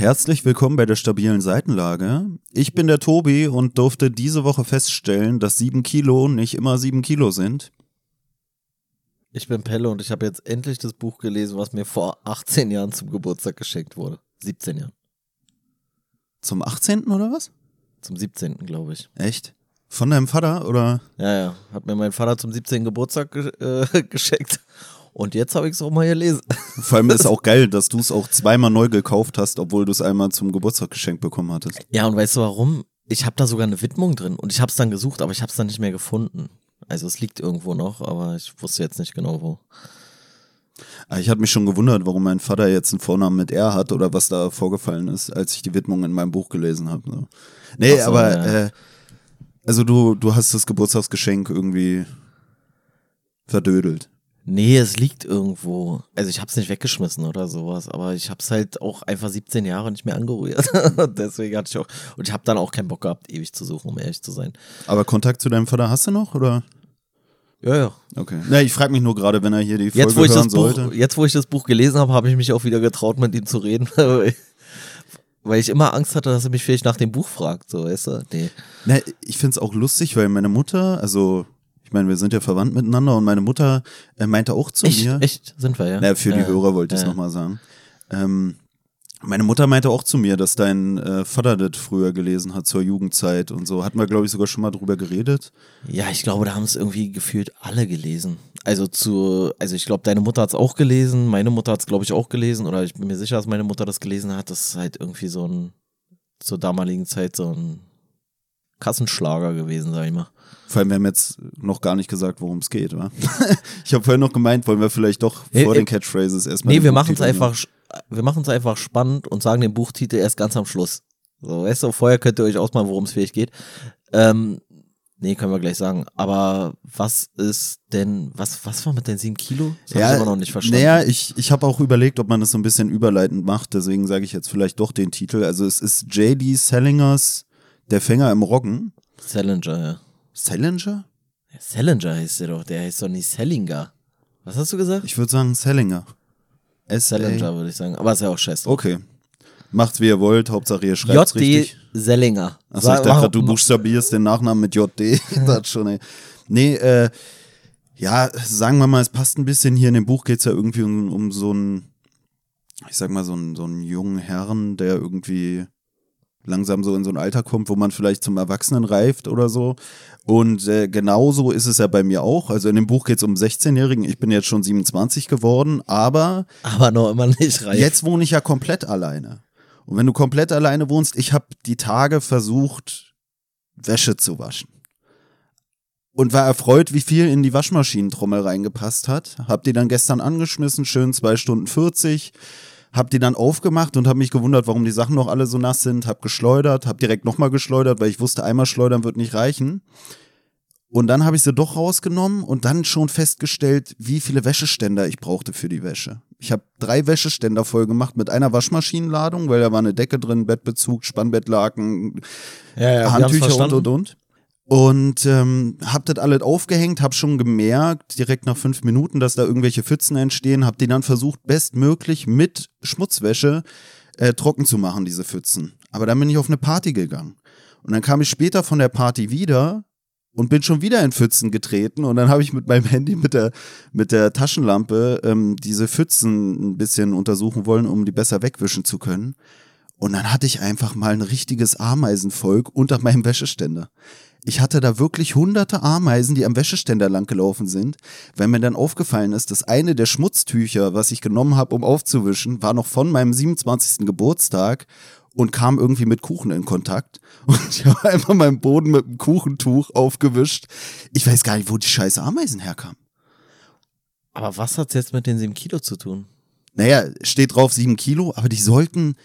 Herzlich willkommen bei der stabilen Seitenlage. Ich bin der Tobi und durfte diese Woche feststellen, dass sieben Kilo nicht immer sieben Kilo sind. Ich bin Pelle und ich habe jetzt endlich das Buch gelesen, was mir vor 18 Jahren zum Geburtstag geschenkt wurde. 17 Jahren. Zum 18. oder was? Zum 17. glaube ich. Echt? Von deinem Vater oder? Ja, ja. Hat mir mein Vater zum 17. Geburtstag ge äh, geschenkt. Und jetzt habe ich es auch mal gelesen. Vor allem ist auch geil, dass du es auch zweimal neu gekauft hast, obwohl du es einmal zum Geburtstag geschenkt bekommen hattest. Ja, und weißt du warum? Ich habe da sogar eine Widmung drin und ich habe es dann gesucht, aber ich habe es dann nicht mehr gefunden. Also es liegt irgendwo noch, aber ich wusste jetzt nicht genau wo. Ah, ich hatte mich schon gewundert, warum mein Vater jetzt einen Vornamen mit R hat oder was da vorgefallen ist, als ich die Widmung in meinem Buch gelesen habe. Nee, so, aber ja. äh, also du, du hast das Geburtstagsgeschenk irgendwie verdödelt. Nee, es liegt irgendwo. Also ich habe es nicht weggeschmissen oder sowas, aber ich habe es halt auch einfach 17 Jahre nicht mehr angerührt. Deswegen hatte ich auch und ich habe dann auch keinen Bock gehabt, ewig zu suchen, um ehrlich zu sein. Aber Kontakt zu deinem Vater hast du noch oder? Ja, ja. Okay. Na, ich frage mich nur gerade, wenn er hier die Folge jetzt, wo ich das sollte. Buch, jetzt, wo ich das Buch gelesen habe, habe ich mich auch wieder getraut, mit ihm zu reden. weil ich immer Angst hatte, dass er mich vielleicht nach dem Buch fragt, so, weißt du? Nee. Na, ich finde es auch lustig, weil meine Mutter, also ich meine, wir sind ja verwandt miteinander und meine Mutter äh, meinte auch zu echt, mir. Echt, sind wir, ja. Na, für die Hörer wollte ich es ja. nochmal sagen. Ähm, meine Mutter meinte auch zu mir, dass dein äh, Vater das früher gelesen hat zur Jugendzeit und so. Hatten wir, glaube ich, sogar schon mal drüber geredet. Ja, ich glaube, da haben es irgendwie gefühlt alle gelesen. Also zu, also ich glaube, deine Mutter hat es auch gelesen, meine Mutter hat es, glaube ich, auch gelesen, oder ich bin mir sicher, dass meine Mutter das gelesen hat. Das ist halt irgendwie so ein, zur damaligen Zeit so ein Kassenschlager gewesen, sag ich mal. Vor allem, wir haben jetzt noch gar nicht gesagt, worum es geht, wa? ich habe vorhin noch gemeint, wollen wir vielleicht doch vor äh, den Catchphrases erstmal. Nee, wir machen es einfach, wir machen es einfach spannend und sagen den Buchtitel erst ganz am Schluss. So, weißt du, vorher könnt ihr euch ausmalen, worum es vielleicht geht. Ähm, nee, können wir gleich sagen. Aber was ist denn, was, was war mit den sieben Kilo? Das ja, habe ich immer noch nicht verstanden. Naja, ich, ich habe auch überlegt, ob man das so ein bisschen überleitend macht, deswegen sage ich jetzt vielleicht doch den Titel. Also es ist J.D. Sellingers Der Fänger im Roggen. Salinger, ja. Salinger? Salinger heißt der doch, der heißt doch nicht Sellinger. Was hast du gesagt? Ich würde sagen Sellinger. Salinger würde ich sagen, aber ist ja auch scheiße. Okay. Macht's wie ihr wollt, Hauptsache ihr schreibt richtig. J.D. Sellinger. Achso, ich dachte, du buchstabierst den Nachnamen mit J.D. das schon, ey. Nee, äh, ja, sagen wir mal, es passt ein bisschen hier in dem Buch geht es ja irgendwie um, um so einen, ich sag mal, so einen, so einen jungen Herrn, der irgendwie langsam so in so ein Alter kommt, wo man vielleicht zum Erwachsenen reift oder so. Und äh, genauso ist es ja bei mir auch. Also in dem Buch geht es um 16-Jährigen. Ich bin jetzt schon 27 geworden, aber. Aber noch immer nicht reif. Jetzt wohne ich ja komplett alleine. Und wenn du komplett alleine wohnst, ich habe die Tage versucht, Wäsche zu waschen. Und war erfreut, wie viel in die Waschmaschinentrommel reingepasst hat. Hab die dann gestern angeschmissen, schön zwei Stunden 40 hab die dann aufgemacht und habe mich gewundert, warum die Sachen noch alle so nass sind, hab geschleudert, hab direkt nochmal geschleudert, weil ich wusste, einmal schleudern wird nicht reichen. Und dann habe ich sie doch rausgenommen und dann schon festgestellt, wie viele Wäscheständer ich brauchte für die Wäsche. Ich habe drei Wäscheständer voll gemacht mit einer Waschmaschinenladung, weil da war eine Decke drin, Bettbezug, Spannbettlaken, ja, ja, Handtücher und und und. Und ähm, hab das alles aufgehängt, hab schon gemerkt, direkt nach fünf Minuten, dass da irgendwelche Pfützen entstehen, hab die dann versucht, bestmöglich mit Schmutzwäsche äh, trocken zu machen, diese Pfützen. Aber dann bin ich auf eine Party gegangen. Und dann kam ich später von der Party wieder und bin schon wieder in Pfützen getreten und dann habe ich mit meinem Handy mit der mit der Taschenlampe ähm, diese Pfützen ein bisschen untersuchen wollen, um die besser wegwischen zu können. Und dann hatte ich einfach mal ein richtiges Ameisenvolk unter meinem Wäscheständer. Ich hatte da wirklich hunderte Ameisen, die am Wäscheständer langgelaufen sind, weil mir dann aufgefallen ist, dass eine der Schmutztücher, was ich genommen habe, um aufzuwischen, war noch von meinem 27. Geburtstag und kam irgendwie mit Kuchen in Kontakt. Und ich habe einfach meinen Boden mit einem Kuchentuch aufgewischt. Ich weiß gar nicht, wo die scheiß Ameisen herkamen. Aber was hat's jetzt mit den sieben Kilo zu tun? Naja, steht drauf sieben Kilo, aber die sollten,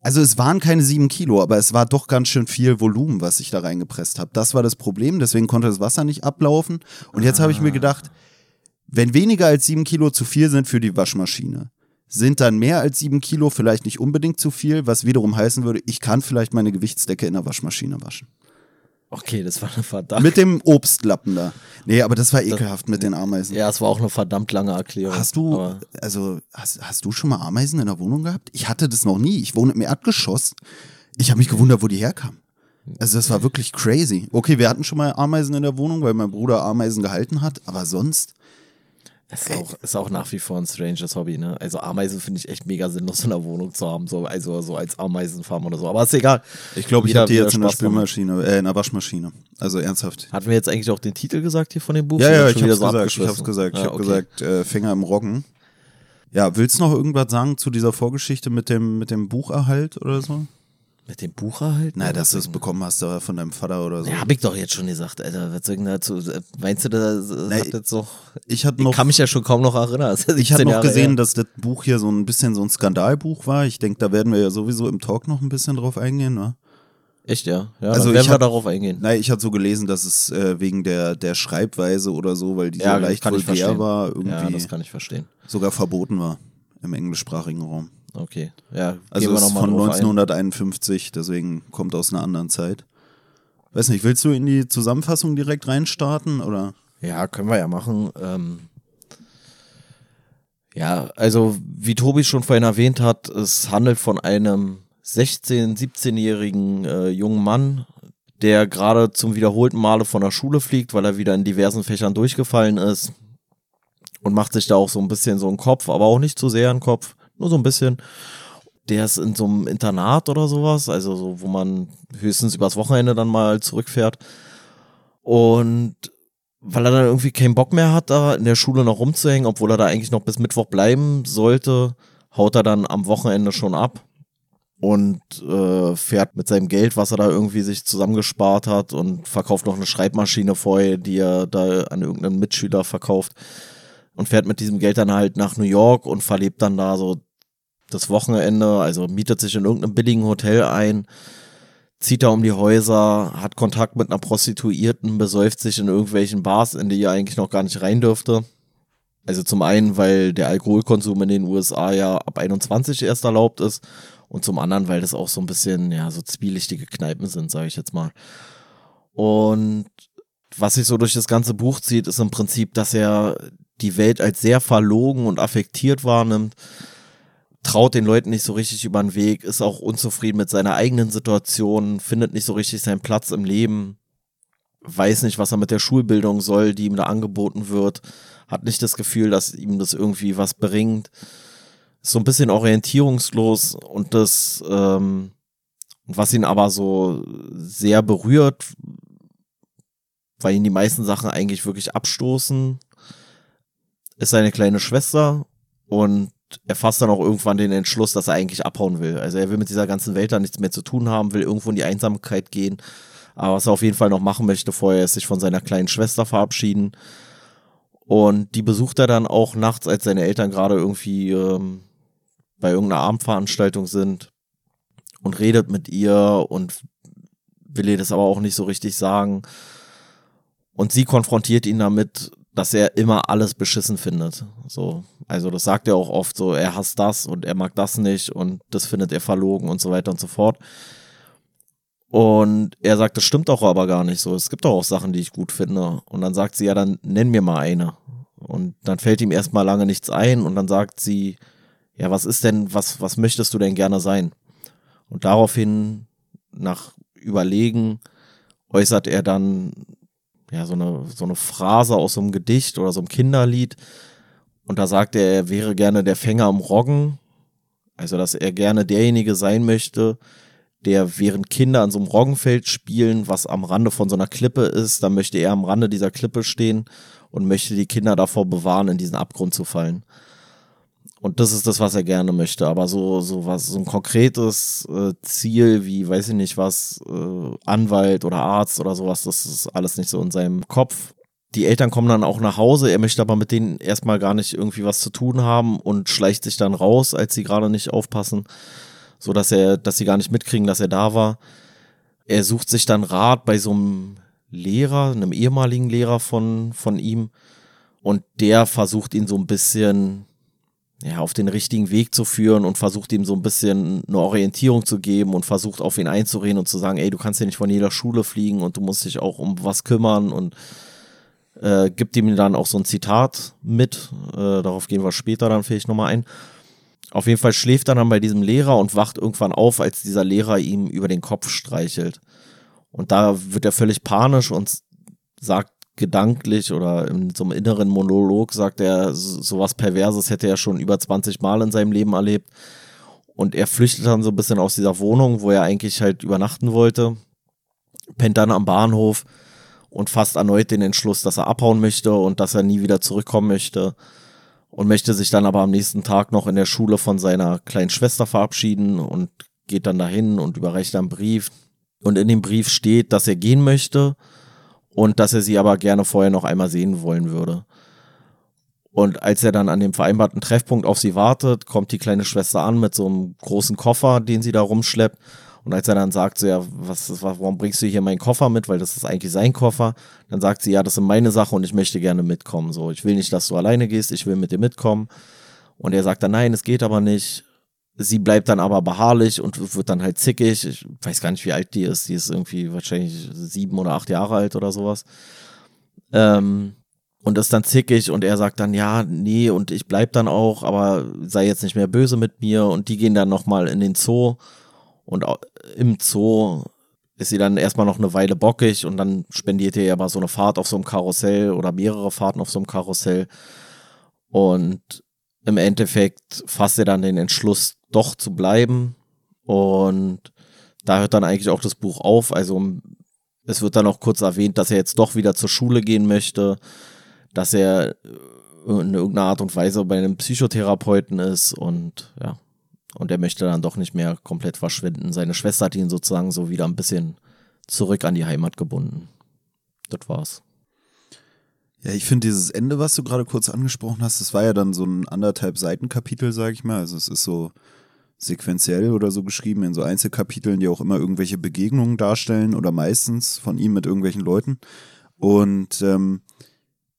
also es waren keine sieben Kilo, aber es war doch ganz schön viel Volumen, was ich da reingepresst habe. Das war das Problem, deswegen konnte das Wasser nicht ablaufen. Und jetzt ah. habe ich mir ah. gedacht, wenn weniger als sieben Kilo zu viel sind für die Waschmaschine, sind dann mehr als sieben Kilo vielleicht nicht unbedingt zu viel, was wiederum heißen würde, ich kann vielleicht meine Gewichtsdecke in der Waschmaschine waschen. Okay, das war eine verdammt. Mit dem Obstlappen da. Nee, aber das war ekelhaft mit den Ameisen. ja, es war auch eine verdammt lange Erklärung. Hast du, also, hast, hast du schon mal Ameisen in der Wohnung gehabt? Ich hatte das noch nie. Ich wohne im Erdgeschoss. Ich habe mich gewundert, wo die herkamen. Also, das war wirklich crazy. Okay, wir hatten schon mal Ameisen in der Wohnung, weil mein Bruder Ameisen gehalten hat, aber sonst. Es ist auch, ist auch nach wie vor ein stranges Hobby, ne? Also Ameisen finde ich echt mega sinnlos in der Wohnung zu haben, so, also so als Ameisenfarm oder so. Aber ist egal. Ich glaube, ich Jeder, habe die jetzt in der. Spülmaschine, äh, in der Waschmaschine. Also ernsthaft. Hatten wir jetzt eigentlich auch den Titel gesagt hier von dem Buch? Ja, ja, ich hab's so gesagt. Ich hab's gesagt. Ich Ah, hab okay. gesagt, äh, Finger im Roggen. Ja, willst du noch irgendwas sagen zu dieser Vorgeschichte mit dem, mit dem Bucherhalt oder so? Mit dem Bucherhalt? Nein, dass du es bekommen hast da von deinem Vater oder so. Ja, hab ich doch jetzt schon gesagt, Alter. Was soll ich denn dazu? äh, Meinst du, das Nee, hat jetzt so. ich hatte Ich noch, kann mich ja schon kaum noch erinnern. Ich hatte 17 noch Jahre gesehen, her. dass das Buch hier so ein bisschen so ein Skandalbuch war. Ich denke, da werden wir ja sowieso im Talk noch ein bisschen drauf eingehen, ne? Echt, ja. Ja, Also ich werden wir hab- darauf eingehen. Nein, ich hatte so gelesen, dass es äh, wegen der, der Schreibweise oder so, weil die Ja, so leicht ich vulgär war, Ja, irgendwie das kann ich verstehen. sogar verboten war im englischsprachigen Raum. Okay. Ja, Also ist von drauf ein. 1951, deswegen kommt aus einer anderen Zeit. Weiß nicht, willst du in die Zusammenfassung direkt reinstarten oder? Ja, können wir ja machen. Ähm, ja, also wie Tobi schon vorhin erwähnt hat, es handelt von einem 16-, 17-jährigen äh, jungen Mann, der gerade zum wiederholten Male von der Schule fliegt, weil er wieder in diversen Fächern durchgefallen ist und macht sich da auch so ein bisschen so einen Kopf, aber auch nicht zu sehr einen Kopf, nur so ein bisschen. Der ist in so einem Internat oder sowas, also so, wo man höchstens übers Wochenende dann mal zurückfährt. Und weil er dann irgendwie keinen Bock mehr hat, da in der Schule noch rumzuhängen, obwohl er da eigentlich noch bis Mittwoch bleiben sollte, haut er dann am Wochenende schon ab und äh, fährt mit seinem Geld, was er da irgendwie sich zusammengespart hat und verkauft noch eine Schreibmaschine vorher, die er da an irgendeinen Mitschüler verkauft und fährt mit diesem Geld dann halt nach New York und verlebt dann da so das Wochenende, also mietet sich in irgendeinem billigen Hotel ein, zieht da um die Häuser, hat Kontakt mit einer Prostituierten, besäuft sich in irgendwelchen Bars, in die er eigentlich noch gar nicht rein dürfte. Also zum einen, weil der Alkoholkonsum in den USA ja ab 21 erst erlaubt ist und zum anderen, weil das auch so ein bisschen, ja, so zwielichtige Kneipen sind, sage ich jetzt mal. Und was sich so durch das ganze Buch zieht, ist im Prinzip, dass er die Welt als sehr verlogen und affektiert wahrnimmt, traut den Leuten nicht so richtig über den Weg, ist auch unzufrieden mit seiner eigenen Situation, findet nicht so richtig seinen Platz im Leben, weiß nicht, was er mit der Schulbildung soll, die ihm da angeboten wird, hat nicht das Gefühl, dass ihm das irgendwie was bringt, ist so ein bisschen orientierungslos und das, ähm, was ihn aber so sehr berührt, weil ihn die meisten Sachen eigentlich wirklich abstoßen, ist seine kleine Schwester und er fasst dann auch irgendwann den Entschluss, dass er eigentlich abhauen will. Also er will mit dieser ganzen Welt da nichts mehr zu tun haben, will irgendwo in die Einsamkeit gehen. Aber was er auf jeden Fall noch machen möchte vorher, ist sich von seiner kleinen Schwester verabschieden. Und die besucht er dann auch nachts, als seine Eltern gerade irgendwie ähm, bei irgendeiner Abendveranstaltung sind und redet mit ihr und will ihr das aber auch nicht so richtig sagen. Und sie konfrontiert ihn damit, dass er immer alles beschissen findet. So, also das sagt er auch oft so, er hasst das und er mag das nicht und das findet er verlogen und so weiter und so fort. Und er sagt, das stimmt doch aber gar nicht so. Es gibt doch auch Sachen, die ich gut finde. Und dann sagt sie, ja, dann nenn mir mal eine. Und dann fällt ihm erstmal lange nichts ein und dann sagt sie, ja, was ist denn, was, was möchtest du denn gerne sein? Und daraufhin, nach Überlegen, äußert er dann ja, so eine, so eine Phrase aus so einem Gedicht oder so einem Kinderlied. Und da sagt er, er wäre gerne der Fänger am Roggen. Also, dass er gerne derjenige sein möchte, der während Kinder an so einem Roggenfeld spielen, was am Rande von so einer Klippe ist, dann möchte er am Rande dieser Klippe stehen und möchte die Kinder davor bewahren, in diesen Abgrund zu fallen. Und das ist das, was er gerne möchte. Aber so, so was, so ein konkretes äh, Ziel wie, weiß ich nicht was, äh, Anwalt oder Arzt oder sowas, das ist alles nicht so in seinem Kopf. Die Eltern kommen dann auch nach Hause, er möchte aber mit denen erstmal gar nicht irgendwie was zu tun haben und schleicht sich dann raus, als sie gerade nicht aufpassen, so dass er, dass sie gar nicht mitkriegen, dass er da war. Er sucht sich dann Rat bei so einem Lehrer, einem ehemaligen Lehrer von, von ihm und der versucht ihn so ein bisschen ja, auf den richtigen Weg zu führen und versucht ihm so ein bisschen eine Orientierung zu geben und versucht auf ihn einzureden und zu sagen, ey, du kannst ja nicht von jeder Schule fliegen und du musst dich auch um was kümmern und äh, gibt ihm dann auch so ein Zitat mit. Äh, darauf gehen wir später dann vielleicht nochmal ein. Auf jeden Fall schläft er dann bei diesem Lehrer und wacht irgendwann auf, als dieser Lehrer ihm über den Kopf streichelt. Und da wird er völlig panisch und sagt gedanklich oder in so einem inneren Monolog sagt er, sowas Perverses hätte er schon über 20 Mal in seinem Leben erlebt. Und er flüchtet dann so ein bisschen aus dieser Wohnung, wo er eigentlich halt übernachten wollte, pennt dann am Bahnhof und fasst erneut den Entschluss, dass er abhauen möchte und dass er nie wieder zurückkommen möchte und möchte sich dann aber am nächsten Tag noch in der Schule von seiner kleinen Schwester verabschieden und geht dann dahin und überreicht einen Brief. Und in dem Brief steht, dass er gehen möchte und dass er sie aber gerne vorher noch einmal sehen wollen würde. Und als er dann an dem vereinbarten Treffpunkt auf sie wartet, kommt die kleine Schwester an mit so einem großen Koffer, den sie da rumschleppt und als er dann sagt, so, ja, was, warum bringst du hier meinen Koffer mit? Weil das ist eigentlich sein Koffer. Dann sagt sie, ja, das sind meine Sachen und ich möchte gerne mitkommen. So, ich will nicht, dass du alleine gehst, ich will mit dir mitkommen. Und er sagt dann, nein, es geht aber nicht. Sie bleibt dann aber beharrlich und wird dann halt zickig. Ich weiß gar nicht, wie alt die ist. Die ist irgendwie wahrscheinlich sieben oder acht Jahre alt oder sowas. Ähm, und ist dann zickig und er sagt dann, ja, nee, und ich bleib dann auch, aber sei jetzt nicht mehr böse mit mir. Und die gehen dann nochmal in den Zoo und im Zoo ist sie dann erstmal noch eine Weile bockig und dann spendiert ihr aber so eine Fahrt auf so einem Karussell oder mehrere Fahrten auf so einem Karussell. Und im Endeffekt fasst er dann den Entschluss, doch zu bleiben. Und da hört dann eigentlich auch das Buch auf. Also es wird dann auch kurz erwähnt, dass er jetzt doch wieder zur Schule gehen möchte, dass er in irgendeiner Art und Weise bei einem Psychotherapeuten ist und ja, und er möchte dann doch nicht mehr komplett verschwinden. Seine Schwester hat ihn sozusagen so wieder ein bisschen zurück an die Heimat gebunden. Das war's. Ja, ich finde dieses Ende, was du gerade kurz angesprochen hast, das war ja dann so ein anderthalb Seitenkapitel, sag ich mal. Also es ist so sequenziell oder so geschrieben in so Einzelkapiteln, die auch immer irgendwelche Begegnungen darstellen oder meistens von ihm mit irgendwelchen Leuten. Und ähm,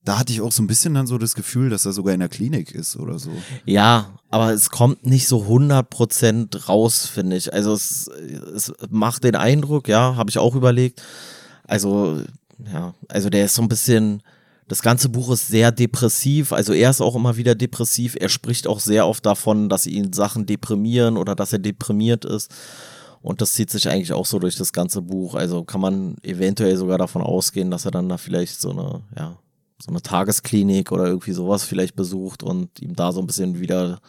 da hatte ich auch so ein bisschen dann so das Gefühl, dass er sogar in der Klinik ist oder so. Ja, aber es kommt nicht so 100% raus, finde ich. Also es, es macht den Eindruck, ja, habe ich auch überlegt. Also, ja, also der ist so ein bisschen, das ganze Buch ist sehr depressiv. Also er ist auch immer wieder depressiv. Er spricht auch sehr oft davon, dass ihn Sachen deprimieren oder dass er deprimiert ist. Und das zieht sich eigentlich auch so durch das ganze Buch. Also kann man eventuell sogar davon ausgehen, dass er dann da vielleicht so eine, ja, so eine Tagesklinik oder irgendwie sowas vielleicht besucht und ihm da so ein bisschen wieder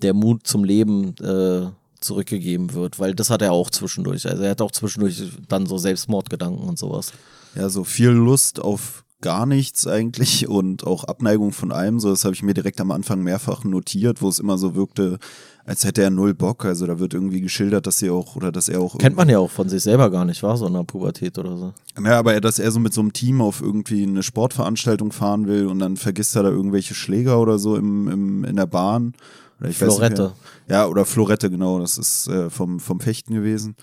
der Mut zum Leben äh, zurückgegeben wird, weil das hat er auch zwischendurch. Also er hat auch zwischendurch dann so Selbstmordgedanken und sowas. Ja, so viel Lust auf gar nichts eigentlich und auch Abneigung von allem. So, das habe ich mir direkt am Anfang mehrfach notiert, wo es immer so wirkte, als hätte er null Bock. Also da wird irgendwie geschildert, dass sie auch oder dass er auch. Kennt man ja auch von sich selber gar nicht, war so in der Pubertät oder so. Ja, aber dass er so mit so einem Team auf irgendwie eine Sportveranstaltung fahren will und dann vergisst er da irgendwelche Schläger oder so im, im, in der Bahn. Oder ich Florette. Nicht. Ja, oder Florette, genau. Das ist äh, vom, vom Fechten gewesen.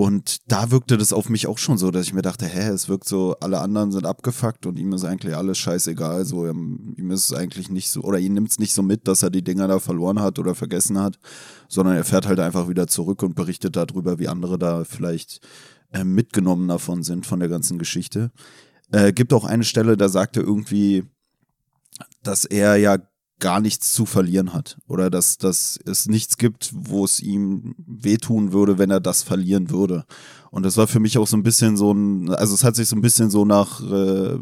Und da wirkte das auf mich auch schon so, dass ich mir dachte, hä, es wirkt so, alle anderen sind abgefuckt und ihm ist eigentlich alles scheißegal. So, ihm ist es eigentlich nicht so, oder ihn nimmt es nicht so mit, dass er die Dinger da verloren hat oder vergessen hat, sondern er fährt halt einfach wieder zurück und berichtet darüber, wie andere da vielleicht äh, mitgenommen davon sind, von der ganzen Geschichte. Äh, gibt auch eine Stelle, da sagt er irgendwie, dass er ja gar nichts zu verlieren hat oder dass, dass es nichts gibt, wo es ihm wehtun würde, wenn er das verlieren würde. Und das war für mich auch so ein bisschen so ein, also es hat sich so ein bisschen so nach äh,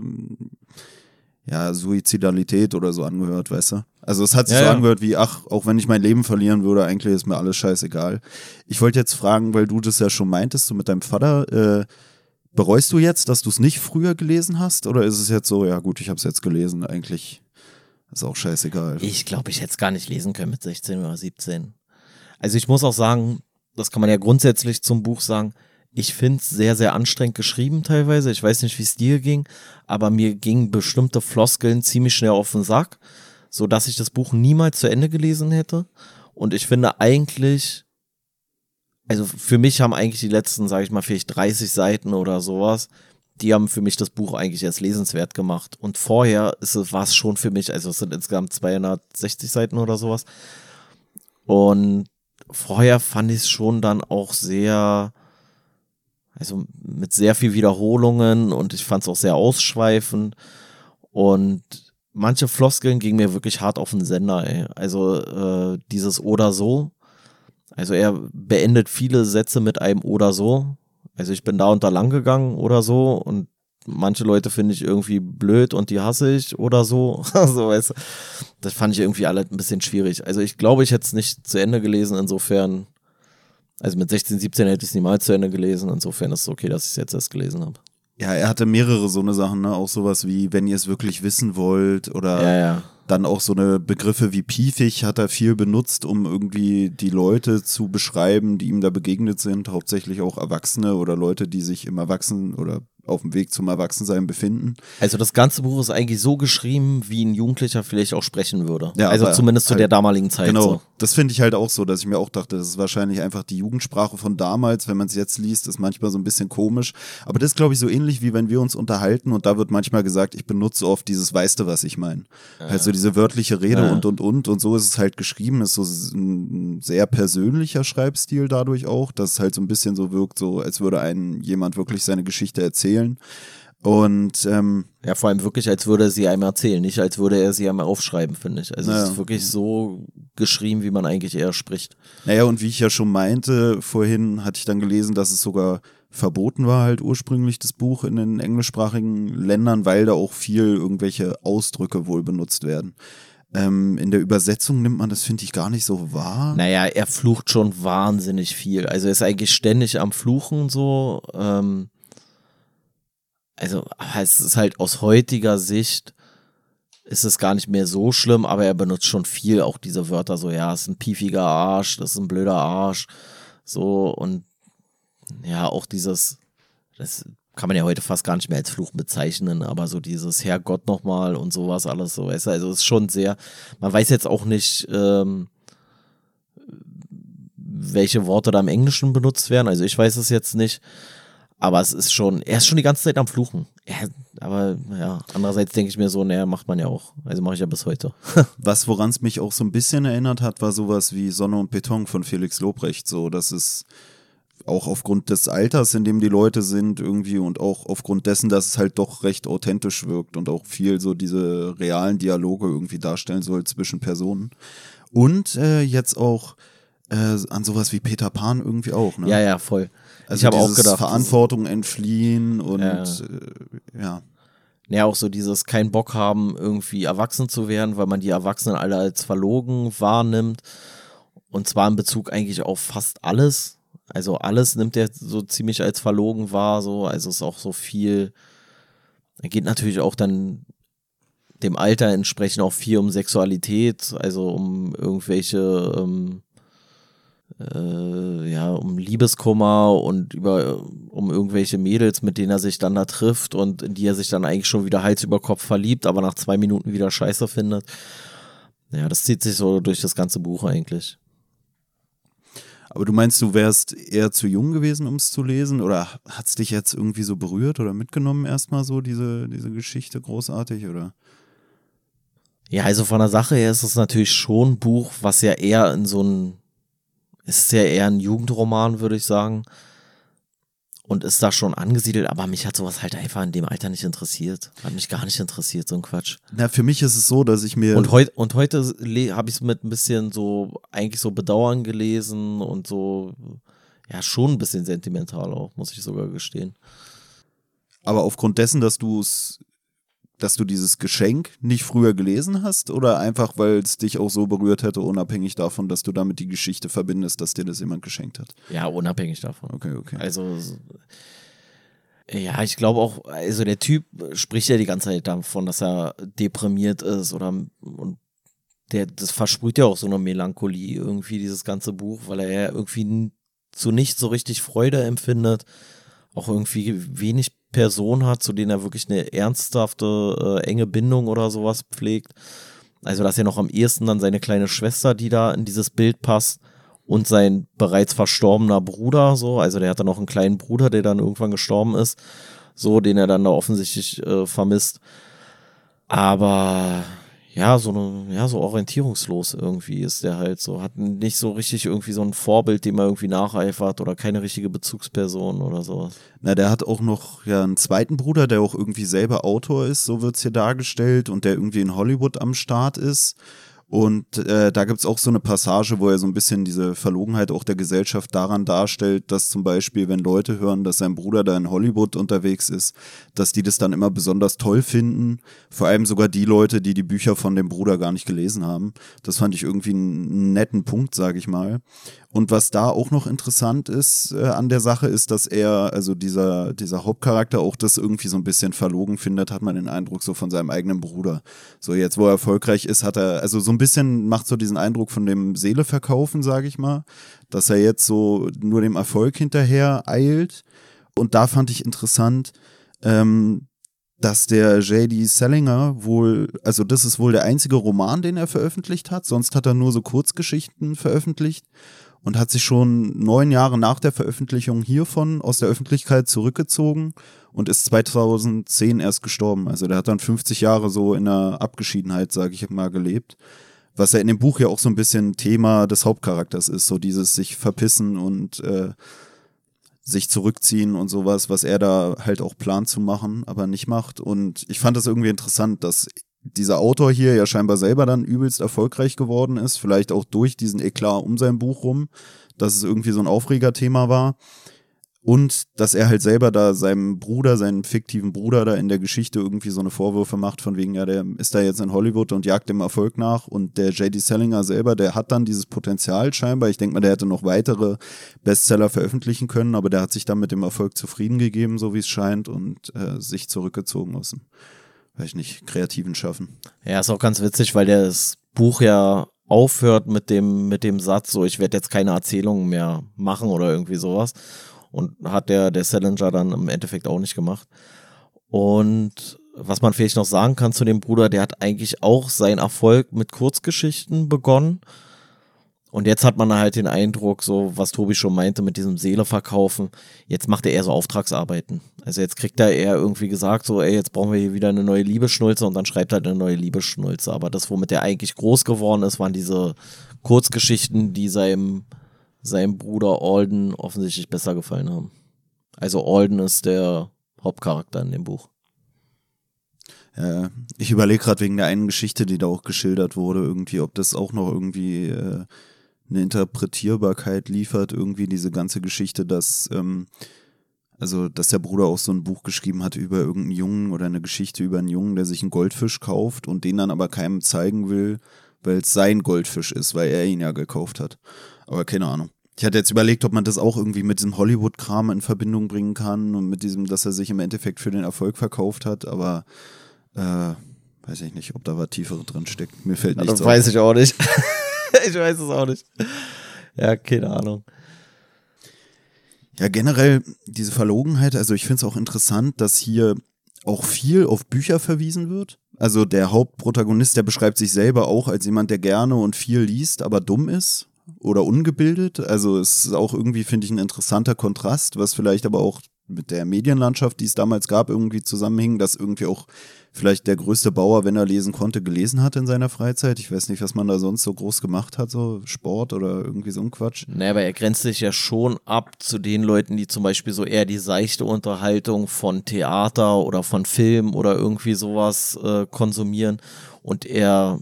ja, Suizidalität oder so angehört, weißt du? Also es hat sich ja, so angehört wie, ach, auch wenn ich mein Leben verlieren würde, eigentlich ist mir alles scheißegal. Ich wollte jetzt fragen, weil du das ja schon meintest, so mit deinem Vater, äh, bereust du jetzt, dass du es nicht früher gelesen hast? Oder ist es jetzt so, ja gut, ich habe es jetzt gelesen, eigentlich ist auch scheißegal. Ich glaube, ich hätte es gar nicht lesen können mit 16 oder 17. Also ich muss auch sagen, das kann man ja grundsätzlich zum Buch sagen, ich finde es sehr, sehr anstrengend geschrieben teilweise. Ich weiß nicht, wie es dir ging, aber mir gingen bestimmte Floskeln ziemlich schnell auf den Sack, sodass ich das Buch niemals zu Ende gelesen hätte. Und ich finde eigentlich, also für mich haben eigentlich die letzten, sage ich mal, vielleicht 30 Seiten oder sowas, die haben für mich das Buch eigentlich erst lesenswert gemacht. Und vorher war es schon für mich, also es sind insgesamt 260 Seiten oder sowas. Und vorher fand ich es schon dann auch sehr, also mit sehr viel Wiederholungen und ich fand es auch sehr ausschweifend. Und manche Floskeln gingen mir wirklich hart auf den Sender, ey. Also äh, dieses oder so. Also er beendet viele Sätze mit einem oder so. Also ich bin da und da lang gegangen oder so und manche Leute finde ich irgendwie blöd und die hasse ich oder so. also, weißt du, das fand ich irgendwie alle ein bisschen schwierig. Also ich glaube, ich hätte es nicht zu Ende gelesen, insofern, also mit 16, 17 hätte ich es niemals zu Ende gelesen, insofern ist es okay, dass ich es jetzt erst gelesen habe. Ja, er hatte mehrere so eine Sachen, ne? Auch sowas wie, wenn ihr es wirklich wissen wollt oder Ja, ja. Dann auch so eine Begriffe wie piefig hat er viel benutzt, um irgendwie die Leute zu beschreiben, die ihm da begegnet sind, hauptsächlich auch Erwachsene oder Leute, die sich im Erwachsenen oder auf dem Weg zum Erwachsensein befinden. Also das ganze Buch ist eigentlich so geschrieben, wie ein Jugendlicher vielleicht auch sprechen würde. Ja, also zumindest zu halt- der damaligen Zeit. Genau, So. das finde ich halt auch so, dass ich mir auch dachte, das ist wahrscheinlich einfach die Jugendsprache von damals. Wenn man es jetzt liest, ist manchmal so ein bisschen komisch. Aber das ist, glaube ich, so ähnlich wie wenn wir uns unterhalten und da wird manchmal gesagt, ich benutze oft dieses Weißt du, was ich meine. Halt so diese wörtliche Rede Ja. und und und und so ist es halt geschrieben. Ist so ein sehr persönlicher Schreibstil dadurch auch, dass es halt so ein bisschen so wirkt, so als würde ein jemand wirklich seine Geschichte erzählen. Und ähm, Ja, vor allem wirklich, als würde er sie einem erzählen, nicht als würde er sie einem aufschreiben, finde ich. Also es Ja. ist wirklich so geschrieben, wie man eigentlich eher spricht. Naja, und wie ich ja schon meinte, vorhin hatte ich dann gelesen, dass es sogar verboten war, halt ursprünglich das Buch in den englischsprachigen Ländern, weil da auch viel irgendwelche Ausdrücke wohl benutzt werden. Ähm, in der Übersetzung nimmt man das, finde ich, gar nicht so wahr. Naja, er flucht schon wahnsinnig viel. Also er ist eigentlich ständig am Fluchen so. Ähm, also es ist halt aus heutiger Sicht ist es gar nicht mehr so schlimm, aber er benutzt schon viel auch diese Wörter so, ja, ist ein piefiger Arsch, das ist ein blöder Arsch, so und ja, auch dieses, das kann man ja heute fast gar nicht mehr als Fluch bezeichnen, aber so dieses Herrgott nochmal und sowas alles so, weißt du, also ist schon sehr, man weiß jetzt auch nicht, ähm, welche Worte da im Englischen benutzt werden. Also ich weiß es jetzt nicht. Aber es ist schon, er ist schon die ganze Zeit am Fluchen. Er, aber ja, andererseits denke ich mir so, naja, macht man ja auch. Also mache ich ja bis heute. Was, woran es mich auch so ein bisschen erinnert hat, war sowas wie Sonne und Beton von Felix Lobrecht. So, dass es auch aufgrund des Alters, in dem die Leute sind, irgendwie und auch aufgrund dessen, dass es halt doch recht authentisch wirkt und auch viel so diese realen Dialoge irgendwie darstellen soll zwischen Personen. Und äh, jetzt auch äh, an sowas wie Peter Pan irgendwie auch, ne? Ja, ja, voll. Also ich habe auch gedacht, Verantwortung entfliehen und Ja. äh, ja. ja, auch so dieses kein Bock haben, irgendwie erwachsen zu werden, weil man die Erwachsenen alle als verlogen wahrnimmt. Und zwar in Bezug eigentlich auf fast alles. Also alles nimmt er so ziemlich als verlogen wahr, so. Also ist auch so viel. Er geht natürlich auch dann dem Alter entsprechend auch viel um Sexualität, also um irgendwelche, ähm, äh, ja, um Liebeskummer und über, um irgendwelche Mädels, mit denen er sich dann da trifft und in die er sich dann eigentlich schon wieder Hals über Kopf verliebt, aber nach zwei Minuten wieder scheiße findet. Ja, das zieht sich so durch das ganze Buch eigentlich. Aber du meinst, du wärst eher zu jung gewesen, um es zu lesen? Oder hat es dich jetzt irgendwie so berührt oder mitgenommen, erstmal so, diese, diese Geschichte großartig? Oder? Ja, also von der Sache her ist es natürlich schon ein Buch, was ja eher in so ein, es ist ja eher ein Jugendroman, würde ich sagen. Und ist da schon angesiedelt, aber mich hat sowas halt einfach in dem Alter nicht interessiert. Hat mich gar nicht interessiert, so ein Quatsch. Na, für mich ist es so, dass ich mir. Und, heut, und heute habe ich es mit ein bisschen so, eigentlich so Bedauern gelesen und so, ja, schon ein bisschen sentimental auch, muss ich sogar gestehen. aber aufgrund dessen, dass du es, dass du dieses Geschenk nicht früher gelesen hast, oder einfach, weil es dich auch so berührt hätte, unabhängig davon, dass du damit die Geschichte verbindest, dass dir das jemand geschenkt hat. Ja, unabhängig davon. Okay, okay. Also, ja, ich glaube auch, also der Typ spricht ja die ganze Zeit davon, dass er deprimiert ist oder und der, das versprüht ja auch so eine Melancholie irgendwie, dieses ganze Buch, weil er ja irgendwie zu nicht so richtig Freude empfindet, auch irgendwie wenig Personen hat, zu denen er wirklich eine ernsthafte, äh, enge Bindung oder sowas pflegt. Also, dass er noch am ehesten dann seine kleine Schwester, die da in dieses Bild passt, und sein bereits verstorbener Bruder, so, also der hatte noch einen kleinen Bruder, der dann irgendwann gestorben ist. so, den er dann da offensichtlich äh, vermisst. Aber ja, so eine, ja, so orientierungslos irgendwie ist der halt so, hat nicht so richtig irgendwie so ein Vorbild, dem er irgendwie nacheifert oder keine richtige Bezugsperson oder sowas. Na, der hat auch noch ja einen zweiten Bruder, der auch irgendwie selber Autor ist, so wird's hier dargestellt und der irgendwie in Hollywood am Start ist. Und äh, da gibt's auch so eine Passage, wo er so ein bisschen diese Verlogenheit auch der Gesellschaft daran darstellt, dass zum Beispiel, wenn Leute hören, dass sein Bruder da in Hollywood unterwegs ist, dass die das dann immer besonders toll finden. Vor allem sogar die Leute, die die Bücher von dem Bruder gar nicht gelesen haben. Das fand ich irgendwie einen netten Punkt, sage ich mal. Und was da auch noch interessant ist äh, an der Sache, ist, dass er, also dieser, dieser Hauptcharakter auch das irgendwie so ein bisschen verlogen findet, hat man den Eindruck so von seinem eigenen Bruder. So jetzt, wo er erfolgreich ist, hat er, also so ein bisschen macht so diesen Eindruck von dem Seele verkaufen, sage ich mal, dass er jetzt so nur dem Erfolg hinterher eilt. Und da fand ich interessant, ähm, dass der J.D. Salinger wohl, also das ist wohl der einzige Roman, den er veröffentlicht hat, sonst hat er nur so Kurzgeschichten veröffentlicht und hat sich schon neun Jahre nach der Veröffentlichung hiervon aus der Öffentlichkeit zurückgezogen und ist 2010 erst gestorben. Also der hat dann 50 Jahre so in der Abgeschiedenheit, sage ich mal, gelebt. Was ja in dem Buch ja auch so ein bisschen Thema des Hauptcharakters ist, so dieses sich verpissen und äh, sich zurückziehen und sowas, was er da halt auch plant zu machen, aber nicht macht. Und ich fand das irgendwie interessant, dass dieser Autor hier ja scheinbar selber dann übelst erfolgreich geworden ist, vielleicht auch durch diesen Eklat um sein Buch rum, dass es irgendwie so ein Aufregerthema war. Und dass er halt selber da seinem Bruder, seinem fiktiven Bruder da in der Geschichte irgendwie so eine Vorwürfe macht, von wegen, ja, der ist da jetzt in Hollywood und jagt dem Erfolg nach. Und der J.D. Sellinger selber, der hat dann dieses Potenzial scheinbar. Ich denke mal, der hätte noch weitere Bestseller veröffentlichen können, aber der hat sich dann mit dem Erfolg zufrieden gegeben, so wie es scheint, und äh, sich zurückgezogen dem weiß ich nicht, kreativen Schaffen. Ja, ist auch ganz witzig, weil das Buch ja aufhört mit dem, mit dem Satz, so ich werde jetzt keine Erzählungen mehr machen oder irgendwie sowas. Und hat der, der Salinger dann im Endeffekt auch nicht gemacht. Und was man vielleicht noch sagen kann zu dem Bruder, der hat eigentlich auch seinen Erfolg mit Kurzgeschichten begonnen und jetzt hat man halt den Eindruck, so was Tobi schon meinte mit diesem Seeleverkaufen, jetzt macht er eher so Auftragsarbeiten. Also jetzt kriegt er eher irgendwie gesagt, so, ey, jetzt brauchen wir hier wieder eine neue Liebeschnulze und dann schreibt er halt eine neue Liebeschnulze. Aber das, womit er eigentlich groß geworden ist, waren diese Kurzgeschichten, die seinem, seinem Bruder Alden offensichtlich besser gefallen haben. Also Alden ist der Hauptcharakter in dem Buch. Ich überlege gerade wegen der einen Geschichte, die da auch geschildert wurde, irgendwie, ob das auch noch irgendwie äh, eine Interpretierbarkeit liefert, irgendwie diese ganze Geschichte, dass, ähm, also, dass der Bruder auch so ein Buch geschrieben hat über irgendeinen Jungen oder eine Geschichte über einen Jungen, der sich einen Goldfisch kauft und den dann aber keinem zeigen will, weil es sein Goldfisch ist, weil er ihn ja gekauft hat. Aber keine Ahnung. Ich hatte jetzt überlegt, ob man das auch irgendwie mit diesem Hollywood-Kram in Verbindung bringen kann und mit diesem, dass er sich im Endeffekt für den Erfolg verkauft hat, aber äh, weiß ich nicht, ob da was Tiefere drin steckt. Mir fällt nichts Das weiß ich auch nicht. ich weiß es auch nicht. Ja, keine Ahnung. Ja, generell diese Verlogenheit, also ich finde es auch interessant, dass hier auch viel auf Bücher verwiesen wird. Also der Hauptprotagonist, der beschreibt sich selber auch als jemand, der gerne und viel liest, aber dumm ist oder ungebildet. Also es ist auch irgendwie, finde ich, ein interessanter Kontrast, was vielleicht aber auch mit der Medienlandschaft, die es damals gab, irgendwie zusammenhing, dass irgendwie auch vielleicht der größte Bauer, wenn er lesen konnte, gelesen hat in seiner Freizeit. Ich weiß nicht, was man da sonst so groß gemacht hat, so Sport oder irgendwie so ein Quatsch. Naja, aber er grenzt sich ja schon ab zu den Leuten, die zum Beispiel so eher die seichte Unterhaltung von Theater oder von Film oder irgendwie sowas äh, konsumieren. Und er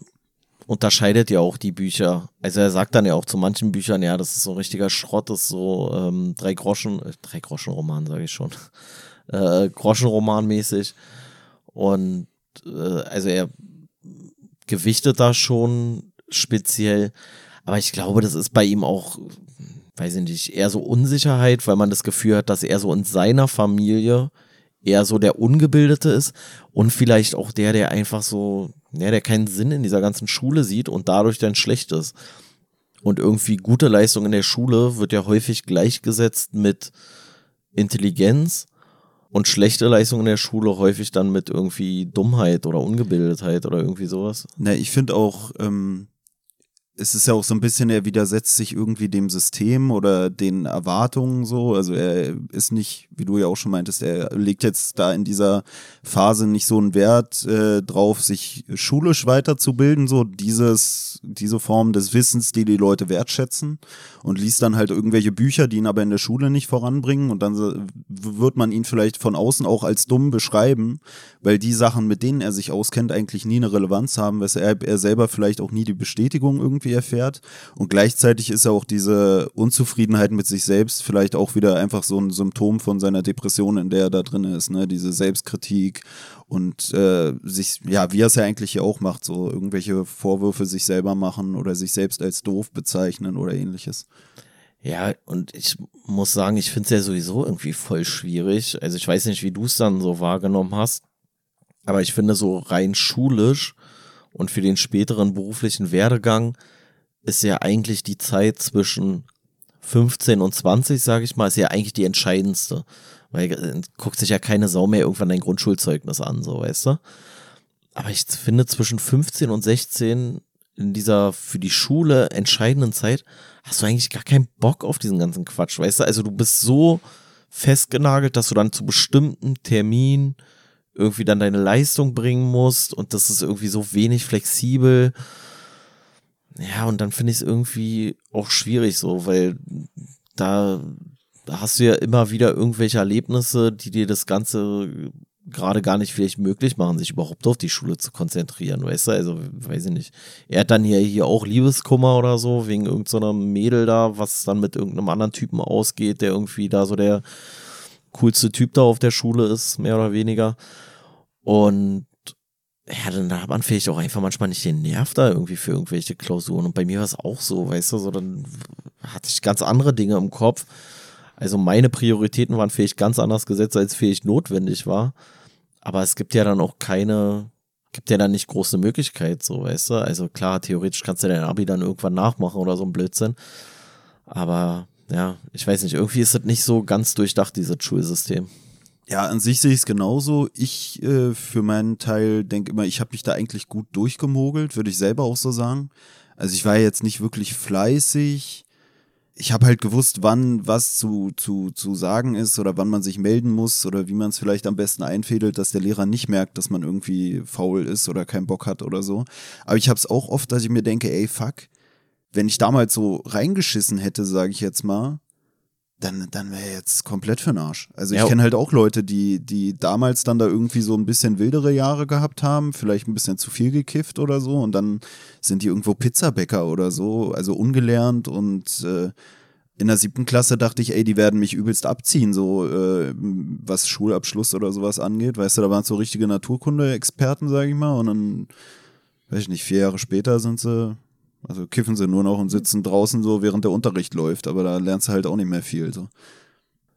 unterscheidet ja auch die Bücher. Also er sagt dann ja auch zu manchen Büchern, ja, das ist so ein richtiger Schrott, das ist so ähm, drei Groschen, äh, drei Groschen Roman, sage ich schon, äh, Groschenroman mäßig. Und äh, also er gewichtet da schon speziell. Aber ich glaube, das ist bei ihm auch, weiß ich nicht, eher so Unsicherheit, weil man das Gefühl hat, dass er so in seiner Familie eher so der Ungebildete ist und vielleicht auch der, der einfach so, ja, der keinen Sinn in dieser ganzen Schule sieht und dadurch dann schlecht ist. Und irgendwie gute Leistung in der Schule wird ja häufig gleichgesetzt mit Intelligenz und schlechte Leistung in der Schule häufig dann mit irgendwie Dummheit oder Ungebildetheit oder irgendwie sowas. Na, ich finde auch, ähm, es ist ja auch so ein bisschen, er widersetzt sich irgendwie dem System oder den Erwartungen so. Also er ist nicht, wie du ja auch schon meintest, er legt jetzt da in dieser Phase nicht so einen Wert äh, drauf, sich schulisch weiterzubilden, so dieses, diese Form des Wissens, die die Leute wertschätzen und liest dann halt irgendwelche Bücher, die ihn aber in der Schule nicht voranbringen und dann wird man ihn vielleicht von außen auch als dumm beschreiben, weil die Sachen, mit denen er sich auskennt, eigentlich nie eine Relevanz haben, weshalb er selber vielleicht auch nie die Bestätigung irgendwie erfährt. Und gleichzeitig ist auch diese Unzufriedenheit mit sich selbst vielleicht auch wieder einfach so ein Symptom von seiner Depression, in der er da drin ist, ne? Diese Selbstkritik und äh, sich, ja, wie er es ja eigentlich hier auch macht, so irgendwelche Vorwürfe sich selber machen oder sich selbst als doof bezeichnen oder ähnliches. Ja, und ich muss sagen, ich finde es ja sowieso irgendwie voll schwierig. Also ich weiß nicht, wie du es dann so wahrgenommen hast, aber ich finde so rein schulisch und für den späteren beruflichen Werdegang ist ja eigentlich die Zeit zwischen 15 und 20, sage ich mal, ist ja eigentlich die entscheidendste. Weil äh, guckt sich ja keine Sau mehr irgendwann dein Grundschulzeugnis an, so weißt du. Aber ich finde, zwischen 15 und 16 in dieser für die Schule entscheidenden Zeit hast du eigentlich gar keinen Bock auf diesen ganzen Quatsch, weißt du? Also du bist so festgenagelt, dass du dann zu bestimmten Terminen irgendwie dann deine Leistung bringen musst und das ist irgendwie so wenig flexibel. Ja, und dann finde ich es irgendwie auch schwierig so, weil da, da hast du ja immer wieder irgendwelche Erlebnisse, die dir das Ganze gerade gar nicht vielleicht möglich machen, sich überhaupt auf die Schule zu konzentrieren, weißt du? Also, weiß ich nicht. Er hat dann hier, hier auch Liebeskummer oder so, wegen irgendeiner so Mädel da, was dann mit irgendeinem anderen Typen ausgeht, der irgendwie da so der coolste Typ da auf der Schule ist, mehr oder weniger. Und ja, dann hat man vielleicht auch einfach manchmal nicht den Nerv da irgendwie für irgendwelche Klausuren. Und bei mir war es auch so, weißt du, so dann hatte ich ganz andere Dinge im Kopf. Also meine Prioritäten waren vielleicht ganz anders gesetzt, als vielleicht notwendig war. Aber es gibt ja dann auch keine, gibt ja dann nicht große Möglichkeit, so, weißt du? Also klar, theoretisch kannst du dein Abi dann irgendwann nachmachen oder so ein Blödsinn. Aber ja, ich weiß nicht, irgendwie ist das nicht so ganz durchdacht, dieses Schulsystem. Ja, an sich sehe ich es genauso. Ich äh, für meinen Teil denke immer, ich habe mich da eigentlich gut durchgemogelt, würde ich selber auch so sagen. Also ich war jetzt nicht wirklich fleißig, ich habe halt gewusst, wann was zu, zu, zu sagen ist oder wann man sich melden muss oder wie man es vielleicht am besten einfädelt, dass der Lehrer nicht merkt, dass man irgendwie faul ist oder keinen Bock hat oder so. Aber ich habe es auch oft, dass ich mir denke, ey, fuck, wenn ich damals so reingeschissen hätte, sage ich jetzt mal, dann, dann wäre jetzt komplett für den Arsch. Also ich ja. kenne halt auch Leute, die, die damals dann da irgendwie so ein bisschen wildere Jahre gehabt haben, vielleicht ein bisschen zu viel gekifft oder so und dann sind die irgendwo Pizzabäcker oder so, also ungelernt und äh, in der siebten Klasse dachte ich, ey, die werden mich übelst abziehen, so äh, was Schulabschluss oder sowas angeht. Weißt du, da waren so richtige Naturkunde-Experten, sag ich mal, und dann, weiß ich nicht, vier Jahre später sind sie also kiffen sie nur noch und sitzen draußen so, während der Unterricht läuft, aber da lernst du halt auch nicht mehr viel. So.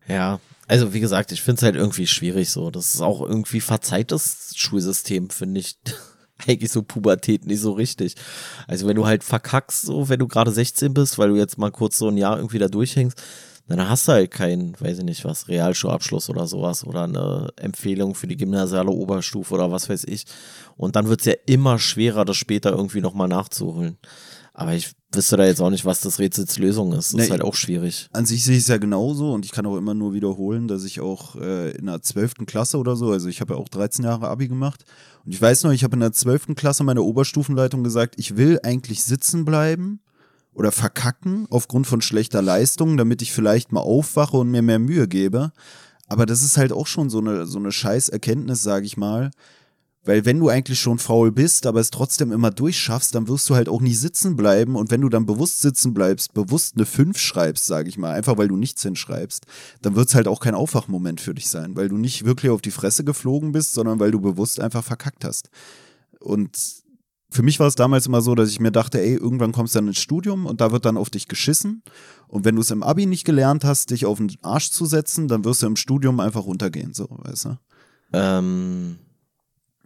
Ja, also wie gesagt, ich finde es halt irgendwie schwierig so. Das ist auch irgendwie verzeihtes Schulsystem, finde ich. Eigentlich so Pubertät nicht so richtig. Also wenn du halt verkackst, so wenn du gerade 16 bist, weil du jetzt mal kurz so ein Jahr irgendwie da durchhängst, dann hast du halt keinen, weiß ich nicht was, Realschulabschluss oder sowas oder eine Empfehlung für die gymnasiale Oberstufe oder was weiß ich. Und dann wird es ja immer schwerer, das später irgendwie nochmal nachzuholen. Aber ich wüsste da jetzt auch nicht, was das Rätsels Lösung ist. Das nee, ist halt auch schwierig. An sich sehe ich es ja genauso und ich kann auch immer nur wiederholen, dass ich auch äh, in der 12. Klasse oder so, also ich habe ja auch 13 Jahre Abi gemacht und ich weiß noch, ich habe in der 12. Klasse meiner Oberstufenleitung gesagt, ich will eigentlich sitzen bleiben oder verkacken aufgrund von schlechter Leistung, damit ich vielleicht mal aufwache und mir mehr Mühe gebe. Aber das ist halt auch schon so eine, so eine scheiß Erkenntnis, sage ich mal, weil wenn du eigentlich schon faul bist, aber es trotzdem immer durchschaffst, dann wirst du halt auch nie sitzen bleiben. Und wenn du dann bewusst sitzen bleibst, bewusst eine 5 schreibst, sage ich mal, einfach weil du nichts hinschreibst, dann wird es halt auch kein Aufwachmoment für dich sein, weil du nicht wirklich auf die Fresse geflogen bist, sondern weil du bewusst einfach verkackt hast. Und für mich war es damals immer so, dass ich mir dachte, ey, irgendwann kommst du dann ins Studium und da wird dann auf dich geschissen. Und wenn du es im Abi nicht gelernt hast, dich auf den Arsch zu setzen, dann wirst du im Studium einfach runtergehen, so, weißt du? Ähm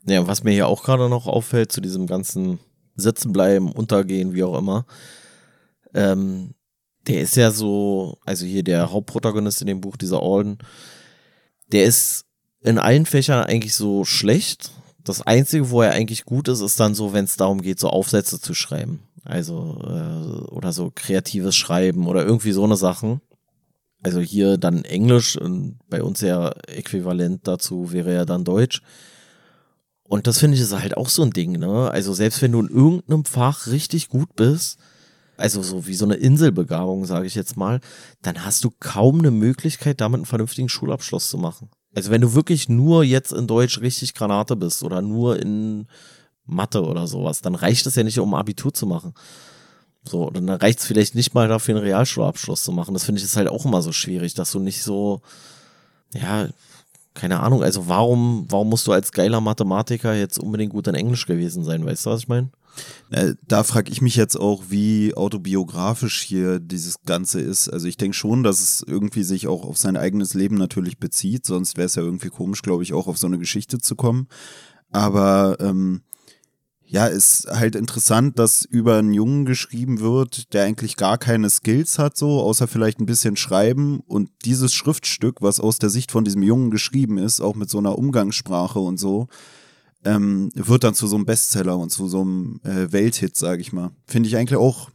ja, was mir hier auch gerade noch auffällt zu diesem ganzen Sitzen bleiben, untergehen, wie auch immer, ähm, der ist ja so, also hier der Hauptprotagonist in dem Buch, dieser Alden, der ist in allen Fächern eigentlich so schlecht. Das Einzige, wo er eigentlich gut ist, ist dann so, wenn es darum geht, so Aufsätze zu schreiben. Also, äh, oder so kreatives Schreiben oder irgendwie so eine Sachen. Also hier dann Englisch und bei uns ja äquivalent dazu wäre ja dann Deutsch. Und das finde ich ist halt auch so ein Ding, ne? Also selbst wenn du in irgendeinem Fach richtig gut bist, also so wie so eine Inselbegabung, sage ich jetzt mal, dann hast du kaum eine Möglichkeit, damit einen vernünftigen Schulabschluss zu machen. Also wenn du wirklich nur jetzt in Deutsch richtig Granate bist oder nur in Mathe oder sowas, dann reicht es ja nicht, um Abitur zu machen. So, dann reicht es vielleicht nicht mal dafür, einen Realschulabschluss zu machen. Das finde ich ist halt auch immer so schwierig, dass du nicht so, ja, keine Ahnung, also warum, warum musst du als geiler Mathematiker jetzt unbedingt gut in Englisch gewesen sein, weißt du, was ich meine? Äh, da frage ich mich jetzt auch, wie autobiografisch hier dieses Ganze ist. Also ich denke schon, dass es irgendwie sich auch auf sein eigenes Leben natürlich bezieht, sonst wäre es ja irgendwie komisch, glaube ich, auch auf so eine Geschichte zu kommen. Aber ähm, ja, ist halt interessant, dass über einen Jungen geschrieben wird, der eigentlich gar keine Skills hat, so, außer vielleicht ein bisschen schreiben. Und dieses Schriftstück, was aus der Sicht von diesem Jungen geschrieben ist, auch mit so einer Umgangssprache und so, ähm, wird dann zu so einem Bestseller und zu so einem äh, Welthit, sage ich mal. Finde ich eigentlich auch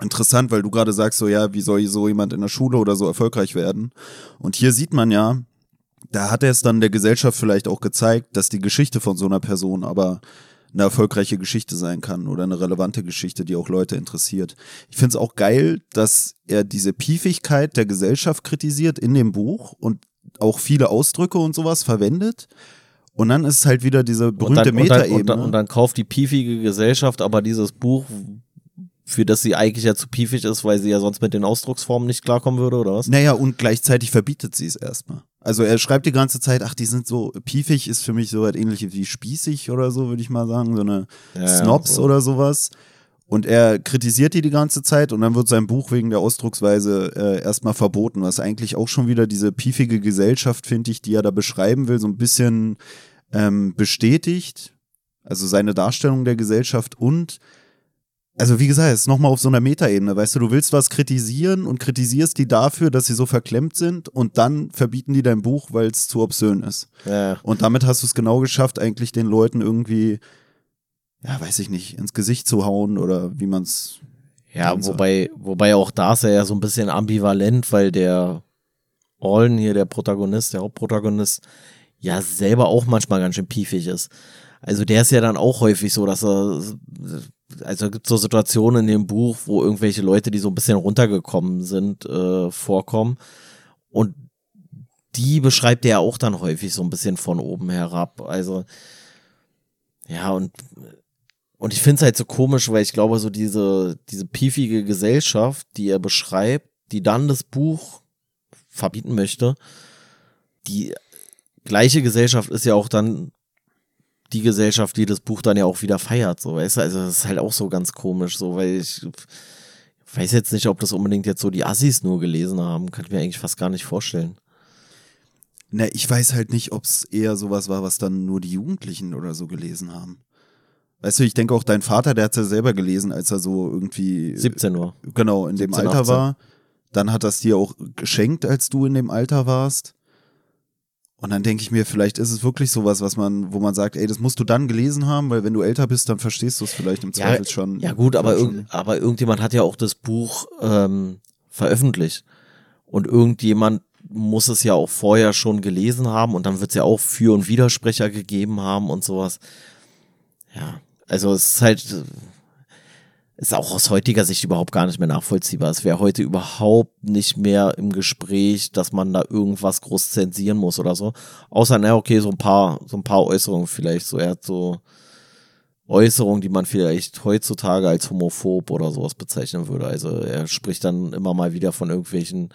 interessant, weil du gerade sagst, so ja, wie soll so jemand in der Schule oder so erfolgreich werden? Und hier sieht man ja, da hat er es dann der Gesellschaft vielleicht auch gezeigt, dass die Geschichte von so einer Person aber eine erfolgreiche Geschichte sein kann oder eine relevante Geschichte, die auch Leute interessiert. Ich finde es auch geil, dass er diese Piefigkeit der Gesellschaft kritisiert in dem Buch und auch viele Ausdrücke und sowas verwendet. Und dann ist es halt wieder diese berühmte Metaebene. Und, und, und, dann kauft die piefige Gesellschaft aber dieses Buch, für das sie eigentlich ja zu piefig ist, weil sie ja sonst mit den Ausdrucksformen nicht klarkommen würde, oder was? Naja, und gleichzeitig verbietet sie es erstmal. Also er schreibt die ganze Zeit, ach, die sind so, piefig ist für mich so was ähnliches wie spießig oder so, würde ich mal sagen, so eine ja, Snobs so. oder sowas. Und er kritisiert die die ganze Zeit und dann wird sein Buch wegen der Ausdrucksweise äh, erstmal verboten, was eigentlich auch schon wieder diese piefige Gesellschaft, finde ich, die er da beschreiben will, so ein bisschen ähm, bestätigt. Also seine Darstellung der Gesellschaft und also wie gesagt, es ist nochmal auf so einer Metaebene, weißt du, du willst was kritisieren und kritisierst die dafür, dass sie so verklemmt sind und dann verbieten die dein Buch, weil es zu obszön ist. Ja. Und damit hast du es genau geschafft, eigentlich den Leuten irgendwie, ja, weiß ich nicht, ins Gesicht zu hauen oder wie man es. Ja, wobei, wobei auch da ist er ja so ein bisschen ambivalent, weil der Ollen hier, der Protagonist, der Hauptprotagonist, ja selber auch manchmal ganz schön piefig ist. Also der ist ja dann auch häufig so, dass er also gibt so Situationen in dem Buch, wo irgendwelche Leute, die so ein bisschen runtergekommen sind, äh, vorkommen. Und die beschreibt er auch dann häufig so ein bisschen von oben herab. Also, ja, und, und ich finde es halt so komisch, weil ich glaube, so diese, diese piefige Gesellschaft, die er beschreibt, die dann das Buch verbieten möchte, die gleiche Gesellschaft ist ja auch dann die Gesellschaft, die das Buch dann ja auch wieder feiert, so, weißt du, also das ist halt auch so ganz komisch, so, weil ich weiß jetzt nicht, ob das unbedingt jetzt so die Assis nur gelesen haben, kann ich mir eigentlich fast gar nicht vorstellen. Na, ich weiß halt nicht, ob es eher sowas war, was dann nur die Jugendlichen oder so gelesen haben. Weißt du, ich denke auch dein Vater, der hat es ja selber gelesen, als er so irgendwie 17 Uhr. Genau, in 17, dem Alter 18. war. Dann hat das dir auch geschenkt, als du in dem Alter warst. Und dann denke ich mir, vielleicht ist es wirklich sowas, was man, wo man sagt, ey, das musst du dann gelesen haben, weil wenn du älter bist, dann verstehst du es vielleicht im Zweifel ja, schon. Ja gut, aber, irg aber irgendjemand hat ja auch das Buch ähm, veröffentlicht. Und irgendjemand muss es ja auch vorher schon gelesen haben und dann wird es ja auch Für- und Widersprecher gegeben haben und sowas. Ja, also es ist halt, ist auch aus heutiger Sicht überhaupt gar nicht mehr nachvollziehbar. Es wäre heute überhaupt nicht mehr im Gespräch, dass man da irgendwas groß zensieren muss oder so. Außer, na okay, so ein paar, so ein paar Äußerungen vielleicht. So, er hat so Äußerungen, die man vielleicht heutzutage als homophob oder sowas bezeichnen würde. Also er spricht dann immer mal wieder von irgendwelchen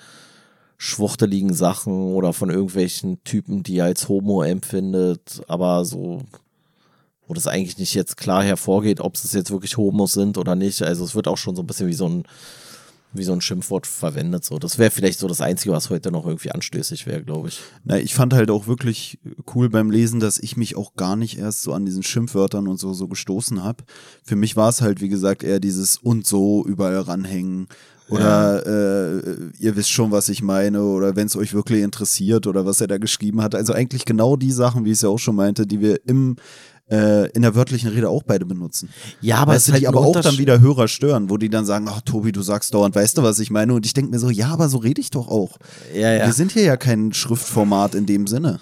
schwuchteligen Sachen oder von irgendwelchen Typen, die er als Homo empfindet, aber so wo das eigentlich nicht jetzt klar hervorgeht, ob es jetzt wirklich Homos sind oder nicht. Also es wird auch schon so ein bisschen wie so ein, wie so ein Schimpfwort verwendet. So, das wäre vielleicht so das Einzige, was heute noch irgendwie anstößig wäre, glaube ich. Na, ich fand halt auch wirklich cool beim Lesen, dass ich mich auch gar nicht erst so an diesen Schimpfwörtern und so so gestoßen habe. Für mich war es halt, wie gesagt, eher dieses und so überall ranhängen. Oder ja. äh, ihr wisst schon, was ich meine, oder wenn es euch wirklich interessiert oder was er da geschrieben hat. Also eigentlich genau die Sachen, wie ich es ja auch schon meinte, die wir im äh, in der wörtlichen Rede auch beide benutzen. Ja, aber weißt es ist halt aber auch dann wieder Hörer stören, wo die dann sagen, ach Tobi, du sagst dauernd, weißt du, was ich meine? Und ich denke mir so, ja, aber so rede ich doch auch. Ja, ja. Wir sind hier ja kein Schriftformat in dem Sinne.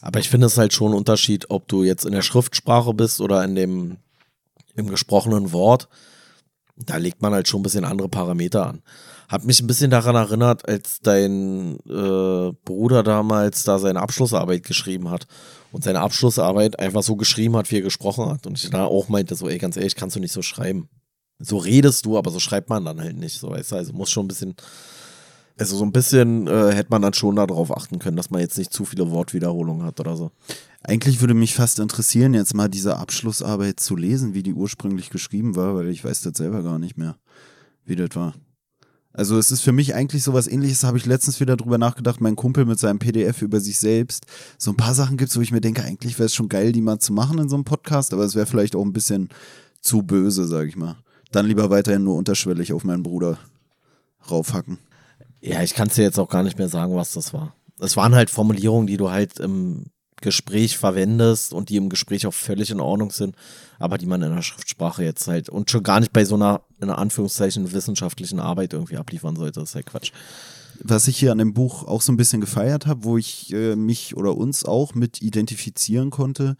Aber ich finde es halt schon ein Unterschied, ob du jetzt in der Schriftsprache bist oder in dem im gesprochenen Wort. Da legt man halt schon ein bisschen andere Parameter an. Hat mich ein bisschen daran erinnert, als dein äh, Bruder damals da seine Abschlussarbeit geschrieben hat und seine Abschlussarbeit einfach so geschrieben hat, wie er gesprochen hat. Und ich da auch meinte, so, ey, ganz ehrlich, kannst du nicht so schreiben. So redest du, aber so schreibt man dann halt nicht. So, weißt du, also muss schon ein bisschen, also so ein bisschen äh, hätte man dann schon darauf achten können, dass man jetzt nicht zu viele Wortwiederholungen hat oder so. Eigentlich würde mich fast interessieren, jetzt mal diese Abschlussarbeit zu lesen, wie die ursprünglich geschrieben war, weil ich weiß das selber gar nicht mehr, wie das war. Also es ist für mich eigentlich sowas ähnliches, habe ich letztens wieder drüber nachgedacht, mein Kumpel mit seinem PDF über sich selbst. So ein paar Sachen gibt es, wo ich mir denke, eigentlich wäre es schon geil, die mal zu machen in so einem Podcast, aber es wäre vielleicht auch ein bisschen zu böse, sage ich mal. Dann lieber weiterhin nur unterschwellig auf meinen Bruder raufhacken. Ja, ich kann es dir jetzt auch gar nicht mehr sagen, was das war. Es waren halt Formulierungen, die du halt im Gespräch verwendest und die im Gespräch auch völlig in Ordnung sind, aber die man in der Schriftsprache jetzt halt und schon gar nicht bei so einer, in Anführungszeichen, wissenschaftlichen Arbeit irgendwie abliefern sollte. Das ist halt Quatsch. was ich hier an dem Buch auch so ein bisschen gefeiert habe, wo ich äh, mich oder uns auch mit identifizieren konnte,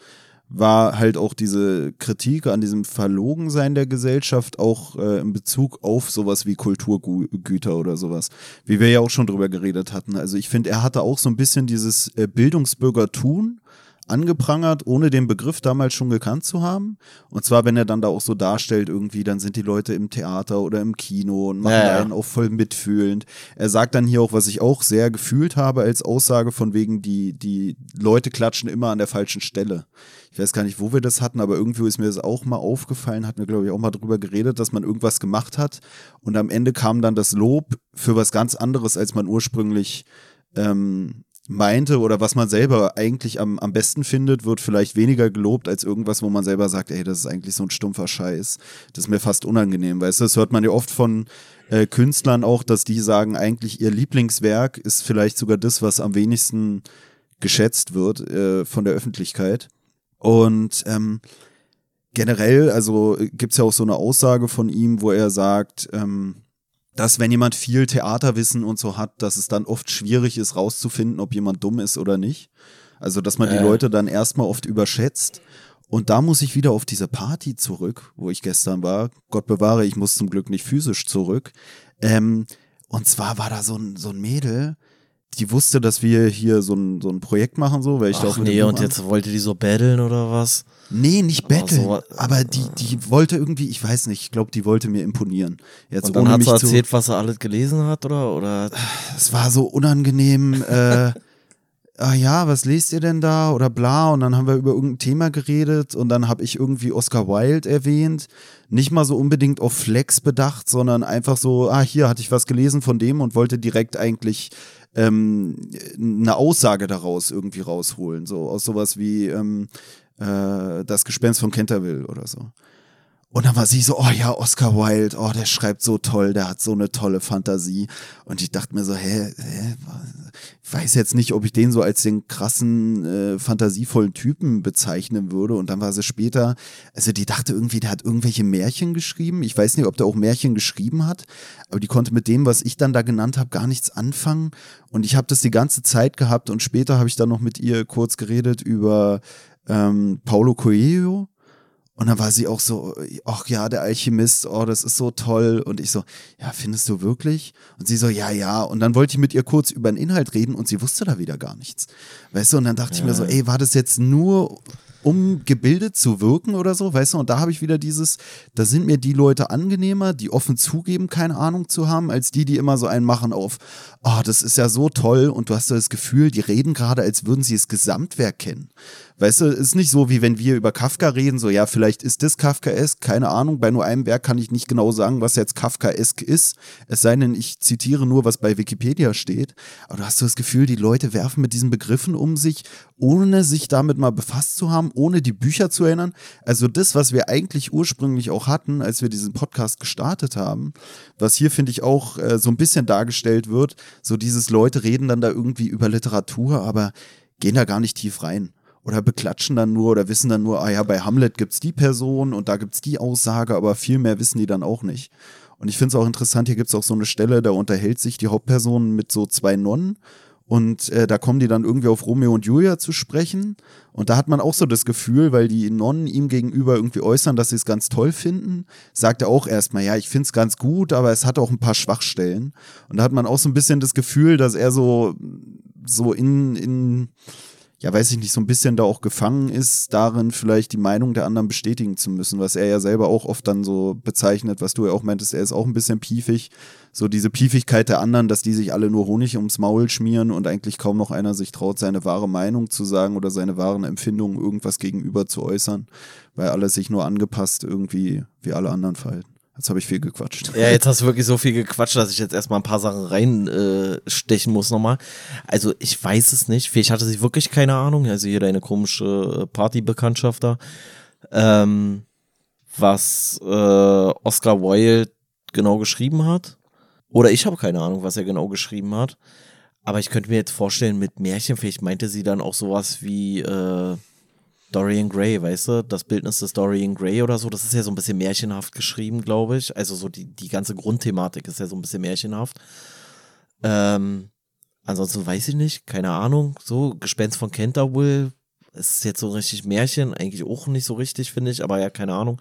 war halt auch diese Kritik an diesem Verlogensein der Gesellschaft, auch äh, in Bezug auf sowas wie Kulturgüter oder sowas, wie wir ja auch schon drüber geredet hatten. Also ich finde, er hatte auch so ein bisschen dieses äh, Bildungsbürgertun angeprangert, ohne den Begriff damals schon gekannt zu haben. Und zwar, wenn er dann da auch so darstellt, irgendwie, dann sind die Leute im Theater oder im Kino und machen Ja, einen auch voll mitfühlend. Er sagt dann hier auch, was ich auch sehr gefühlt habe als Aussage von wegen, die, die Leute klatschen immer an der falschen Stelle. Ich weiß gar nicht, wo wir das hatten, aber irgendwie ist mir das auch mal aufgefallen, hatten wir, glaube ich, auch mal drüber geredet, dass man irgendwas gemacht hat und am Ende kam dann das Lob für was ganz anderes, als man ursprünglich ähm, meinte oder was man selber eigentlich am, am besten findet, wird vielleicht weniger gelobt als irgendwas, wo man selber sagt, ey, das ist eigentlich so ein stumpfer Scheiß. Das ist mir fast unangenehm, weißt du? Das hört man ja oft von äh, Künstlern auch, dass die sagen, eigentlich ihr Lieblingswerk ist vielleicht sogar das, was am wenigsten geschätzt wird äh, von der Öffentlichkeit. Und ähm, generell, also gibt's ja auch so eine Aussage von ihm, wo er sagt, ähm, dass wenn jemand viel Theaterwissen und so hat, dass es dann oft schwierig ist, rauszufinden, ob jemand dumm ist oder nicht. Also, dass man die Äh. Leute dann erstmal oft überschätzt. Und da muss ich wieder auf diese Party zurück, wo ich gestern war. Gott bewahre, ich muss zum Glück nicht physisch zurück. Ähm, und zwar war da so ein, so ein Mädel, die wusste, dass wir hier so ein, so ein Projekt machen, so, weil ich da Ach auch mit dem nee, und an- jetzt wollte die so battlen oder was? Nee, nicht Ach betteln. so, aber die, die wollte irgendwie, ich weiß nicht, ich glaube, die wollte mir imponieren. Jetzt Und dann ohne hat mich sie zu. erzählt, was er alles gelesen hat, oder? Oder Es war so unangenehm. äh, ah ja, was lest ihr denn da? Oder bla. Und dann haben wir über irgendein Thema geredet und dann habe ich irgendwie Oscar Wilde erwähnt. Nicht mal so unbedingt auf Flex bedacht, sondern einfach so, ah, hier hatte ich was gelesen von dem und wollte direkt eigentlich ähm, eine Aussage daraus irgendwie rausholen. So aus sowas wie ähm, äh, das Gespenst von Canterville oder so. Und dann war sie so, oh ja, Oscar Wilde, oh, der schreibt so toll, der hat so eine tolle Fantasie. Und ich dachte mir so, hä, hä ich weiß jetzt nicht, ob ich den so als den krassen, äh, fantasievollen Typen bezeichnen würde. Und dann war sie später, also die dachte irgendwie, der hat irgendwelche Märchen geschrieben. Ich weiß nicht, ob der auch Märchen geschrieben hat, aber die konnte mit dem, was ich dann da genannt habe, gar nichts anfangen. Und ich habe das die ganze Zeit gehabt und später habe ich dann noch mit ihr kurz geredet über ähm, Paulo Coelho. Und dann war sie auch so, ach ja, der Alchemist, oh, das ist so toll. Und ich so, ja, findest du wirklich? Und sie so, ja, ja. Und dann wollte ich mit ihr kurz über den Inhalt reden und sie wusste da wieder gar nichts. Weißt du, und dann dachte ich mir so, ey, war das jetzt nur um gebildet zu wirken oder so, weißt du? Und da habe ich wieder dieses, da sind mir die Leute angenehmer, die offen zugeben, keine Ahnung zu haben, als die, die immer so einen machen auf, oh, das ist ja so toll und du hast so das Gefühl, die reden gerade, als würden sie das Gesamtwerk kennen. Weißt du, ist nicht so, wie wenn wir über Kafka reden, so, ja, vielleicht ist das Kafkaesk, keine Ahnung, bei nur einem Werk kann ich nicht genau sagen, was jetzt Kafkaesk ist, es sei denn, ich zitiere nur, was bei Wikipedia steht, aber du hast so das Gefühl, die Leute werfen mit diesen Begriffen um sich, ohne sich damit mal befasst zu haben, ohne die Bücher zu erinnern. Also das, was wir eigentlich ursprünglich auch hatten, als wir diesen Podcast gestartet haben, was hier, finde ich, auch äh, so ein bisschen dargestellt wird, so dieses Leute reden dann da irgendwie über Literatur, aber gehen da gar nicht tief rein. Oder beklatschen dann nur oder wissen dann nur, ah ja, bei Hamlet gibt's die Person und da gibt's die Aussage, aber viel mehr wissen die dann auch nicht. Und ich finde es auch interessant, hier gibt's auch so eine Stelle, da unterhält sich die Hauptperson mit so zwei Nonnen und äh, da kommen die dann irgendwie auf Romeo und Julia zu sprechen. Und da hat man auch so das Gefühl, weil die Nonnen ihm gegenüber irgendwie äußern, dass sie es ganz toll finden, sagt er auch erstmal, ja, ich finde es ganz gut, aber es hat auch ein paar Schwachstellen. Und da hat man auch so ein bisschen das Gefühl, dass er so, so in, in ja, weiß ich nicht, so ein bisschen da auch gefangen ist, darin vielleicht die Meinung der anderen bestätigen zu müssen, was er ja selber auch oft dann so bezeichnet, was du ja auch meintest, er ist auch ein bisschen piefig. So diese Piefigkeit der anderen, dass die sich alle nur Honig ums Maul schmieren und eigentlich kaum noch einer sich traut, seine wahre Meinung zu sagen oder seine wahren Empfindungen irgendwas gegenüber zu äußern, weil alle sich nur angepasst irgendwie wie alle anderen verhalten. Jetzt habe ich viel gequatscht. Ja, jetzt hast du wirklich so viel gequatscht, dass ich jetzt erstmal ein paar Sachen reinstechen äh, muss nochmal. Also ich weiß es nicht. Vielleicht hatte sie wirklich keine Ahnung. Also hier deine komische Partybekanntschaft da. Ähm, was äh, Oscar Wilde genau geschrieben hat. Oder ich habe keine Ahnung, was er genau geschrieben hat. Aber ich könnte mir jetzt vorstellen, mit Märchen, vielleicht meinte sie dann auch sowas wie äh, Dorian Gray, weißt du, das Bildnis des Dorian Gray oder so, das ist ja so ein bisschen märchenhaft geschrieben, glaube ich. Also so die, die ganze Grundthematik ist ja so ein bisschen märchenhaft. Ähm, ansonsten weiß ich nicht, keine Ahnung. So, Gespenst von Canterville ist jetzt so richtig Märchen, eigentlich auch nicht so richtig, finde ich, aber ja, keine Ahnung.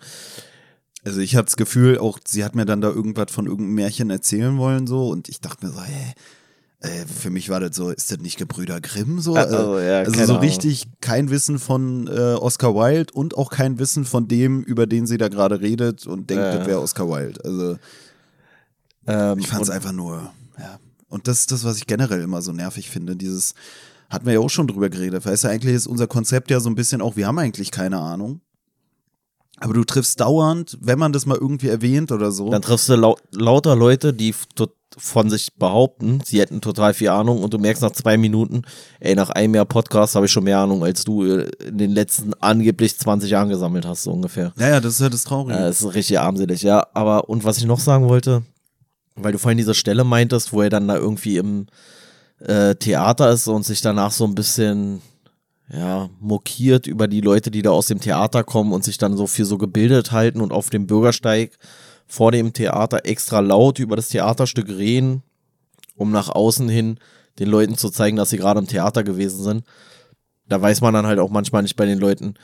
Also ich hatte das Gefühl, auch sie hat mir dann da irgendwas von irgendeinem Märchen erzählen wollen so und ich dachte mir so, hä, äh, für mich war das so, ist das nicht Gebrüder Grimm so? Also, ja, also so richtig kein Wissen von äh, Oscar Wilde und auch kein Wissen von dem, über den sie da gerade redet und denkt, ja. das wäre Oscar Wilde. Also ähm, ich fand es einfach nur, ja. Und das ist das, was ich generell immer so nervig finde, dieses, hatten wir ja auch schon drüber geredet, weißt du, eigentlich ist unser Konzept ja so ein bisschen auch, wir haben eigentlich keine Ahnung. Aber du triffst dauernd, wenn man das mal irgendwie erwähnt oder so. Dann triffst du lau lauter Leute, die von sich behaupten, sie hätten total viel Ahnung und du merkst nach zwei Minuten, ey, nach einem Jahr Podcast habe ich schon mehr Ahnung, als du in den letzten angeblich 20 Jahren gesammelt hast, so ungefähr. Ja, ja, das ist ja das Traurige. Äh, das ist richtig armselig, ja. Aber, und was ich noch sagen wollte, weil du vorhin diese Stelle meintest, wo er dann da irgendwie im äh, Theater ist und sich danach so ein bisschen, ja, mokiert über die Leute, die da aus dem Theater kommen und sich dann so für so gebildet halten und auf dem Bürgersteig vor dem Theater extra laut über das Theaterstück reden, um nach außen hin den Leuten zu zeigen, dass sie gerade im Theater gewesen sind. Da weiß man dann halt auch manchmal nicht bei den Leuten,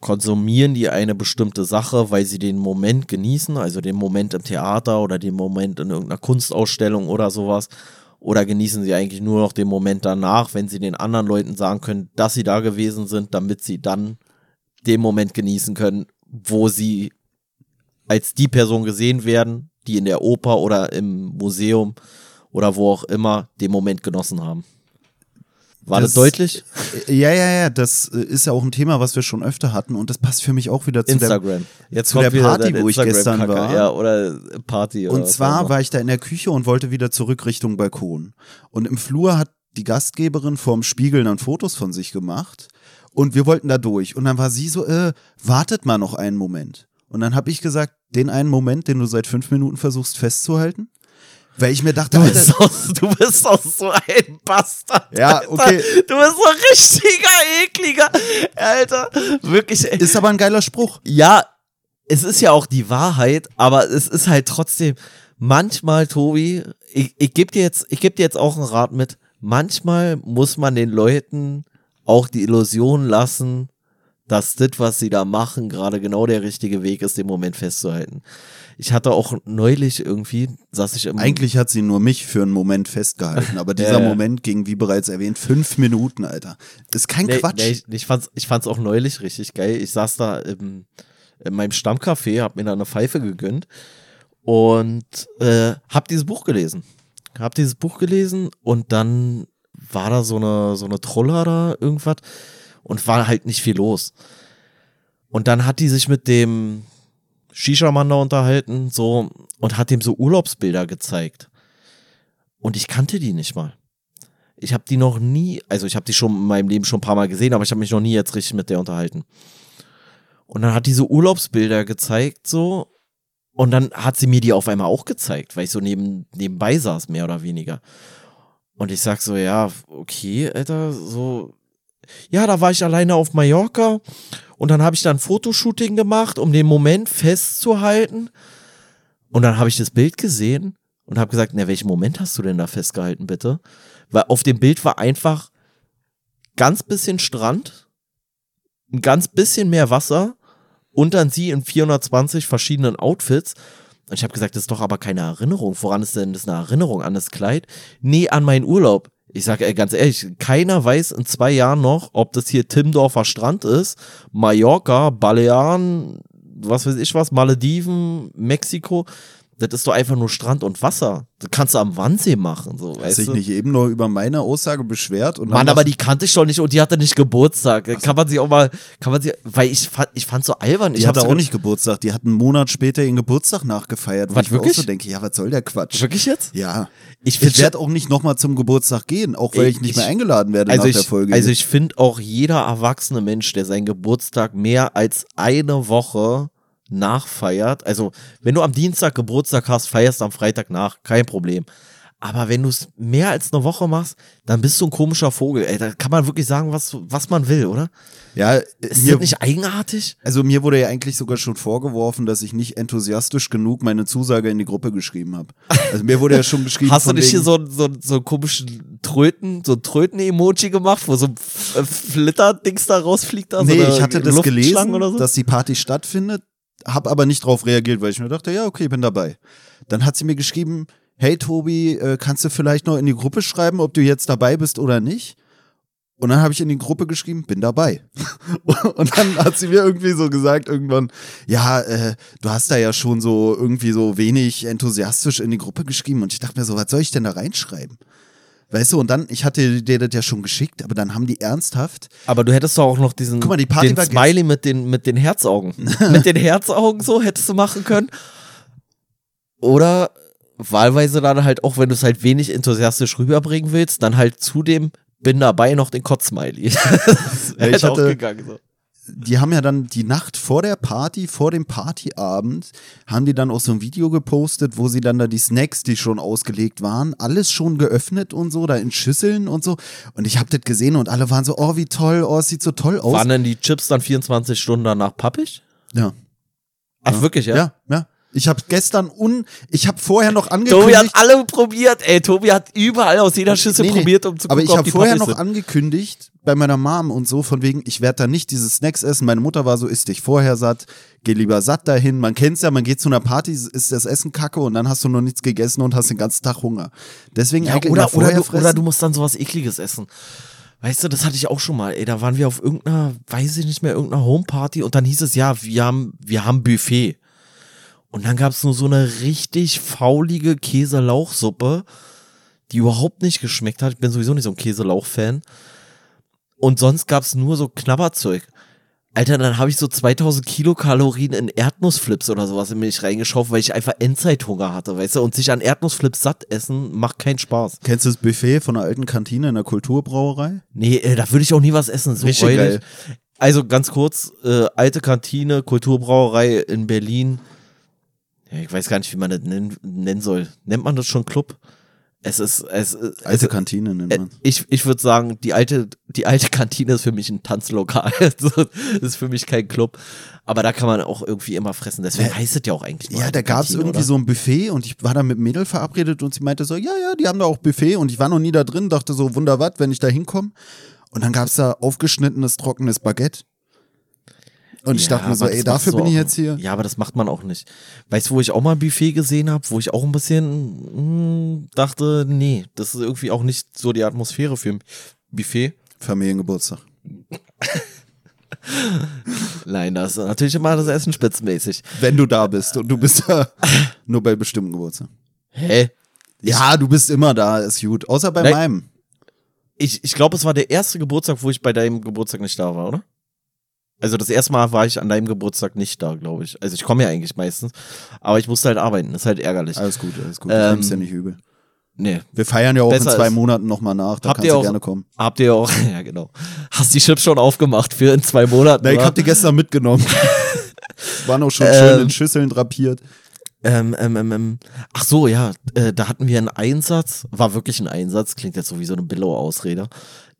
konsumieren die eine bestimmte Sache, weil sie den Moment genießen, also den Moment im Theater oder den Moment in irgendeiner Kunstausstellung oder sowas, oder genießen sie eigentlich nur noch den Moment danach, wenn sie den anderen Leuten sagen können, dass sie da gewesen sind, damit sie dann den Moment genießen können, wo sie als die Person gesehen werden, die in der Oper oder im Museum oder wo auch immer den Moment genossen haben. War das, das, deutlich? Äh, ja, ja, ja, das äh, ist ja auch ein Thema, was wir schon öfter hatten und das passt für mich auch wieder zu Instagram. der, Jetzt zu der Party, wo ich gestern war. Ja, oder Party. Oder und zwar war ich da in der Küche und wollte wieder zurück Richtung Balkon. Und im Flur hat die Gastgeberin vorm Spiegel dann Fotos von sich gemacht und wir wollten da durch. Und dann war sie so, äh, wartet mal noch einen Moment. Und dann habe ich gesagt, den einen Moment, den du seit fünf Minuten versuchst festzuhalten. Weil ich mir dachte, du bist, auch, du bist auch so ein Bastard. Ja, okay. Du bist so ein richtiger ekliger, Alter. Wirklich. Ist aber ein geiler Spruch. Ja, es ist ja auch die Wahrheit, aber es ist halt trotzdem manchmal, Tobi, ich, ich gebe dir jetzt, ich gebe dir jetzt auch einen Rat mit. Manchmal muss man den Leuten auch die Illusion lassen, dass das, was sie da machen, gerade genau der richtige Weg ist, den Moment festzuhalten. Ich hatte auch neulich irgendwie, saß ich im. Eigentlich hat sie nur mich für einen Moment festgehalten, aber dieser äh, Moment ging, wie bereits erwähnt, fünf Minuten, Alter. ist kein nee, Quatsch. Nee, ich, ich, fand's, ich fand's auch neulich richtig geil. Ich saß da im, in meinem Stammcafé, hab mir da eine Pfeife gegönnt und äh, hab dieses Buch gelesen. Hab dieses Buch gelesen und dann war da so eine, so eine Troller da, irgendwas und war halt nicht viel los. Und dann hat die sich mit dem Shisha-Mann da unterhalten, so, und hat ihm so Urlaubsbilder gezeigt. Und ich kannte die nicht mal. Ich habe die noch nie, also ich habe die schon in meinem Leben schon ein paar Mal gesehen, aber ich habe mich noch nie jetzt richtig mit der unterhalten. Und dann hat die so Urlaubsbilder gezeigt, so, und dann hat sie mir die auf einmal auch gezeigt, weil ich so neben, nebenbei saß, mehr oder weniger. Und ich sag so, ja, okay, Alter, so, ja, da war ich alleine auf Mallorca und dann habe ich dann ein Fotoshooting gemacht, um den Moment festzuhalten. Und dann habe ich das Bild gesehen und habe gesagt, na, welchen Moment hast du denn da festgehalten, bitte? Weil auf dem Bild war einfach ganz bisschen Strand, ein ganz bisschen mehr Wasser und dann sie in 420 verschiedenen Outfits. Und ich habe gesagt, das ist doch aber keine Erinnerung. Woran ist denn das eine Erinnerung? An das Kleid? Nee, an meinen Urlaub. Ich sage ganz ehrlich, keiner weiß in zwei Jahren noch, ob das hier Timdorfer Strand ist, Mallorca, Balearen, was weiß ich was, Malediven, Mexiko. Das ist doch einfach nur Strand und Wasser. Das kannst du am Wannsee machen. So, Hast dich nicht eben nur über meine Aussage beschwert? Und Mann, aber die kannte ich doch nicht und die hatte nicht Geburtstag. Kann man sich auch mal, kann man sich, weil ich fand, ich fand so albern. die ich hatte auch nicht Geburtstag. Die hat einen Monat später ihren Geburtstag nachgefeiert. wo Was, ich wirklich? Auch so denke, ja, was soll der Quatsch? Wirklich jetzt? Ja. Ich Ich werde auch nicht nochmal zum Geburtstag gehen, auch weil Ich- ich nicht ich- mehr eingeladen werde Also nach ich, der Folge. also ich finde auch jeder erwachsene Mensch, der seinen Geburtstag mehr als eine Woche nachfeiert, also wenn du am Dienstag Geburtstag hast, feierst am Freitag nach, kein Problem. Aber wenn du es mehr als eine Woche machst, dann bist du ein komischer Vogel. Ey, da kann man wirklich sagen, was, was man will, oder? ja, Ist mir, das nicht eigenartig? also mir wurde ja eigentlich sogar schon vorgeworfen, dass ich nicht enthusiastisch genug meine Zusage in die Gruppe geschrieben habe. Also mir wurde ja schon geschrieben. Hast du nicht hier so, so, so einen komischen Tröten, so ein Tröten-Emoji gemacht, wo so ein Flitter-Dings da rausfliegt? Also Nee, ich hatte das gelesen, oder so? dass die Party stattfindet, habe aber nicht drauf reagiert, weil ich mir dachte, ja, okay, bin dabei. Dann hat sie mir geschrieben, hey Tobi, äh, kannst du vielleicht noch in die Gruppe schreiben, ob du jetzt dabei bist oder nicht? Und dann habe ich in die Gruppe geschrieben, bin dabei. Und dann hat sie mir irgendwie so gesagt, irgendwann, ja, äh, du hast da ja schon so irgendwie so wenig enthusiastisch in die Gruppe geschrieben. Und ich dachte mir so, was soll ich denn da reinschreiben? Weißt du, und dann, ich hatte dir das ja schon geschickt, aber dann haben die ernsthaft Aber du hättest doch auch noch diesen Guck mal, die Party den war Smiley mit den, mit den Herzaugen. mit den Herzaugen so hättest du machen können. Oder wahlweise dann halt auch, wenn du es halt wenig enthusiastisch rüberbringen willst, dann halt zu dem bin dabei noch den Kotz-Smiley. Ja, ich hätte auch hatte- gegangen. So. Die haben ja dann die Nacht vor der Party, vor dem Partyabend, haben die dann auch so ein Video gepostet, wo sie dann da die Snacks, die schon ausgelegt waren, alles schon geöffnet und so, da in Schüsseln und so. Und ich hab das gesehen und alle waren so, oh, wie toll, oh, es sieht so toll aus. Waren denn die Chips dann 24 Stunden danach pappig? ja. Ach, wirklich, ja? ja, ja. Ich habe gestern un, ich habe vorher noch Tobi angekündigt. hat alle probiert, ey. Tobi hat überall aus jeder Schüssel Nee, nee, probiert, um zu Aber gucken, ich ob habe vorher noch angekündigt bei meiner Mom und so, von wegen, ich werde da nicht diese Snacks essen. Meine Mutter war so, isst dich vorher satt, geh lieber satt dahin. Man kennt's ja, man geht zu einer Party, ist das Essen kacke und dann hast du noch nichts gegessen und hast den ganzen Tag Hunger. Deswegen Ja, eigentlich oder, oder, du, oder du musst dann sowas ekliges essen. Weißt du, das hatte ich auch schon mal. Ey, da waren wir auf irgendeiner, weiß ich nicht mehr, irgendeiner Homeparty und dann hieß es, ja, wir haben, wir haben Buffet. Und dann gab's nur so eine richtig faulige Käselauchsuppe, die überhaupt nicht geschmeckt hat. Ich bin sowieso nicht so ein Käselauch-Fan. Und sonst gab's nur so Knabberzeug. Alter, dann habe ich so 2000 Kilokalorien in Erdnussflips oder sowas in mich reingeschaufelt, weil ich einfach Endzeithunger hatte, weißt du? Und sich an Erdnussflips satt essen macht keinen Spaß. Kennst du das Buffet von einer alten Kantine in der Kulturbrauerei? Nee, äh, da würde ich auch nie was essen. So Richtig geil. Also ganz kurz, äh, alte Kantine, Kulturbrauerei in Berlin. Ja, ich weiß gar nicht, wie man das nennen, nennen soll. Nennt man das schon Club? Es ist, es, es Alte Kantine nennt äh, man. ich, ich würde sagen, die alte, die alte Kantine ist für mich ein Tanzlokal. Das ist für mich kein Club. Aber da kann man auch irgendwie immer fressen. Deswegen Ja. heißt es ja auch eigentlich Ja, da gab's Kantine, irgendwie oder? so ein Buffet und ich war da mit Mädel verabredet und sie meinte so, ja, ja, die haben da auch Buffet und ich war noch nie da drin, dachte so, wunder was, wenn ich da hinkomme. Und dann gab's da aufgeschnittenes, trockenes Baguette. Und ich Ja, dachte mir so, ey, dafür bin ich jetzt hier. Ja, aber das macht man auch nicht. Weißt du, wo ich auch mal ein Buffet gesehen habe, wo ich auch ein bisschen mh, dachte, nee, das ist irgendwie auch nicht so die Atmosphäre für ein Buffet. Familiengeburtstag. Nein, das ist natürlich immer das Essen spitzenmäßig. Wenn du da bist und du bist da nur bei bestimmten Geburtstag. Hä? Ja, du bist immer da, ist gut. Außer bei Nein. meinem. Ich, ich glaube, es war der erste Geburtstag, wo ich bei deinem Geburtstag nicht da war, oder? Also das erste Mal war ich an deinem Geburtstag nicht da, glaube ich. Also ich komme ja eigentlich meistens, aber ich musste halt arbeiten. Das ist halt ärgerlich. Alles gut, alles gut. Ähm, ich ja nicht übel. nee. Wir feiern ja auch besser in zwei Monaten nochmal nach, da Habt kannst ihr du auch- gerne kommen. Habt ihr auch, ja genau. Hast die Chips schon aufgemacht für in zwei Monaten? Na, ich hab die gestern mitgenommen. Waren auch schon Ähm, schön in Schüsseln drapiert. Ähm, ähm, ähm, ähm. Ach so, ja, äh, da hatten wir einen Einsatz, war wirklich ein Einsatz, klingt jetzt so wie so eine Billow-Ausrede.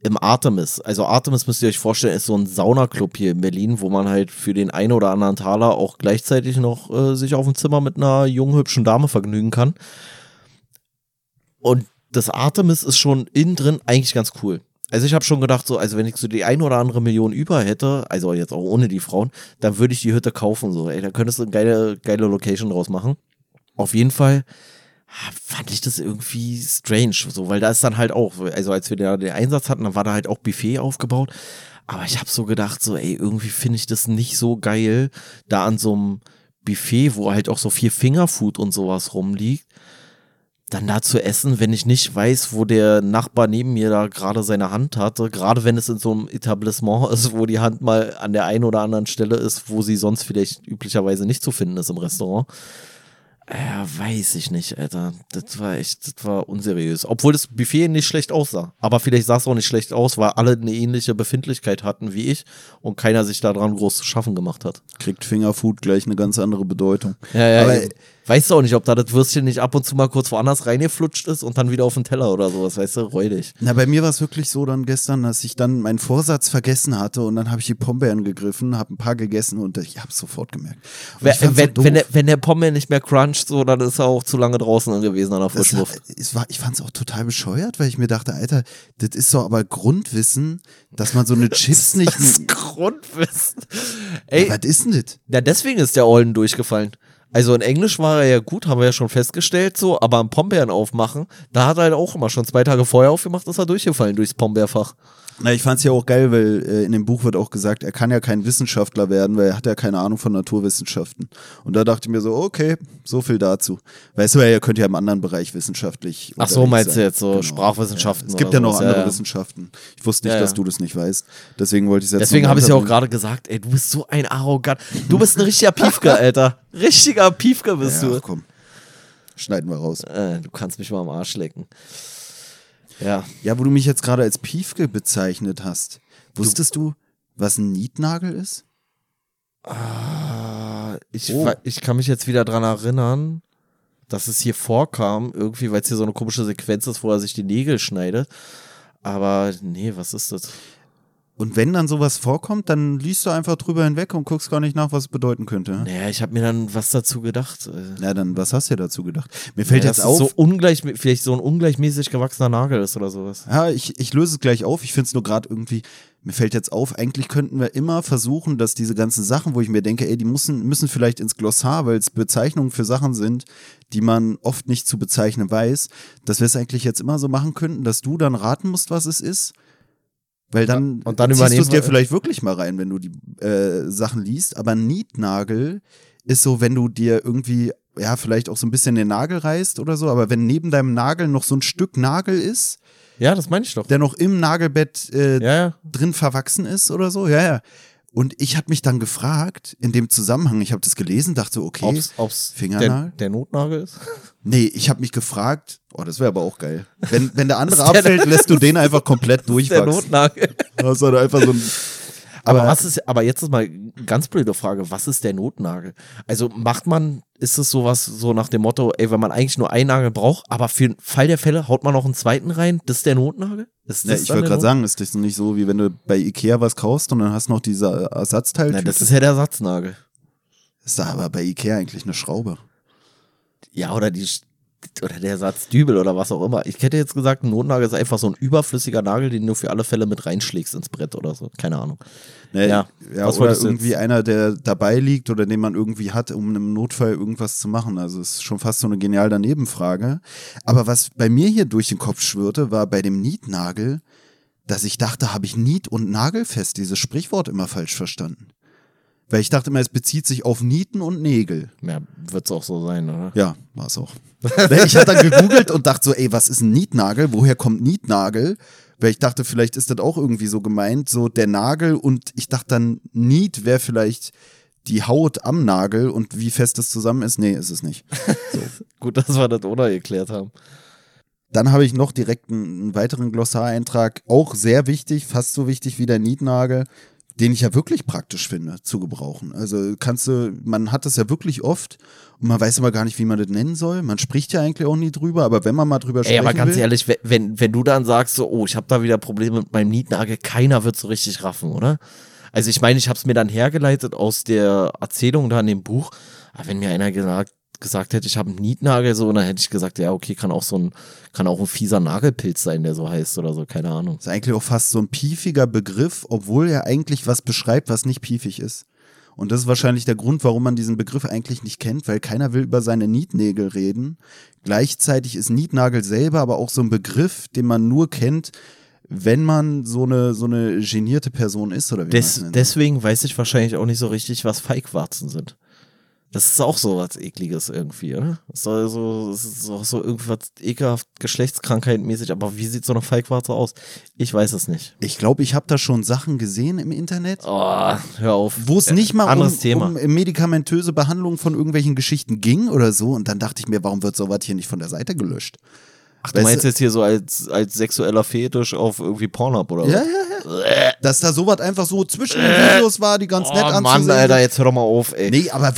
Im Artemis. Also Artemis müsst ihr euch vorstellen, ist so ein Saunaclub hier in Berlin, wo man halt für den einen oder anderen Taler auch gleichzeitig noch äh, sich auf dem Zimmer mit einer jungen, hübschen Dame vergnügen kann. Und das Artemis ist schon innen drin eigentlich ganz cool. Also ich habe schon gedacht, so, also wenn ich so die ein oder andere Million über hätte, also jetzt auch ohne die Frauen, dann würde ich die Hütte kaufen. So, ey, da könntest du eine geile, geile Location draus machen. Auf jeden Fall fand ich das irgendwie strange, so, weil da ist dann halt auch, also als wir da den Einsatz hatten, dann war da halt auch Buffet aufgebaut. Aber ich habe so gedacht, so, ey, irgendwie finde ich das nicht so geil, da an so einem Buffet, wo halt auch so viel Fingerfood und sowas rumliegt, dann da zu essen, wenn ich nicht weiß, wo der Nachbar neben mir da gerade seine Hand hatte, gerade wenn es in so einem Etablissement ist, wo die Hand mal an der einen oder anderen Stelle ist, wo sie sonst vielleicht üblicherweise nicht zu finden ist im Restaurant. Ja, weiß ich nicht, Alter. Das war echt, das war unseriös. Obwohl das Buffet nicht schlecht aussah. Aber vielleicht sah es auch nicht schlecht aus, weil alle eine ähnliche Befindlichkeit hatten wie ich und keiner sich daran groß zu schaffen gemacht hat. Kriegt Fingerfood gleich eine ganz andere Bedeutung. Ja, ja, Aber eben. Weißt du auch nicht, ob da das Würstchen nicht ab und zu mal kurz woanders reingeflutscht ist und dann wieder auf den Teller oder sowas, weißt du, räudig. Na, bei mir war es wirklich so dann gestern, dass ich dann meinen Vorsatz vergessen hatte und dann habe ich die Pombeeren gegriffen, habe ein paar gegessen und ich habe es sofort gemerkt. Wenn, so wenn, der, wenn der Pommes nicht mehr cruncht, so, dann ist er auch zu lange draußen gewesen an der frischen Luft. es war, ich fand es auch total bescheuert, weil ich mir dachte, Alter, das ist doch aber Grundwissen, dass man so eine Chips nicht. Das Grundwissen. Ey, was ist denn das? ja, deswegen ist der Olden durchgefallen. Also in Englisch war er ja gut, haben wir ja schon festgestellt, so, aber am Pombeeren aufmachen, da hat er halt auch immer schon zwei Tage vorher aufgemacht, ist er durchgefallen durchs Pombeerfach. Na, ich fand's ja auch geil, weil äh, in dem Buch wird auch gesagt, er kann ja kein Wissenschaftler werden, weil er hat ja keine Ahnung von Naturwissenschaften. Und da dachte ich mir so, okay, so viel dazu. Weißt du, er könnte ja im anderen Bereich wissenschaftlich. Ach so, meinst du sein. jetzt so Sprachwissenschaften Ja. Es gibt ja noch sowas, andere ja, ja. Wissenschaften. Ich wusste nicht, dass du das nicht weißt. Deswegen wollte ich es jetzt Deswegen habe ich ja auch gerade gesagt, ey, du bist so ein arrogant. Du bist ein richtiger Piefke, Alter. Richtiger Piefke bist du. ach, komm. Schneiden wir raus. Äh, du kannst mich mal am Arsch lecken. Ja. Ja, wo du mich jetzt gerade als Piefke bezeichnet hast. Wusstest du, was ein Nietnagel ist? Ah, ich, Oh. ich kann mich jetzt wieder dran erinnern, dass es hier vorkam, irgendwie, weil es hier so eine komische Sequenz ist, wo er sich die Nägel schneidet. Aber nee, was ist das? Und wenn dann sowas vorkommt, dann liest du einfach drüber hinweg und guckst gar nicht nach, was es bedeuten könnte. Naja, ich habe mir dann was dazu gedacht. äh, Na, dann, was hast du dir dazu gedacht? Mir fällt ja, jetzt dass auf. es so ungleich, vielleicht so ein ungleichmäßig gewachsener Nagel ist oder sowas. Ja, ich, ich löse es gleich auf. Ich finde es nur gerade irgendwie, mir fällt jetzt auf, eigentlich könnten wir immer versuchen, dass diese ganzen Sachen, wo ich mir denke, ey, die müssen, müssen vielleicht ins Glossar, weil es Bezeichnungen für Sachen sind, die man oft nicht zu bezeichnen weiß, dass wir es eigentlich jetzt immer so machen könnten, dass du dann raten musst, was es ist. Weil dann, und dann ziehst du es dir vielleicht wirklich mal rein, wenn du die äh, Sachen liest. Aber Nietnagel ist so, wenn du dir irgendwie, ja, vielleicht auch so ein bisschen den Nagel reißt oder so, aber wenn neben deinem Nagel noch so ein Stück Nagel ist, Ja, das meine ich doch. der noch im Nagelbett äh, Ja, ja. drin verwachsen ist oder so. Ja, ja. Und ich habe mich dann gefragt, in dem Zusammenhang, ich habe das gelesen, dachte okay, Ob's, ob's Fingernagel? der, der Notnagel ist. nee, ich habe mich gefragt, oh, das wäre aber auch geil. Wenn, wenn der andere der- abfällt, lässt du den einfach komplett Der durchwachsen. Notnagel. Das ist einfach so ein, Aber, Aber- was ist, aber jetzt ist mal eine ganz blöde Frage, was ist der Notnagel? Also macht man, ist es sowas so nach dem Motto, ey, wenn man eigentlich nur einen Nagel braucht, aber für den Fall der Fälle haut man noch einen zweiten rein, das ist der Notnagel? Ist das ich dann wollte der gerade sagen, ist das nicht so, wie wenn du bei Ikea was kaufst und dann hast noch diese Ersatzteil. Na, das ist ja der Satznagel. ist da aber bei Ikea eigentlich eine Schraube. Ja, oder die oder der Satzdübel oder was auch immer. Ich hätte jetzt gesagt, ein Notnagel ist einfach so ein überflüssiger Nagel, den du für alle Fälle mit reinschlägst ins Brett oder so. Keine Ahnung. Ne, Ja, ja was oder irgendwie jetzt? einer, der dabei liegt oder den man irgendwie hat, um im Notfall irgendwas zu machen. Also es ist schon fast so eine genial Danebenfrage. Aber was bei mir hier durch den Kopf schwirrte, war bei dem Nietnagel, dass ich dachte, habe ich Niet- und Nagelfest, dieses Sprichwort immer falsch verstanden. Weil ich dachte immer, es bezieht sich auf Nieten und Nägel. Ja, wird es auch so sein, oder? Ja, war es auch. Ich hatte dann gegoogelt und dachte so, ey, was ist ein Nietnagel? Woher kommt Nietnagel? Weil ich dachte, vielleicht ist das auch irgendwie so gemeint, so der Nagel und ich dachte dann, Niet wäre vielleicht die Haut am Nagel und wie fest das zusammen ist. Nee, ist es nicht. Gut, dass wir das oder geklärt haben. Dann habe ich noch direkt einen, einen weiteren Glossareintrag, auch sehr wichtig, fast so wichtig wie der Nietnagel. Den ich ja wirklich praktisch finde zu gebrauchen. Also kannst du, man hat das ja wirklich oft und man weiß aber gar nicht, wie man das nennen soll. Man spricht ja eigentlich auch nie drüber, aber wenn man mal drüber spricht. Ey, aber ganz will, ehrlich, we- wenn, wenn du dann sagst, so, oh, ich habe da wieder Probleme mit meinem Nietnagel, keiner wird so richtig raffen, oder? Also ich meine, ich habe es mir dann hergeleitet aus der Erzählung da in dem Buch. Aber wenn mir einer gesagt, gesagt hätte, ich habe einen Nietnagel, so, dann hätte ich gesagt, ja, okay, kann auch so ein, kann auch ein fieser Nagelpilz sein, der so heißt oder so, keine Ahnung. ist eigentlich auch fast so ein piefiger Begriff, obwohl er eigentlich was beschreibt, was nicht piefig ist. Und das ist wahrscheinlich der Grund, warum man diesen Begriff eigentlich nicht kennt, weil keiner will über seine Nietnägel reden. Gleichzeitig ist Nietnagel selber aber auch so ein Begriff, den man nur kennt, wenn man so eine, so eine genierte Person ist oder wie Des, deswegen weiß ich wahrscheinlich auch nicht so richtig, was Feigwarzen sind. Das ist auch so was Ekliges irgendwie, oder? Das ist so, das ist auch so irgendwas ekelhaft geschlechtskrankheitmäßig, aber wie sieht so eine Feigwarze aus? Ich weiß es nicht. Ich glaube, ich habe da schon Sachen gesehen im Internet, Oh, hör auf. wo es nicht mal um, Thema. um medikamentöse Behandlung von irgendwelchen Geschichten ging oder so. Und dann dachte ich mir, warum wird sowas hier nicht von der Seite gelöscht? Ach, du weißt meinst du- jetzt hier so als, als sexueller Fetisch auf irgendwie Pornhub oder Ja, was? ja, ja. Dass da sowas einfach so zwischen den Videos war, die ganz nett Oh anzusehen Mann, Alter, jetzt hör doch mal auf, ey. Nee, aber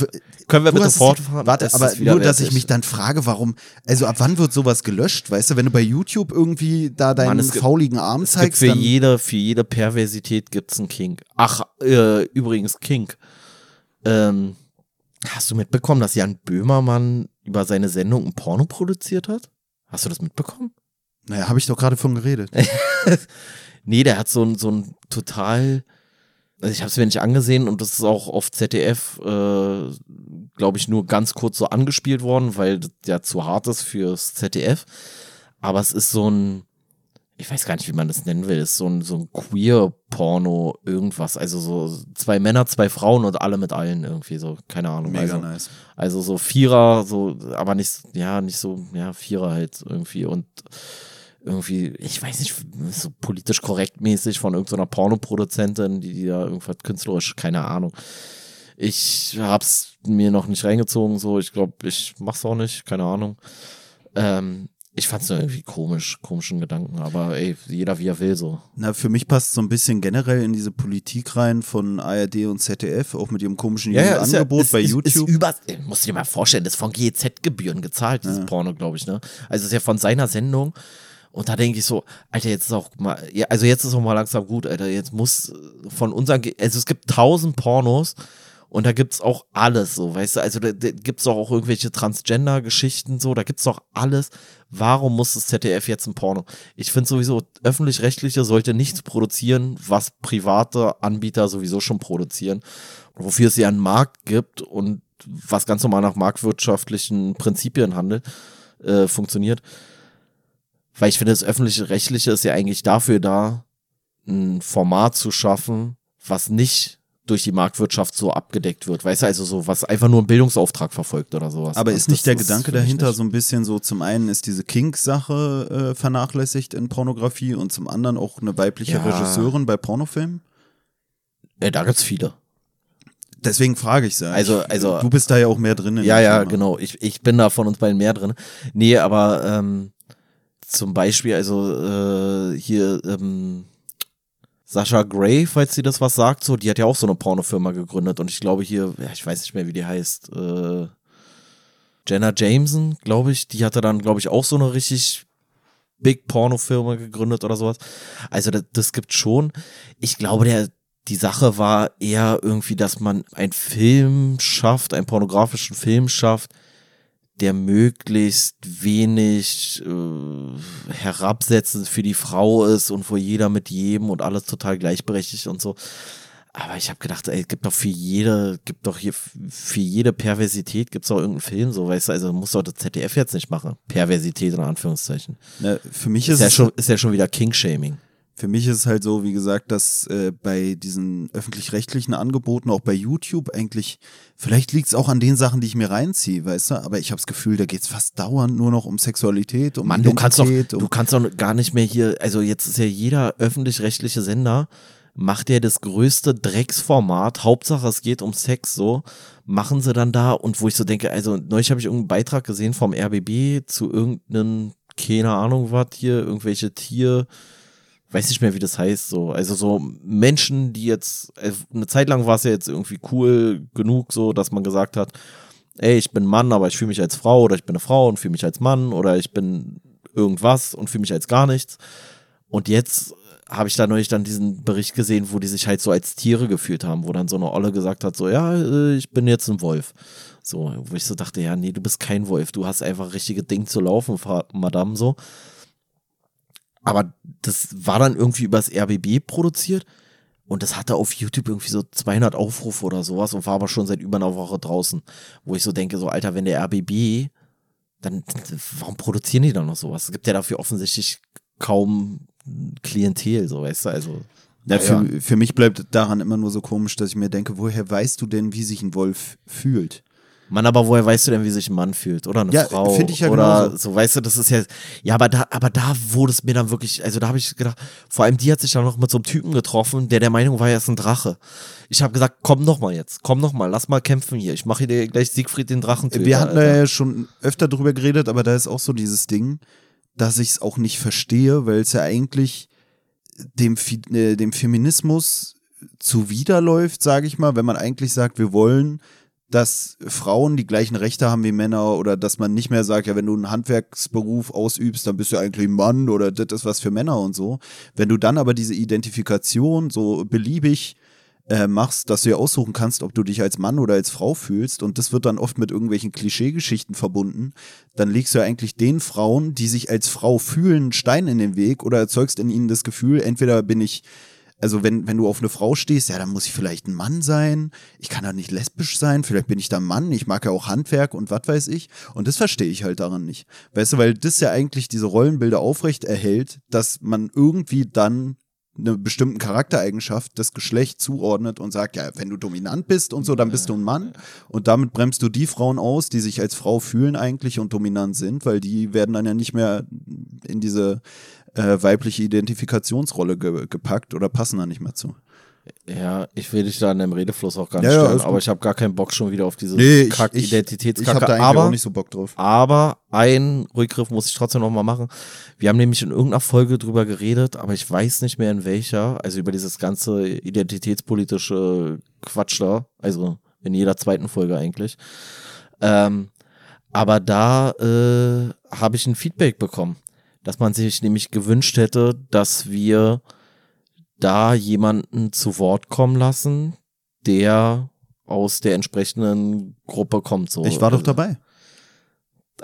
Können wir bitte fortfahren? Warte, Es aber nur, dass ich mich dann frage, warum, also ab wann wird sowas gelöscht? Weißt du, wenn du bei YouTube irgendwie da deinen Mann, fauligen Arm zeigst, für jede, für jede Perversität gibt's einen Kink. Ach, äh, übrigens Kink. Ähm, hast du mitbekommen, dass Jan Böhmermann über seine Sendung ein Porno produziert hat? Hast du das mitbekommen? naja, habe ich doch gerade von geredet. Nee, der hat so ein, so ein total, also ich habe es mir nicht angesehen und das ist auch auf ZDF, äh, glaube ich, nur ganz kurz so angespielt worden, weil das ja zu hart ist fürs ZDF. Aber es ist so ein, ich weiß gar nicht, wie man das nennen will, ist so ein, so ein Queer-Porno, irgendwas. Also so zwei Männer, zwei Frauen und alle mit allen irgendwie so, keine Ahnung. Mega also, nice. also so Vierer, so, aber nicht, ja, nicht so, ja, Vierer halt irgendwie und irgendwie, ich weiß nicht, so politisch korrekt mäßig von irgendeiner Pornoproduzentin, die, die da irgendwas künstlerisch, keine Ahnung. Ich hab's mir noch nicht reingezogen, so, ich glaube, ich mach's auch nicht, keine Ahnung. Ähm, ich fand's nur irgendwie komisch, komischen Gedanken, aber ey, jeder wie er will, so. Na, für mich passt so ein bisschen generell in diese Politik rein von ARD und ZDF, auch mit ihrem komischen Angebot ist, bei ist, YouTube. Ist über, ey, musst du dir mal vorstellen, das ist von GEZ-Gebühren gezahlt, dieses Porno, glaube ich, ne? Also ist ja von seiner Sendung. Und da denke ich so, Alter, jetzt ist auch mal, ja, also jetzt ist auch mal langsam gut, Alter. Jetzt muss von unseren, also es gibt tausend Pornos und da gibt's auch alles so, weißt du, also da, da gibt's doch auch irgendwelche Transgender-Geschichten so, da gibt's doch alles. Warum muss das ZDF jetzt ein Porno? Ich finde sowieso, öffentlich-rechtliche sollte nichts produzieren, was private Anbieter sowieso schon produzieren. Wofür es ja einen Markt gibt und was ganz normal nach marktwirtschaftlichen Prinzipien handelt, äh, funktioniert. Weil ich finde, das öffentlich-rechtliche ist ja eigentlich dafür da, ein Format zu schaffen, was nicht durch die Marktwirtschaft so abgedeckt wird. Weißt du, also so, was einfach nur einen Bildungsauftrag verfolgt oder sowas. Aber ist nicht das der Gedanke für mich dahinter nicht. so ein bisschen so, zum einen ist diese Kink-Sache äh, vernachlässigt in Pornografie und zum anderen auch eine weibliche Ja. Regisseurin bei Pornofilmen? Ja, da gibt's viele. Deswegen frage ich sie. Also- also- du bist da ja auch mehr drin. in Ja, ja, Thema. genau. Ich, ich bin da von uns beiden mehr drin. Nee, aber ähm, zum Beispiel, also äh, hier ähm, Sascha Gray, falls sie das was sagt, so, die hat ja auch so eine Pornofirma gegründet und ich glaube hier, ja, ich weiß nicht mehr, wie die heißt, äh, Jenna Jameson, glaube ich, die hatte dann, glaube ich, auch so eine richtig Big Pornofirma gegründet oder sowas. Also das, das gibt schon. Ich glaube, der, die Sache war eher irgendwie, dass man einen Film schafft, einen pornografischen Film schafft, der möglichst wenig äh, herabsetzend für die Frau ist und wo jeder mit jedem und alles total gleichberechtigt und so. Aber ich habe gedacht, ey, gibt doch für jede, gibt doch hier für jede Perversität gibt's doch irgendeinen Film, so weißt du, also muss doch das ZDF jetzt nicht machen. Perversität in Anführungszeichen. Na, für mich Ist ist, ja es schon, ist ja schon wieder King-Shaming. Für mich ist es halt so, wie gesagt, dass äh, bei diesen öffentlich-rechtlichen Angeboten, auch bei YouTube eigentlich, vielleicht liegt es auch an den Sachen, die ich mir reinziehe, weißt du, aber ich habe das Gefühl, da geht's fast dauernd nur noch um Sexualität, um Mann, du kannst doch, Identität, du um, kannst doch gar nicht mehr hier, also jetzt ist ja jeder öffentlich-rechtliche Sender, macht ja das größte Drecksformat, Hauptsache es geht um Sex so, machen sie dann da und wo ich so denke, also neulich habe ich irgendeinen Beitrag gesehen vom RBB zu irgendeinem, keine Ahnung was hier, irgendwelche Tier, weiß nicht mehr, wie das heißt, so. Also so Menschen, die jetzt, also eine Zeit lang war es ja jetzt irgendwie cool genug, so, dass man gesagt hat, ey, ich bin Mann, aber ich fühle mich als Frau oder ich bin eine Frau und fühle mich als Mann oder ich bin irgendwas und fühle mich als gar nichts. Und jetzt habe ich da neulich dann diesen Bericht gesehen, wo die sich halt so als Tiere gefühlt haben, wo dann so eine Olle gesagt hat, so, ja, äh, ich bin jetzt ein Wolf. So, wo ich so dachte, ja, nee, du bist kein Wolf, du hast einfach richtige Ding zu laufen, Madame, so. Aber das war dann irgendwie übers RBB produziert und das hatte auf YouTube irgendwie so 200 Aufrufe oder sowas und war aber schon seit über einer Woche draußen. Wo ich so denke, so, Alter, wenn der RBB, dann, warum produzieren die dann noch sowas? Es gibt ja dafür offensichtlich kaum Klientel, so weißt du, also. Ja, für, für mich bleibt daran immer nur so komisch, dass ich mir denke, woher weißt du denn, wie sich ein Wolf fühlt? Mann, aber woher weißt du denn, wie sich ein Mann fühlt? Oder eine ja, Frau? Ich ja oder genauso. so, weißt du, das ist ja. Ja, aber da, aber da wurde es mir dann wirklich, also da habe ich gedacht, vor allem die hat sich dann noch mit so einem Typen getroffen, der der Meinung war, er ist ein Drache. Ich habe gesagt, komm noch mal jetzt, komm noch mal, lass mal kämpfen hier. Ich mache hier gleich Siegfried den Drachen. Wir hatten da ja schon öfter drüber geredet, aber da ist auch so dieses Ding, dass ich es auch nicht verstehe, weil es ja eigentlich dem, äh, dem Feminismus zuwiderläuft, sage ich mal, wenn man eigentlich sagt, wir wollen, dass Frauen die gleichen Rechte haben wie Männer oder dass man nicht mehr sagt, ja, wenn du einen Handwerksberuf ausübst, dann bist du eigentlich ein Mann oder das ist was für Männer und so. Wenn du dann aber diese Identifikation so beliebig äh, machst, dass du ja aussuchen kannst, ob du dich als Mann oder als Frau fühlst und das wird dann oft mit irgendwelchen Klischeegeschichten verbunden, dann legst du ja eigentlich den Frauen, die sich als Frau fühlen, Stein in den Weg oder erzeugst in ihnen das Gefühl, entweder bin ich also wenn, wenn du auf eine Frau stehst, ja, dann muss ich vielleicht ein Mann sein. Ich kann ja nicht lesbisch sein. Vielleicht bin ich dann Mann. Ich mag ja auch Handwerk und was weiß ich. Und das verstehe ich halt daran nicht. Weißt du, weil das ja eigentlich diese Rollenbilder aufrecht erhält, dass man irgendwie dann eine bestimmten Charaktereigenschaft das Geschlecht zuordnet und sagt, ja, wenn du dominant bist und so, dann bist du ein Mann. Und damit bremst du die Frauen aus, die sich als Frau fühlen eigentlich und dominant sind, weil die werden dann ja nicht mehr in diese äh, weibliche Identifikationsrolle ge gepackt oder passen da nicht mehr zu. Ja, ich will dich da in deinem Redefluss auch gar nicht ja, stören, aber ich habe gar keinen Bock schon wieder auf diese nee, Kack ich, Identitätskacke. Ich habe da eigentlich aber, auch nicht so Bock drauf. Aber ein Rückgriff muss ich trotzdem noch mal machen. Wir haben nämlich in irgendeiner Folge drüber geredet, aber ich weiß nicht mehr in welcher, also über dieses ganze identitätspolitische Quatsch da, also in jeder zweiten Folge eigentlich. Ähm, aber da äh, habe ich ein Feedback bekommen, dass man sich nämlich gewünscht hätte, dass wir da jemanden zu Wort kommen lassen, der aus der entsprechenden Gruppe kommt. So. Ich war doch dabei.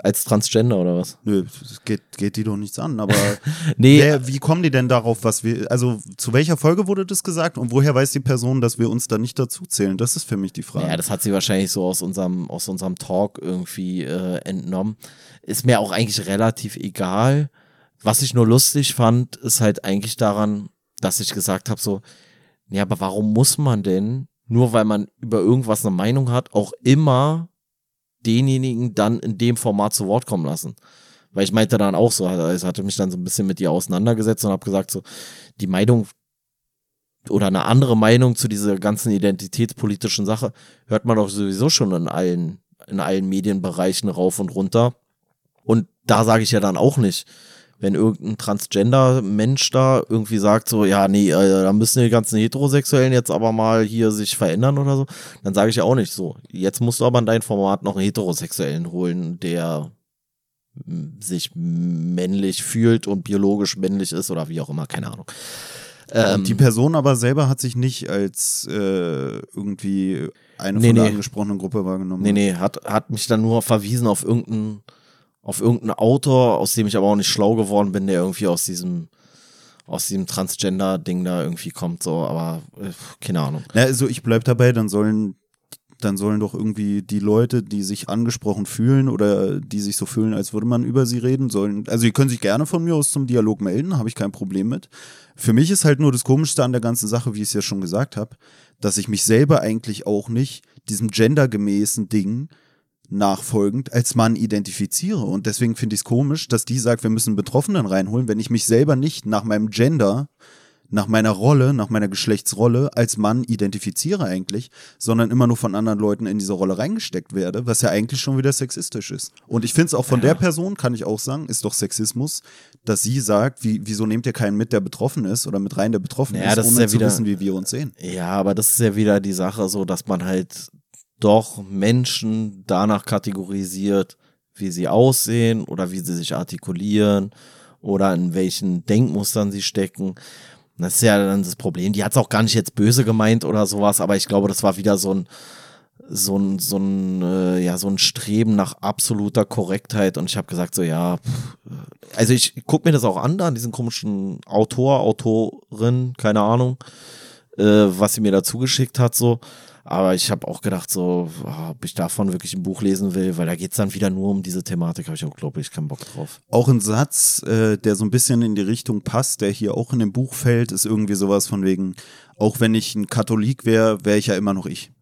Als Transgender oder was? Nö, das geht, geht die doch nichts an. Aber nee. Wer, wie kommen die denn darauf, was wir, also zu welcher Folge wurde das gesagt und woher weiß die Person, dass wir uns da nicht dazu zählen? Das ist für mich die Frage. Ja, das hat sie wahrscheinlich so aus unserem, aus unserem Talk irgendwie äh, entnommen. Ist mir auch eigentlich relativ egal. Was ich nur lustig fand, ist halt eigentlich daran, dass ich gesagt habe, so, ja, aber warum muss man denn, nur weil man über irgendwas eine Meinung hat, auch immer denjenigen dann in dem Format zu Wort kommen lassen? Weil ich meinte dann auch so, also ich hatte mich dann so ein bisschen mit ihr auseinandergesetzt und habe gesagt, so, die Meinung oder eine andere Meinung zu dieser ganzen identitätspolitischen Sache hört man doch sowieso schon in allen, in allen Medienbereichen rauf und runter. Und da sage ich ja dann auch nicht, wenn irgendein Transgender-Mensch da irgendwie sagt, so, ja, nee, äh, da müssen die ganzen Heterosexuellen jetzt aber mal hier sich verändern oder so, dann sage ich ja auch nicht so. Jetzt musst du aber in dein Format noch einen Heterosexuellen holen, der sich männlich fühlt und biologisch männlich ist oder wie auch immer, keine Ahnung. Ähm, die Person aber selber hat sich nicht als äh, irgendwie eine nee, von der nee. angesprochenen Gruppe wahrgenommen. Nee, nee, hat, hat mich dann nur verwiesen auf irgendeinen auf irgendeinen Autor, aus dem ich aber auch nicht schlau geworden bin, der irgendwie aus diesem aus diesem Transgender-Ding da irgendwie kommt, so, aber äh, keine Ahnung. Ja, also ich bleib dabei, dann sollen dann sollen doch irgendwie die Leute, die sich angesprochen fühlen oder die sich so fühlen, als würde man über sie reden, sollen, also die können sich gerne von mir aus zum Dialog melden, habe ich kein Problem mit. Für mich ist halt nur das Komischste an der ganzen Sache, wie ich es ja schon gesagt habe, dass ich mich selber eigentlich auch nicht diesem gendergemäßen Ding nachfolgend als Mann identifiziere. Und deswegen finde ich es komisch, dass die sagt, wir müssen Betroffenen reinholen, wenn ich mich selber nicht nach meinem Gender nach meiner Rolle, nach meiner Geschlechtsrolle als Mann identifiziere eigentlich, sondern immer nur von anderen Leuten in diese Rolle reingesteckt werde, was ja eigentlich schon wieder sexistisch ist. Und ich finde es auch von Ja. der Person, kann ich auch sagen, ist doch Sexismus, dass sie sagt, wie, wieso nehmt ihr keinen mit, der betroffen ist oder mit rein, der betroffen Naja, ist, das ist ohne ja zu wieder- wissen, wie wir uns sehen. Ja, aber das ist ja wieder die Sache so, dass man halt doch Menschen danach kategorisiert, wie sie aussehen oder wie sie sich artikulieren oder in welchen Denkmustern sie stecken. Das ist ja dann das Problem. Die hat es auch gar nicht jetzt böse gemeint oder sowas, aber ich glaube, das war wieder so ein so ein, so ein, äh, ja, so ein Streben nach absoluter Korrektheit und ich habe gesagt, so ja, pff, also ich gucke mir das auch an, da an diesen komischen Autor, Autorin, keine Ahnung, äh, was sie mir dazu geschickt hat, so. Aber ich habe auch gedacht, so, ob ich davon wirklich ein Buch lesen will, weil da geht's dann wieder nur um diese Thematik, habe ich auch, glaube ich, keinen Bock drauf. Auch ein Satz, äh, der so ein bisschen in die Richtung passt, der hier auch in dem Buch fällt, ist irgendwie sowas von wegen, auch wenn ich ein Katholik wäre, wäre ich ja immer noch ich.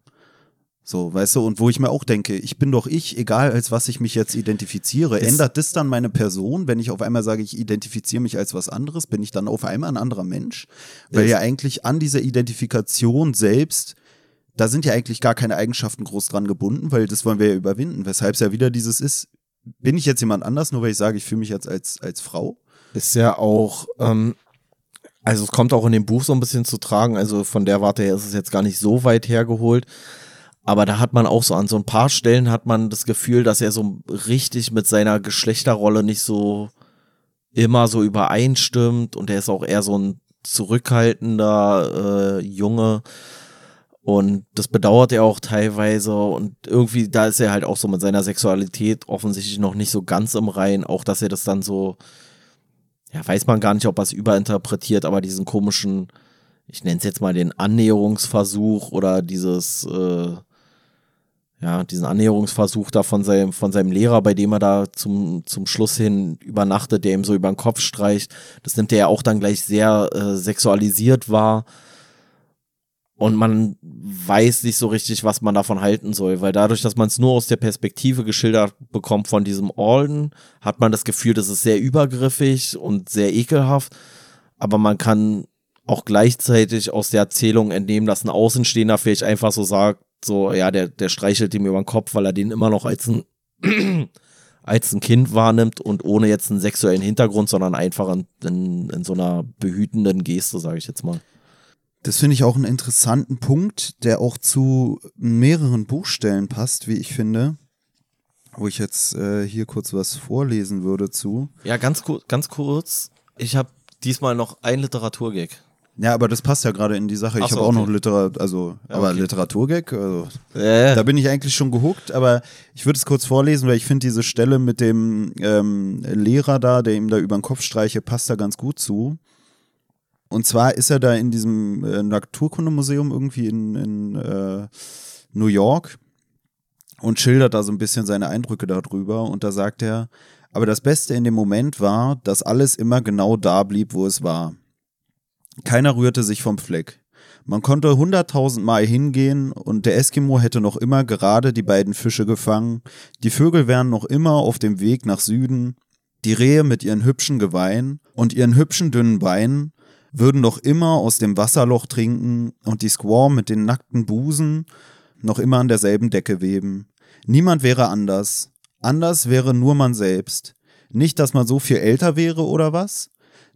So, weißt du, und wo ich mir auch denke, ich bin doch ich, egal als was ich mich jetzt identifiziere. Das- Ändert das dann meine Person, wenn ich auf einmal sage, ich identifiziere mich als was anderes, bin ich dann auf einmal ein anderer Mensch? Weil ja eigentlich an dieser Identifikation selbst, da sind ja eigentlich gar keine Eigenschaften groß dran gebunden, weil das wollen wir ja überwinden. Weshalb es ja wieder dieses ist, bin ich jetzt jemand anders, nur weil ich sage, ich fühle mich jetzt als, als Frau? Ist ja auch, ähm, also es kommt auch in dem Buch so ein bisschen zu tragen, also von der Warte her ist es jetzt gar nicht so weit hergeholt. Aber da hat man auch so an so ein paar Stellen hat man das Gefühl, dass er so richtig mit seiner Geschlechterrolle nicht so immer so übereinstimmt und er ist auch eher so ein zurückhaltender äh, Junge und das bedauert er auch teilweise und irgendwie da ist er halt auch so mit seiner Sexualität offensichtlich noch nicht so ganz im Rein, auch dass er das dann so ja, weiß man gar nicht, ob er es überinterpretiert, aber diesen komischen, ich nenne es jetzt mal den Annäherungsversuch oder dieses, äh, ja, diesen Annäherungsversuch da von seinem, von seinem Lehrer, bei dem er da zum, zum Schluss hin übernachtet, der ihm so über den Kopf streicht. Das nimmt er ja auch dann gleich sehr äh, sexualisiert wahr. Und man weiß nicht so richtig, was man davon halten soll, weil dadurch, dass man es nur aus der Perspektive geschildert bekommt von diesem Alden, hat man das Gefühl, das ist sehr übergriffig und sehr ekelhaft, aber man kann auch gleichzeitig aus der Erzählung entnehmen, dass ein Außenstehender vielleicht einfach so sagt, so, ja, der, der streichelt ihm über den Kopf, weil er den immer noch als ein, als ein Kind wahrnimmt und ohne jetzt einen sexuellen Hintergrund, sondern einfach in, in, in so einer behütenden Geste, sage ich jetzt mal. Das finde ich auch einen interessanten Punkt, der auch zu mehreren Buchstellen passt, wie ich finde. Wo ich jetzt äh, hier kurz was vorlesen würde zu. Ja, ganz, kur ganz kurz, ich habe diesmal noch ein Literaturgag. Ja, aber das passt ja gerade in die Sache. Ich so, habe auch okay. noch Literatur, also, Ja, aber okay. Literaturgag, also, Äh, da bin ich eigentlich schon gehuckt, aber ich würde es kurz vorlesen, weil ich finde diese Stelle mit dem ähm, Lehrer da, der ihm da über den Kopf streiche, passt da ganz gut zu. Und zwar ist er da in diesem äh, Naturkundemuseum irgendwie in, in äh, New York und schildert da so ein bisschen seine Eindrücke darüber. Und da sagt er, aber das Beste in dem Moment war, dass alles immer genau da blieb, wo es war. Keiner rührte sich vom Fleck. Man konnte hunderttausend Mal hingehen und der Eskimo hätte noch immer gerade die beiden Fische gefangen, die Vögel wären noch immer auf dem Weg nach Süden, die Rehe mit ihren hübschen Geweihen und ihren hübschen dünnen Beinen würden noch immer aus dem Wasserloch trinken und die Squaw mit den nackten Busen noch immer an derselben Decke weben. Niemand wäre anders. Anders wäre nur man selbst. Nicht, dass man so viel älter wäre oder was?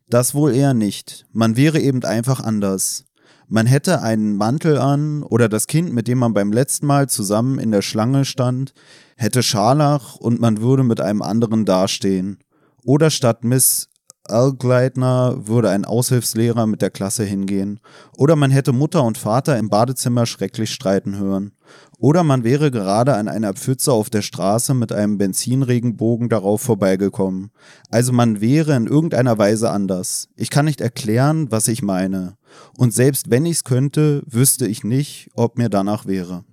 Das wohl eher nicht. Man wäre eben einfach anders. Man hätte einen Mantel an oder das Kind, mit dem man beim letzten Mal zusammen in der Schlange stand, hätte Scharlach und man würde mit einem anderen dastehen. Oder statt Miss Algleitner würde ein Aushilfslehrer mit der Klasse hingehen. Oder man hätte Mutter und Vater im Badezimmer schrecklich streiten hören. Oder man wäre gerade an einer Pfütze auf der Straße mit einem Benzinregenbogen darauf vorbeigekommen. Also man wäre in irgendeiner Weise anders. Ich kann nicht erklären, was ich meine. Und selbst wenn ich's könnte, wüsste ich nicht, ob mir danach wäre.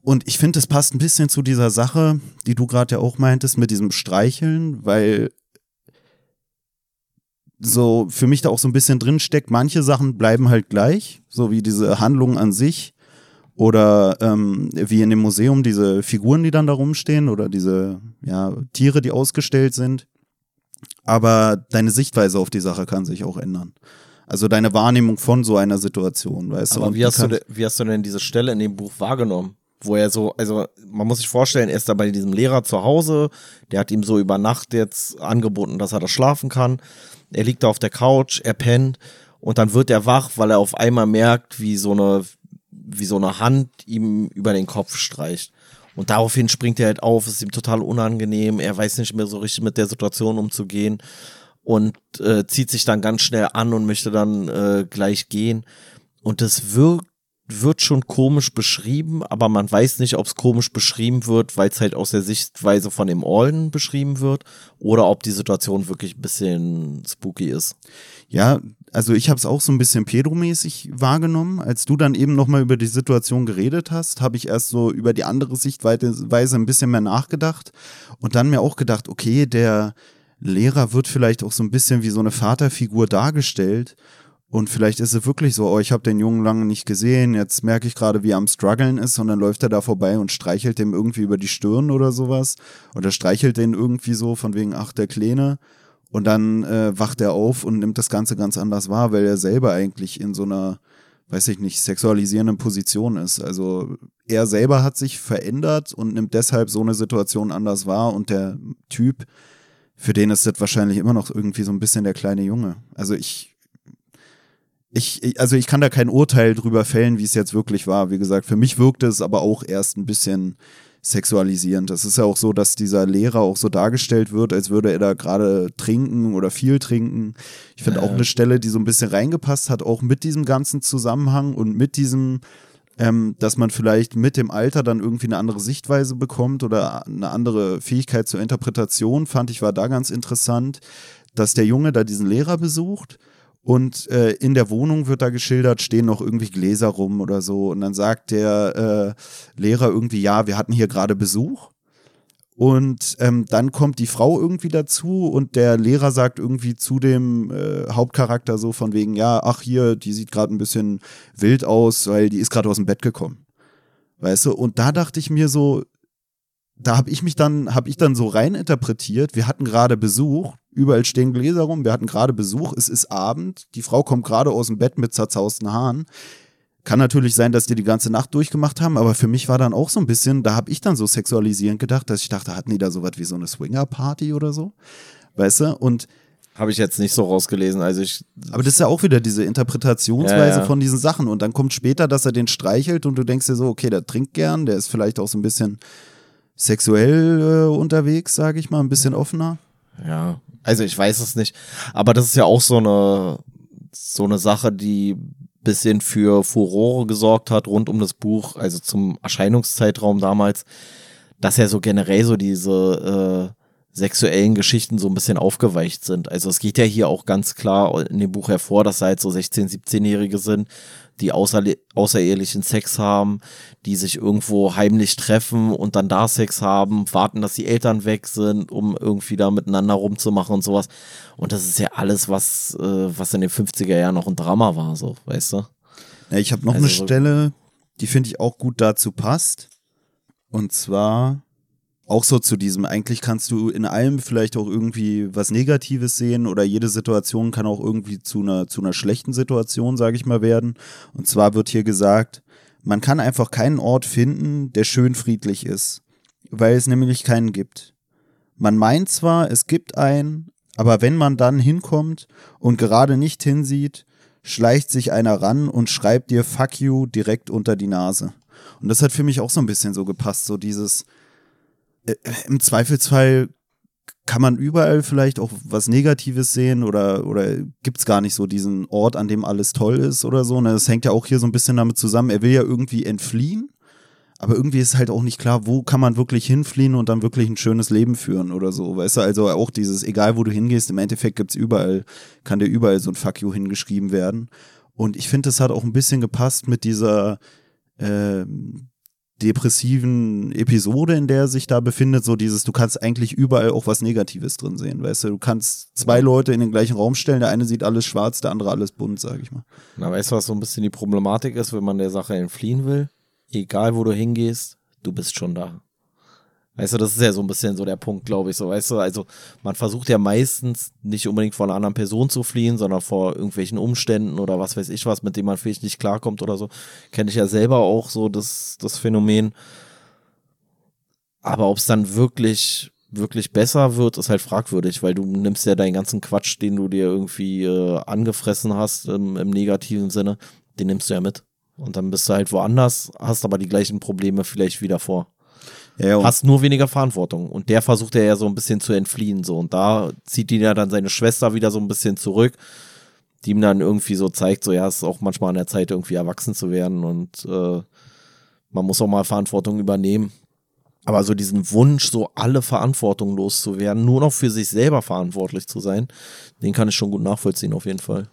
Und ich finde, es passt ein bisschen zu dieser Sache, die du gerade ja auch meintest, mit diesem Streicheln, weil so für mich da auch so ein bisschen drin steckt, manche Sachen bleiben halt gleich, so wie diese Handlung an sich oder ähm, wie in dem Museum diese Figuren, die dann da rumstehen oder diese ja, Tiere, die ausgestellt sind. Aber deine Sichtweise auf die Sache kann sich auch ändern. Also deine Wahrnehmung von so einer Situation, weißt du? Aber wie hast, du, kann- de- wie hast du denn diese Stelle in dem Buch wahrgenommen? Wo er so, also man muss sich vorstellen, er ist da bei diesem Lehrer zu Hause, der hat ihm so über Nacht jetzt angeboten, dass er da schlafen kann. Er liegt da auf der Couch, er pennt und dann wird er wach, weil er auf einmal merkt, wie so eine, wie so eine Hand ihm über den Kopf streicht. Und daraufhin springt er halt auf, ist ihm total unangenehm, er weiß nicht mehr so richtig mit der Situation umzugehen und äh, zieht sich dann ganz schnell an und möchte dann äh, gleich gehen. Und das wirkt, wird schon komisch beschrieben, aber man weiß nicht, ob es komisch beschrieben wird, weil es halt aus der Sichtweise von dem Alden beschrieben wird oder ob die Situation wirklich ein bisschen spooky ist. Ja, also ich habe es auch so ein bisschen pedomäßig wahrgenommen. Als du dann eben nochmal über die Situation geredet hast, habe ich erst so über die andere Sichtweise ein bisschen mehr nachgedacht und dann mir auch gedacht, okay, der Lehrer wird vielleicht auch so ein bisschen wie so eine Vaterfigur dargestellt. Und vielleicht ist es wirklich so, oh, ich habe den Jungen lange nicht gesehen, jetzt merke ich gerade, wie er am struggeln ist und dann läuft er da vorbei und streichelt dem irgendwie über die Stirn oder sowas. Oder streichelt den irgendwie so von wegen, ach, der Kleine. Und dann äh, wacht er auf und nimmt das Ganze ganz anders wahr, weil er selber eigentlich in so einer, weiß ich nicht, sexualisierenden Position ist. Also er selber hat sich verändert und nimmt deshalb so eine Situation anders wahr und der Typ, für den ist das wahrscheinlich immer noch irgendwie so ein bisschen der kleine Junge. Also ich, ich, also ich kann da kein Urteil drüber fällen, wie es jetzt wirklich war. Wie gesagt, für mich wirkte es aber auch erst ein bisschen sexualisierend. Es ist ja auch so, dass dieser Lehrer auch so dargestellt wird, als würde er da gerade trinken oder viel trinken. Ich finde auch eine Stelle, die so ein bisschen reingepasst hat, auch mit diesem ganzen Zusammenhang und mit diesem, ähm, dass man vielleicht mit dem Alter dann irgendwie eine andere Sichtweise bekommt oder eine andere Fähigkeit zur Interpretation, fand ich, war da ganz interessant, dass der Junge da diesen Lehrer besucht und äh, in der Wohnung wird da geschildert, stehen noch irgendwie Gläser rum oder so. Und dann sagt der äh, Lehrer irgendwie, ja, wir hatten hier gerade Besuch. Und ähm, dann kommt die Frau irgendwie dazu und der Lehrer sagt irgendwie zu dem äh, Hauptcharakter so von wegen, ja, ach hier, die sieht gerade ein bisschen wild aus, weil die ist gerade aus dem Bett gekommen. Weißt du? Und da dachte ich mir so, da habe ich mich dann, habe ich dann so rein interpretiert, wir hatten gerade Besuch, überall stehen Gläser rum, wir hatten gerade Besuch, es ist Abend, die Frau kommt gerade aus dem Bett mit zerzausten Haaren. Kann natürlich sein, dass die die ganze Nacht durchgemacht haben, aber für mich war dann auch so ein bisschen, da habe ich dann so sexualisierend gedacht, dass ich dachte, hatten die da sowas wie so eine Swinger-Party oder so? Weißt du? Und Habe ich jetzt nicht so rausgelesen. Also ich, aber das ist ja auch wieder diese Interpretationsweise Ja, ja. von diesen Sachen. Und dann kommt später, dass er den streichelt und du denkst dir so, okay, der trinkt gern, der ist vielleicht auch so ein bisschen sexuell äh, unterwegs, sage ich mal, ein bisschen offener. Ja, also ich weiß es nicht. Aber das ist ja auch so eine, so eine Sache, die bisschen für Furore gesorgt hat rund um das Buch, also zum Erscheinungszeitraum damals, dass ja so generell so diese äh, sexuellen Geschichten so ein bisschen aufgeweicht sind. Also es geht ja hier auch ganz klar in dem Buch hervor, dass da halt so 16-, 17-Jährige sind, die außer, außerehelichen Sex haben, die sich irgendwo heimlich treffen und dann da Sex haben, warten, dass die Eltern weg sind, um irgendwie da miteinander rumzumachen und sowas. Und das ist ja alles, was, äh, was in den 50er Jahren noch ein Drama war, so, weißt du? Ja, ich habe noch Also eine so- Stelle, die finde ich auch gut dazu passt. Und zwar auch so zu diesem, eigentlich kannst du in allem vielleicht auch irgendwie was Negatives sehen oder jede Situation kann auch irgendwie zu einer, zu einer schlechten Situation, sage ich mal, werden. Und zwar wird hier gesagt, man kann einfach keinen Ort finden, der schön friedlich ist, weil es nämlich keinen gibt. Man meint zwar, es gibt einen, aber wenn man dann hinkommt und gerade nicht hinsieht, schleicht sich einer ran und schreibt dir Fuck you direkt unter die Nase. Und das hat für mich auch so ein bisschen so gepasst, so dieses, im Zweifelsfall kann man überall vielleicht auch was Negatives sehen oder, oder gibt es gar nicht so diesen Ort, an dem alles toll ist oder so. Ne? Das hängt ja auch hier so ein bisschen damit zusammen. Er will ja irgendwie entfliehen, aber irgendwie ist halt auch nicht klar, wo kann man wirklich hinfliehen und dann wirklich ein schönes Leben führen oder so. Weißt du, also auch dieses, egal wo du hingehst, im Endeffekt gibt's überall, kann dir überall so ein Fuck you hingeschrieben werden. Und ich finde, das hat auch ein bisschen gepasst mit dieser ähm, depressiven Episode, in der er sich da befindet, so dieses, du kannst eigentlich überall auch was Negatives drin sehen, weißt du, du kannst zwei Leute in den gleichen Raum stellen, der eine sieht alles schwarz, der andere alles bunt, sag ich mal. Na, weißt du, was so ein bisschen die Problematik ist, wenn man der Sache entfliehen will? Egal, wo du hingehst, du bist schon da. Weißt du, das ist ja so ein bisschen so der Punkt, glaube ich, so, weißt du, also man versucht ja meistens nicht unbedingt vor einer anderen Person zu fliehen, sondern vor irgendwelchen Umständen oder was weiß ich was, mit dem man vielleicht nicht klarkommt oder so. Kenne ich ja selber auch so das, das Phänomen. Aber ob es dann wirklich, wirklich besser wird, ist halt fragwürdig, weil du nimmst ja deinen ganzen Quatsch, den du dir irgendwie äh, angefressen hast, im, im negativen Sinne, den nimmst du ja mit. Und dann bist du halt woanders, hast aber die gleichen Probleme vielleicht wieder vor. Ja, hast nur weniger Verantwortung. Und der versucht ja so ein bisschen zu entfliehen. So. Und da zieht ihn ja dann seine Schwester wieder so ein bisschen zurück, die ihm dann irgendwie so zeigt, so ja, es ist auch manchmal an der Zeit, irgendwie erwachsen zu werden und äh, man muss auch mal Verantwortung übernehmen. Aber so diesen Wunsch, so alle Verantwortung loszuwerden, nur noch für sich selber verantwortlich zu sein, den kann ich schon gut nachvollziehen, auf jeden Fall.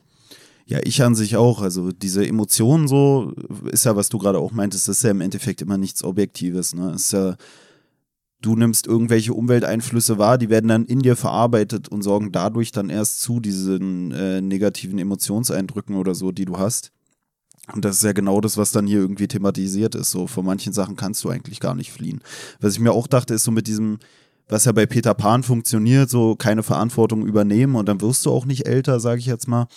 Ja, ich an sich auch. Also diese Emotionen so, ist ja, was du gerade auch meintest, das ist ja im Endeffekt immer nichts Objektives. Ne? ist ja, du nimmst irgendwelche Umwelteinflüsse wahr, die werden dann in dir verarbeitet und sorgen dadurch dann erst zu diesen äh, negativen Emotionseindrücken oder so, die du hast. Und das ist ja genau das, was dann hier irgendwie thematisiert ist. So, von manchen Sachen kannst du eigentlich gar nicht fliehen. Was ich mir auch dachte, ist so mit diesem, was ja bei Peter Pan funktioniert, so keine Verantwortung übernehmen und dann wirst du auch nicht älter, sage ich jetzt mal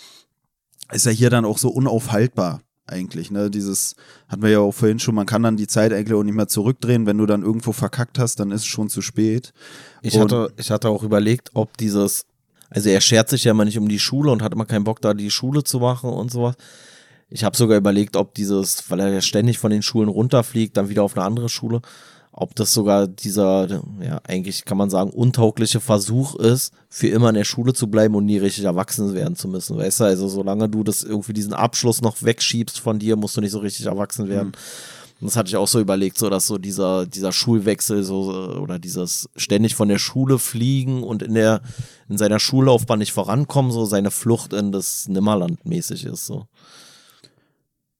ist ja hier dann auch so unaufhaltbar eigentlich. Ne? Dieses hatten wir ja auch vorhin schon, man kann dann die Zeit eigentlich auch nicht mehr zurückdrehen. Wenn du dann irgendwo verkackt hast, dann ist es schon zu spät. Ich, hatte, ich hatte auch überlegt, ob dieses, also er schert sich ja immer nicht um die Schule und hat immer keinen Bock, da die Schule zu machen und sowas. Ich habe sogar überlegt, ob dieses, weil er ja ständig von den Schulen runterfliegt, dann wieder auf eine andere Schule, ob das sogar dieser, ja, eigentlich kann man sagen, untaugliche Versuch ist, für immer in der Schule zu bleiben und nie richtig erwachsen werden zu müssen. Weißt du, also solange du das irgendwie diesen Abschluss noch wegschiebst von dir, musst du nicht so richtig erwachsen werden. Mhm. Und das hatte ich auch so überlegt, so dass so dieser, dieser Schulwechsel so oder dieses ständig von der Schule fliegen und in der, in seiner Schullaufbahn nicht vorankommen, so seine Flucht in das Nimmerland mäßig ist, so.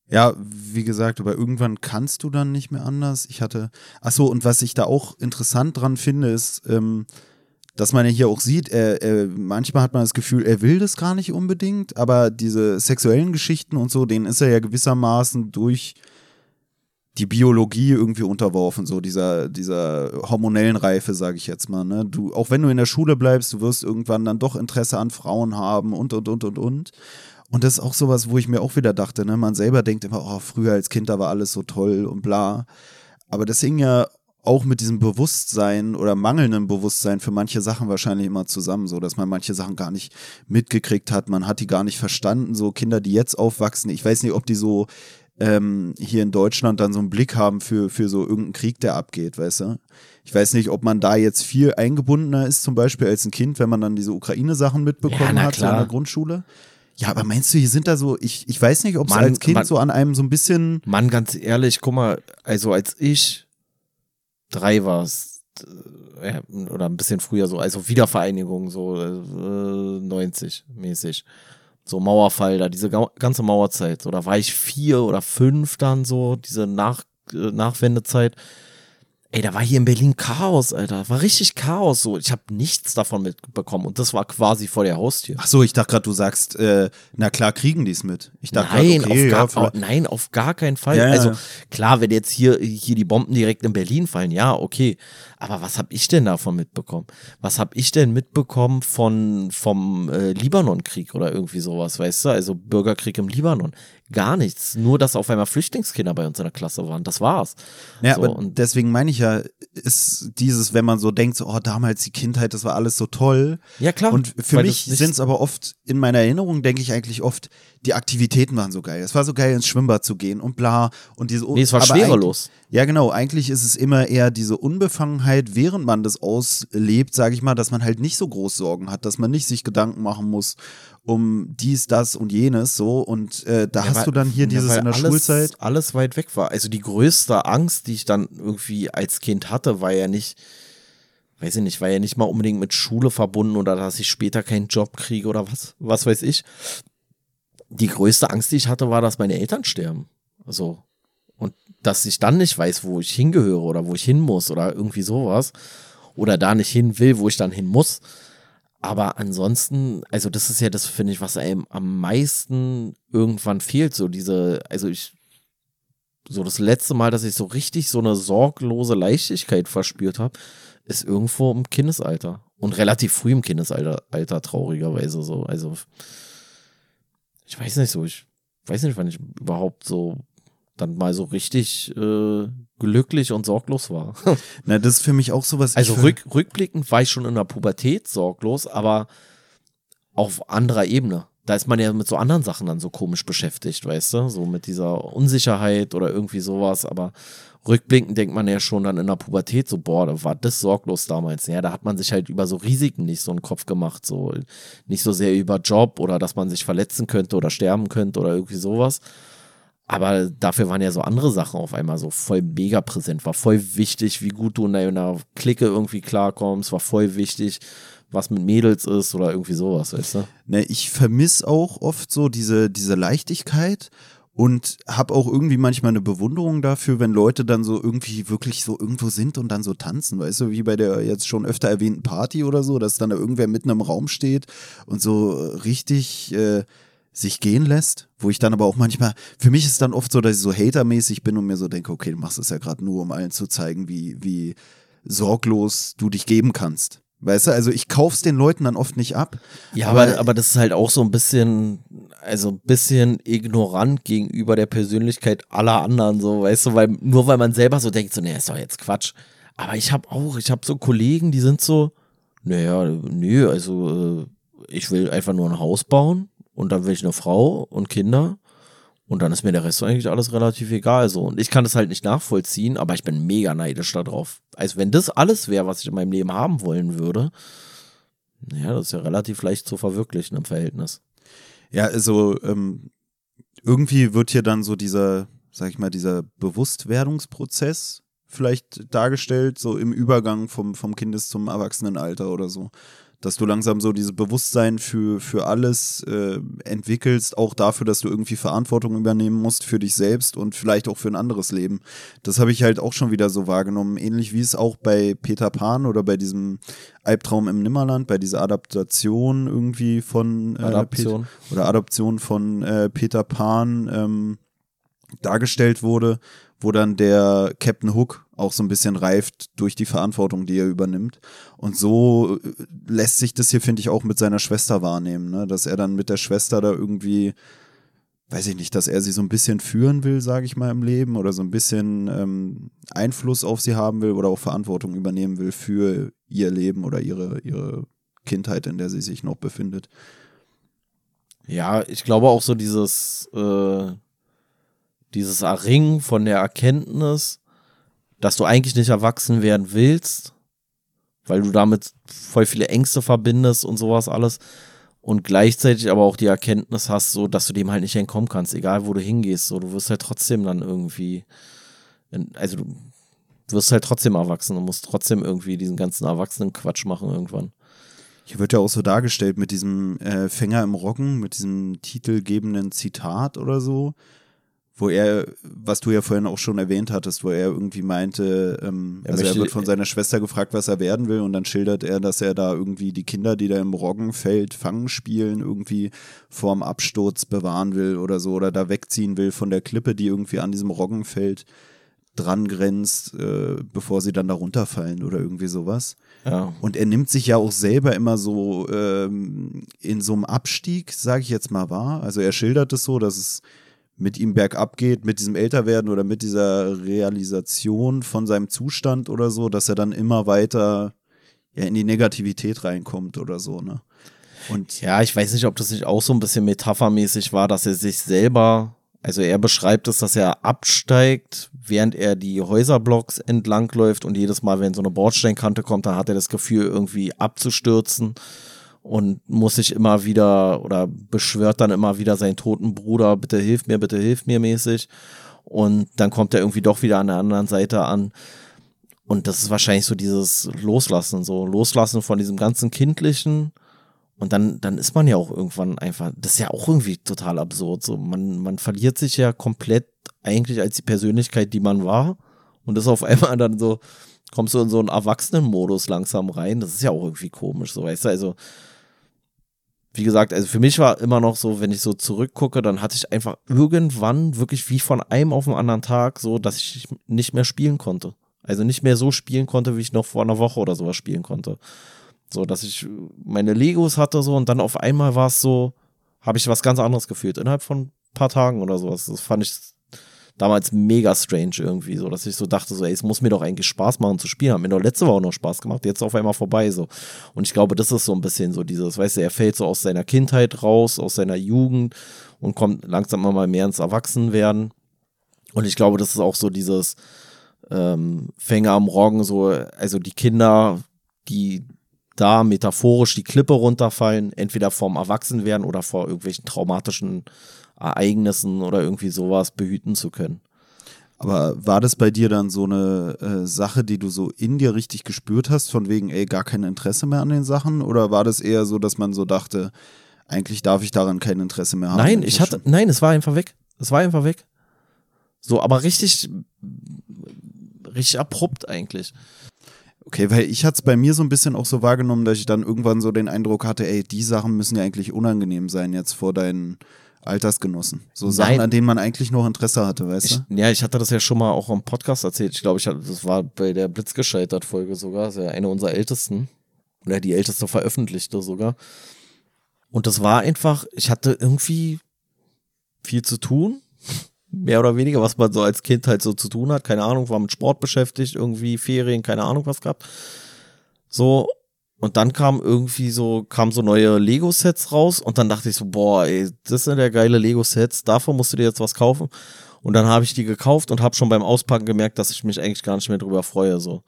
Ja, wie gesagt, aber irgendwann kannst du dann nicht mehr anders. Ich hatte, ach so, und was ich da auch interessant dran finde, ist, ähm, dass man ja hier auch sieht, er, er, manchmal hat man das Gefühl, er will das gar nicht unbedingt, aber diese sexuellen Geschichten und so, denen ist er ja gewissermaßen durch die Biologie irgendwie unterworfen, so dieser, dieser hormonellen Reife, sage ich jetzt mal. Ne? Du, auch wenn du in der Schule bleibst, du wirst irgendwann dann doch Interesse an Frauen haben und und und und und. Und das ist auch sowas, wo ich mir auch wieder dachte, ne, man selber denkt immer, oh, früher als Kind, da war alles so toll und bla. Aber das hing ja auch mit diesem Bewusstsein oder mangelndem Bewusstsein für manche Sachen wahrscheinlich immer zusammen, so dass man manche Sachen gar nicht mitgekriegt hat, man hat die gar nicht verstanden. So Kinder, die jetzt aufwachsen, ich weiß nicht, ob die so ähm, hier in Deutschland dann so einen Blick haben für, für so irgendeinen Krieg, der abgeht, weißt du? Ich weiß nicht, ob man da jetzt viel eingebundener ist, zum Beispiel als ein Kind, wenn man dann diese Ukraine-Sachen mitbekommen ja, hat in der Grundschule. Ja, aber meinst du, hier sind da so, ich, ich weiß nicht, ob es als Kind man, so an einem so ein bisschen. Mann, ganz ehrlich, guck mal, also als ich drei war, äh, oder ein bisschen früher so, also Wiedervereinigung, so äh, 90 mäßig. So Mauerfall, da diese ganze Mauerzeit. So, da war ich vier oder fünf dann so, diese Nach, äh, Nachwendezeit. Ey, da war hier in Berlin Chaos, Alter. War richtig Chaos so. Ich habe nichts davon mitbekommen und das war quasi vor der Haustür. Ach so, ich dachte gerade, du sagst, äh, na klar, kriegen die es mit. Ich dachte nein, grad, okay, auf gar, ja, nein, auf gar keinen Fall. Ja, also klar, wenn jetzt hier, hier die Bomben direkt in Berlin fallen, ja, okay. Aber was habe ich denn davon mitbekommen? Was habe ich denn mitbekommen von vom äh, Libanon-Krieg oder irgendwie sowas, weißt du? Also Bürgerkrieg im Libanon gar nichts. Nur, dass auf einmal Flüchtlingskinder bei uns in der Klasse waren. Das war's. Ja, so, aber deswegen meine ich ja, ist dieses, wenn man so denkt, so, oh, damals die Kindheit, das war alles so toll. Ja, klar. Und für mich sind es aber oft, in meiner Erinnerung denke ich eigentlich oft, die Aktivitäten waren so geil. Es war so geil, ins Schwimmbad zu gehen und bla. Und diese, nee, es war schwerelos. Ja, genau. Eigentlich ist es immer eher diese Unbefangenheit, während man das auslebt, sage ich mal, dass man halt nicht so groß Sorgen hat, dass man nicht sich Gedanken machen muss um dies, das und jenes so. Und äh, da ja, hast weil, du dann hier dieses in der alles, Schulzeit. Alles weit weg war. Also die größte Angst, die ich dann irgendwie als Kind hatte, war ja nicht, weiß ich nicht, war ja nicht mal unbedingt mit Schule verbunden oder dass ich später keinen Job kriege oder was, was weiß ich. Die größte Angst, die ich hatte, war, dass meine Eltern sterben. Also, und dass ich dann nicht weiß, wo ich hingehöre oder wo ich hin muss oder irgendwie sowas. Oder da nicht hin will, wo ich dann hin muss. Aber ansonsten, also das ist ja das, finde ich, was einem am meisten irgendwann fehlt. So diese, also ich, so das letzte Mal, dass ich so richtig so eine sorglose Leichtigkeit verspürt habe, ist irgendwo im Kindesalter. Und relativ früh im Kindesalter, Alter, traurigerweise so. Also, ich weiß nicht so, ich weiß nicht, wann ich überhaupt so dann mal so richtig äh, glücklich und sorglos war. Na, das ist für mich auch sowas. Also rück, rückblickend war ich schon in der Pubertät sorglos, aber auf anderer Ebene. Da ist man ja mit so anderen Sachen dann so komisch beschäftigt, weißt du? So mit dieser Unsicherheit oder irgendwie sowas. Aber rückblickend denkt man ja schon dann in der Pubertät so, boah, da war das sorglos damals. Ja, da hat man sich halt über so Risiken nicht so einen Kopf gemacht. So nicht so sehr über Job oder dass man sich verletzen könnte oder sterben könnte oder irgendwie sowas. Aber dafür waren ja so andere Sachen auf einmal so voll mega präsent. War voll wichtig, wie gut du in deiner Clique irgendwie klarkommst. War voll wichtig, was mit Mädels ist oder irgendwie sowas, weißt du? Ne, ich vermisse auch oft so diese, diese Leichtigkeit und habe auch irgendwie manchmal eine Bewunderung dafür, wenn Leute dann so irgendwie wirklich so irgendwo sind und dann so tanzen, weißt du, wie bei der jetzt schon öfter erwähnten Party oder so, dass dann da irgendwer mitten im Raum steht und so richtig äh, sich gehen lässt, wo ich dann aber auch manchmal, für mich ist dann oft so, dass ich so hatermäßig bin und mir so denke, okay, du machst es ja gerade nur, um allen zu zeigen, wie, wie sorglos du dich geben kannst. Weißt du, also ich kauf's den Leuten dann oft nicht ab. Ja, aber, aber, das ist halt auch so ein bisschen, also ein bisschen ignorant gegenüber der Persönlichkeit aller anderen, so, weißt du, weil nur weil man selber so denkt, so, nee, ist doch jetzt Quatsch. Aber ich habe auch, ich habe so Kollegen, die sind so, naja, nö, also äh, ich will einfach nur ein Haus bauen und dann will ich eine Frau und Kinder und dann ist mir der Rest eigentlich alles relativ egal so. Und ich kann das halt nicht nachvollziehen, aber ich bin mega neidisch darauf. Also wenn das alles wäre, was ich in meinem Leben haben wollen würde, ja, das ist ja relativ leicht zu verwirklichen im Verhältnis. Ja, also ähm, irgendwie wird hier dann so dieser, sag ich mal, dieser Bewusstwerdungsprozess vielleicht dargestellt, so im Übergang vom, vom Kindes zum Erwachsenenalter oder so dass du langsam so dieses Bewusstsein für, für alles äh, entwickelst, auch dafür, dass du irgendwie Verantwortung übernehmen musst für dich selbst und vielleicht auch für ein anderes Leben. Das habe ich halt auch schon wieder so wahrgenommen, ähnlich wie es auch bei Peter Pan oder bei diesem Albtraum im Nimmerland, bei dieser Adaptation irgendwie von äh, Adaption. Pet oder Adaption von äh, Peter Pan ähm, dargestellt wurde, wo dann der Captain Hook auch so ein bisschen reift durch die Verantwortung, die er übernimmt. Und so äh, lässt sich das hier, finde ich, auch mit seiner Schwester wahrnehmen, ne? dass er dann mit der Schwester da irgendwie, weiß ich nicht, dass er sie so ein bisschen führen will, sage ich mal, im Leben oder so ein bisschen ähm, Einfluss auf sie haben will oder auch Verantwortung übernehmen will für ihr Leben oder ihre, ihre Kindheit, in der sie sich noch befindet. Ja, ich glaube auch so dieses, äh, dieses Erringen von der Erkenntnis, dass du eigentlich nicht erwachsen werden willst, weil du damit voll viele Ängste verbindest und sowas alles. Und gleichzeitig aber auch die Erkenntnis hast, so, dass du dem halt nicht entkommen kannst, egal wo du hingehst. So, du wirst halt trotzdem dann irgendwie, also du wirst halt trotzdem erwachsen und musst trotzdem irgendwie diesen ganzen Erwachsenen-Quatsch machen irgendwann. Hier wird ja auch so dargestellt mit diesem äh, Fänger im Roggen, mit diesem titelgebenden Zitat oder so wo er, was du ja vorhin auch schon erwähnt hattest, wo er irgendwie meinte, ähm, er also er wird von seiner Schwester gefragt, was er werden will und dann schildert er, dass er da irgendwie die Kinder, die da im Roggenfeld fangen spielen, irgendwie vorm Absturz bewahren will oder so oder da wegziehen will von der Klippe, die irgendwie an diesem Roggenfeld dran grenzt, äh, bevor sie dann da runterfallen oder irgendwie sowas. Ja. Und er nimmt sich ja auch selber immer so ähm, in so einem Abstieg, sage ich jetzt mal wahr. Also er schildert es so, dass es mit ihm bergab geht, mit diesem Älterwerden oder mit dieser Realisation von seinem Zustand oder so, dass er dann immer weiter ja, in die Negativität reinkommt oder so, ne? Und ja, ich weiß nicht, ob das nicht auch so ein bisschen metaphermäßig war, dass er sich selber, also er beschreibt es, dass er absteigt, während er die Häuserblocks entlangläuft und jedes Mal, wenn so eine Bordsteinkante kommt, dann hat er das Gefühl, irgendwie abzustürzen und muss sich immer wieder oder beschwört dann immer wieder seinen toten Bruder, bitte hilf mir, bitte hilf mir mäßig. Und dann kommt er irgendwie doch wieder an der anderen Seite an. Und das ist wahrscheinlich so dieses Loslassen, so Loslassen von diesem ganzen Kindlichen. Und dann, dann ist man ja auch irgendwann einfach, das ist ja auch irgendwie total absurd. So, man, man verliert sich ja komplett eigentlich als die Persönlichkeit, die man war. Und ist auf einmal dann so, kommst du in so einen Erwachsenenmodus langsam rein. Das ist ja auch irgendwie komisch, so weißt du. Also, wie gesagt, also für mich war immer noch so, wenn ich so zurückgucke, dann hatte ich einfach irgendwann wirklich wie von einem auf den anderen Tag so, dass ich nicht mehr spielen konnte. Also nicht mehr so spielen konnte, wie ich noch vor einer Woche oder sowas spielen konnte. So, dass ich meine Legos hatte so und dann auf einmal war es so, habe ich was ganz anderes gefühlt. Innerhalb von ein paar Tagen oder sowas. Das fand ich damals mega strange irgendwie, so dass ich so dachte, so, ey, es muss mir doch eigentlich Spaß machen zu spielen. Hat mir doch letzte Woche noch Spaß gemacht, jetzt auf einmal vorbei, so. Und ich glaube, das ist so ein bisschen so dieses, weißt du, er fällt so aus seiner Kindheit raus, aus seiner Jugend und kommt langsam mal mehr ins Erwachsenwerden. Und ich glaube, das ist auch so dieses ähm, Fänger am Roggen, so, also die Kinder, die da metaphorisch die Klippe runterfallen, entweder vorm Erwachsenwerden oder vor irgendwelchen traumatischen Ereignissen oder irgendwie sowas behüten zu können. Aber war das bei dir dann so eine äh, Sache, die du so in dir richtig gespürt hast, von wegen, ey, gar kein Interesse mehr an den Sachen? Oder war das eher so, dass man so dachte, eigentlich darf ich daran kein Interesse mehr haben? Nein, ich hatte, nein, es war einfach weg. Es war einfach weg. So, aber richtig, richtig abrupt eigentlich. Okay, weil ich hatte es bei mir so ein bisschen auch so wahrgenommen, dass ich dann irgendwann so den Eindruck hatte, ey, die Sachen müssen ja eigentlich unangenehm sein jetzt vor deinen Altersgenossen. So Sachen, Nein. an denen man eigentlich noch Interesse hatte, weißt ich, du? Ja, ich hatte das ja schon mal auch im Podcast erzählt. Ich glaube, ich hatte, das war bei der Blitzgescheitert-Folge sogar. Das ist ja eine unserer ältesten. Oder die älteste veröffentlichte sogar. Und das war einfach, ich hatte irgendwie viel zu tun. Mehr oder weniger, was man so als Kind halt so zu tun hat. Keine Ahnung, war mit Sport beschäftigt, irgendwie Ferien, keine Ahnung was gehabt. So, und dann kam irgendwie so, kam so neue Lego-Sets raus und dann dachte ich so, boah, ey, das sind ja geile Lego-Sets, davon musst du dir jetzt was kaufen. Und dann habe ich die gekauft und habe schon beim Auspacken gemerkt, dass ich mich eigentlich gar nicht mehr drüber freue. So.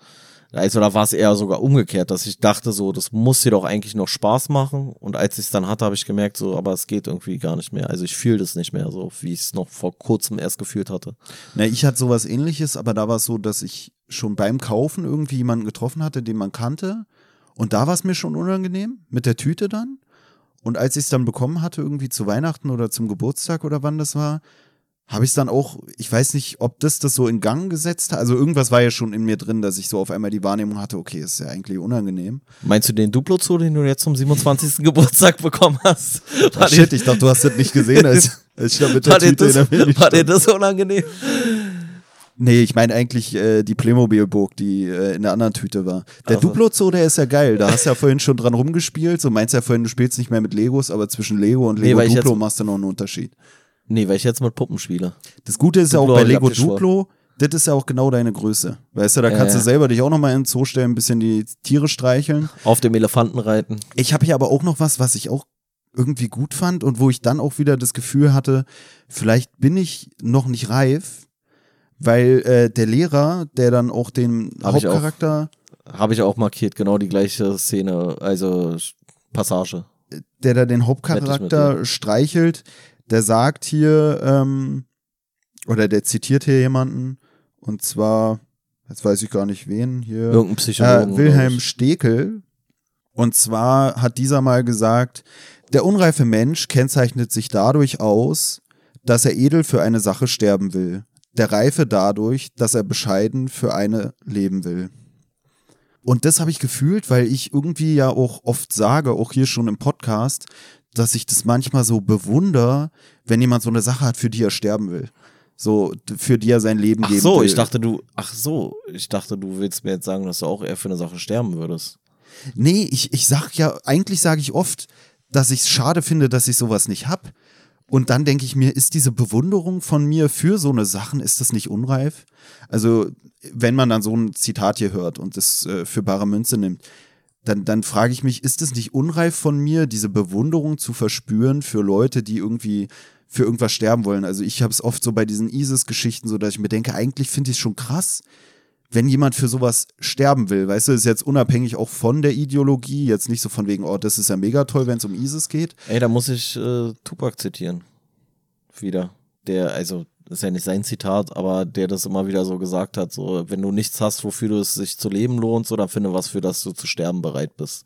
Also da war es eher sogar umgekehrt, dass ich dachte so, das muss dir doch eigentlich noch Spaß machen. Und als ich es dann hatte, habe ich gemerkt, so, aber es geht irgendwie gar nicht mehr. Also ich fühle das nicht mehr so, wie ich es noch vor kurzem erst gefühlt hatte. Na, ich hatte sowas ähnliches, aber da war es so, dass ich schon beim Kaufen irgendwie jemanden getroffen hatte, den man kannte und da war es mir schon unangenehm, mit der Tüte dann. Und als ich es dann bekommen hatte, irgendwie zu Weihnachten oder zum Geburtstag oder wann das war, habe ich es dann auch, ich weiß nicht, ob das das so in Gang gesetzt hat. Also irgendwas war ja schon in mir drin, dass ich so auf einmal die Wahrnehmung hatte, okay, ist ja eigentlich unangenehm. Meinst du den Duplo-Zoo, den du jetzt zum 27. Geburtstag bekommen hast? Ach, shit, ich dachte, du hast das nicht gesehen, als, als ich da mit der war Tüte das, in der War dir das unangenehm? Nee, ich meine eigentlich äh, die Playmobil-Burg, die äh, in der anderen Tüte war. Der also. Duplo Zoo, der ist ja geil. Da hast du ja vorhin schon dran rumgespielt. So meinst ja vorhin, du spielst nicht mehr mit Legos, aber zwischen Lego und Lego nee, Duplo machst du noch einen Unterschied. Nee, weil ich jetzt mit Puppen spiele. Das Gute ist Duplo ja auch bei Lego Duplo, das ist ja auch genau deine Größe. Weißt du, da kannst ja, du selber dich auch nochmal in den Zoo stellen, ein bisschen die Tiere streicheln. Auf dem Elefanten reiten. Ich habe hier aber auch noch was, was ich auch irgendwie gut fand und wo ich dann auch wieder das Gefühl hatte, vielleicht bin ich noch nicht reif, weil äh, der Lehrer, der dann auch den hab Hauptcharakter. Habe ich auch markiert, genau die gleiche Szene, also Passage. Der da den Hauptcharakter streichelt, der sagt hier, ähm, oder der zitiert hier jemanden, und zwar, jetzt weiß ich gar nicht wen, hier. Irgendein Psychologen. Äh, Wilhelm Stekel. Und zwar hat dieser mal gesagt, der unreife Mensch kennzeichnet sich dadurch aus, dass er edel für eine Sache sterben will der Reife dadurch, dass er bescheiden für eine leben will. Und das habe ich gefühlt, weil ich irgendwie ja auch oft sage, auch hier schon im Podcast, dass ich das manchmal so bewundere, wenn jemand so eine Sache hat, für die er sterben will. So, für die er sein Leben ach geben so, will. ich dachte du, ach so, ich dachte du willst mir jetzt sagen, dass du auch eher für eine Sache sterben würdest. Nee, ich, ich sag ja, eigentlich sage ich oft, dass ich es schade finde, dass ich sowas nicht hab. Und dann denke ich mir, ist diese Bewunderung von mir für so eine Sachen, ist das nicht unreif? Also, wenn man dann so ein Zitat hier hört und das äh, für bare Münze nimmt, dann, dann frage ich mich, ist es nicht unreif von mir, diese Bewunderung zu verspüren für Leute, die irgendwie für irgendwas sterben wollen? Also ich habe es oft so bei diesen ISIS-Geschichten so, dass ich mir denke, eigentlich finde ich es schon krass, wenn jemand für sowas sterben will. Weißt du, ist jetzt unabhängig auch von der Ideologie, jetzt nicht so von wegen, oh, das ist ja mega toll, wenn es um ISIS geht. Ey, da muss ich äh, Tupac zitieren. Wieder. Der, also, das ist ja nicht sein Zitat, aber der das immer wieder so gesagt hat: so, wenn du nichts hast, wofür du es sich zu leben lohnt, so, dann finde was, für das du zu sterben bereit bist.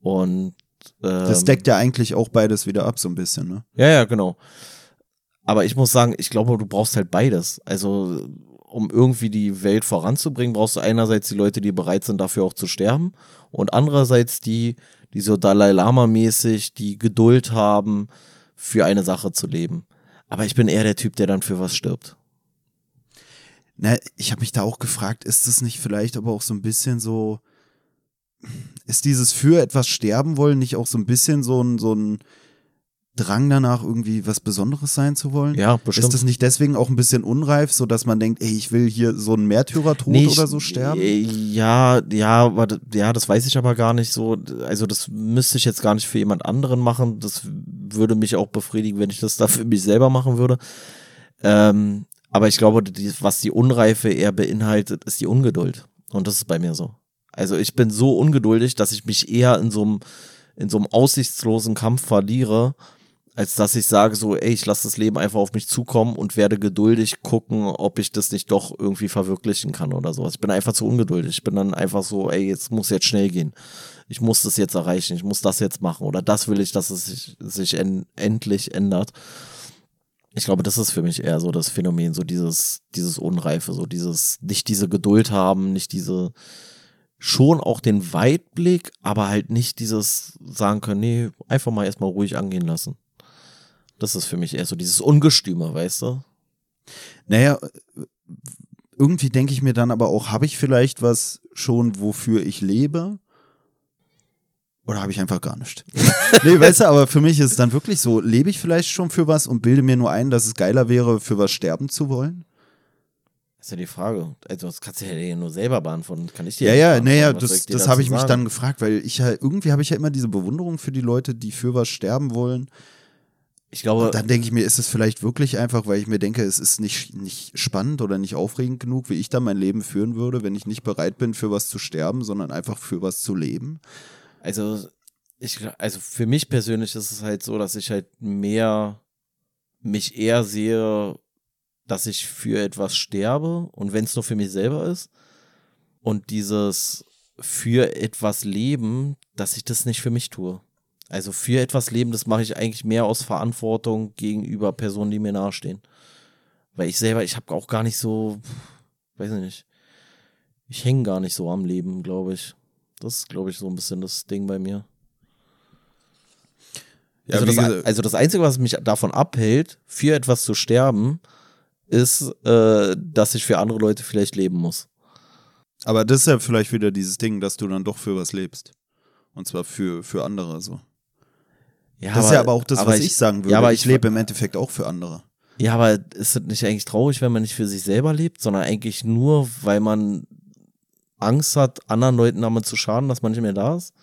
Und ähm, das deckt ja eigentlich auch beides wieder ab, so ein bisschen, ne? Ja, ja, genau. Aber ich muss sagen, ich glaube, du brauchst halt beides. Also, um irgendwie die Welt voranzubringen, brauchst du einerseits die Leute, die bereit sind, dafür auch zu sterben, und andererseits die, die so Dalai Lama-mäßig die Geduld haben, für eine Sache zu leben. Aber ich bin eher der Typ, der dann für was stirbt. Na, ich habe mich da auch gefragt, ist das nicht vielleicht aber auch so ein bisschen so, ist dieses für etwas sterben wollen nicht auch so ein bisschen so ein, so ein Drang danach, irgendwie was Besonderes sein zu wollen? Ja, bestimmt. Ist das nicht deswegen auch ein bisschen unreif, so dass man denkt, ey, ich will hier so einen Märtyrertod Nee, oder so sterben? äh, Ja, ja, aber ja, das weiß ich aber gar nicht so. Also das müsste ich jetzt gar nicht für jemand anderen machen. Das würde mich auch befriedigen, wenn ich das da für mich selber machen würde. Ähm, aber ich glaube, die, was die Unreife eher beinhaltet, ist die Ungeduld. Und das ist bei mir so. Also ich bin so ungeduldig, dass ich mich eher in so einem in so einem aussichtslosen Kampf verliere, als dass ich sage so, ey, ich lasse das Leben einfach auf mich zukommen und werde geduldig gucken, ob ich das nicht doch irgendwie verwirklichen kann oder sowas. Ich bin einfach zu ungeduldig. Ich bin dann einfach so, ey, jetzt muss jetzt schnell gehen. Ich muss das jetzt erreichen. Ich muss das jetzt machen oder das will ich, dass es sich, sich en endlich ändert. Ich glaube, das ist für mich eher so das Phänomen, so dieses, dieses Unreife, so dieses, nicht diese Geduld haben, nicht diese, schon auch den Weitblick, aber halt nicht dieses sagen können, nee, einfach mal erstmal ruhig angehen lassen. Das ist für mich eher so dieses Ungestüme, weißt du? Naja, irgendwie denke ich mir dann aber auch, habe ich vielleicht was schon, wofür ich lebe? Oder habe ich einfach gar nicht? nee, weißt du, aber für mich ist es dann wirklich so, lebe ich vielleicht schon für was und bilde mir nur ein, dass es geiler wäre, für was sterben zu wollen? Das ist ja die Frage. Also, das kannst du ja nur selber beantworten. Kann ich dir Ja, ja, naja, das, das habe ich mich sagen? dann gefragt, weil ich ja, irgendwie habe ich ja immer diese Bewunderung für die Leute, die für was sterben wollen. Ich glaube, Und dann denke ich mir, ist es vielleicht wirklich einfach, weil ich mir denke, es ist nicht, nicht spannend oder nicht aufregend genug, wie ich da mein Leben führen würde, wenn ich nicht bereit bin, für was zu sterben, sondern einfach für was zu leben. also, ich, also für mich persönlich ist es halt so, dass ich halt mehr, mich eher sehe, dass ich für etwas sterbe und wenn es nur für mich selber ist und dieses für etwas leben, dass ich das nicht für mich tue. Also für etwas leben, das mache ich eigentlich mehr aus Verantwortung gegenüber Personen, die mir nahestehen. Weil ich selber, ich habe auch gar nicht so, weiß ich nicht, ich hänge gar nicht so am Leben, glaube ich. Das ist, glaube ich, so ein bisschen das Ding bei mir. Ja, also, das, also das Einzige, was mich davon abhält, für etwas zu sterben, ist, äh, dass ich für andere Leute vielleicht leben muss. Aber das ist ja vielleicht wieder dieses Ding, dass du dann doch für was lebst. Und zwar für, für andere so. Ja, Das ist ja aber auch das, was ich, sagen würde. Ja, aber ich, ich, lebe im Endeffekt auch für andere. Ja, aber ist es nicht eigentlich traurig, wenn man nicht für sich selber lebt, sondern eigentlich nur, weil man Angst hat, anderen Leuten damit zu schaden, dass man nicht mehr da ist?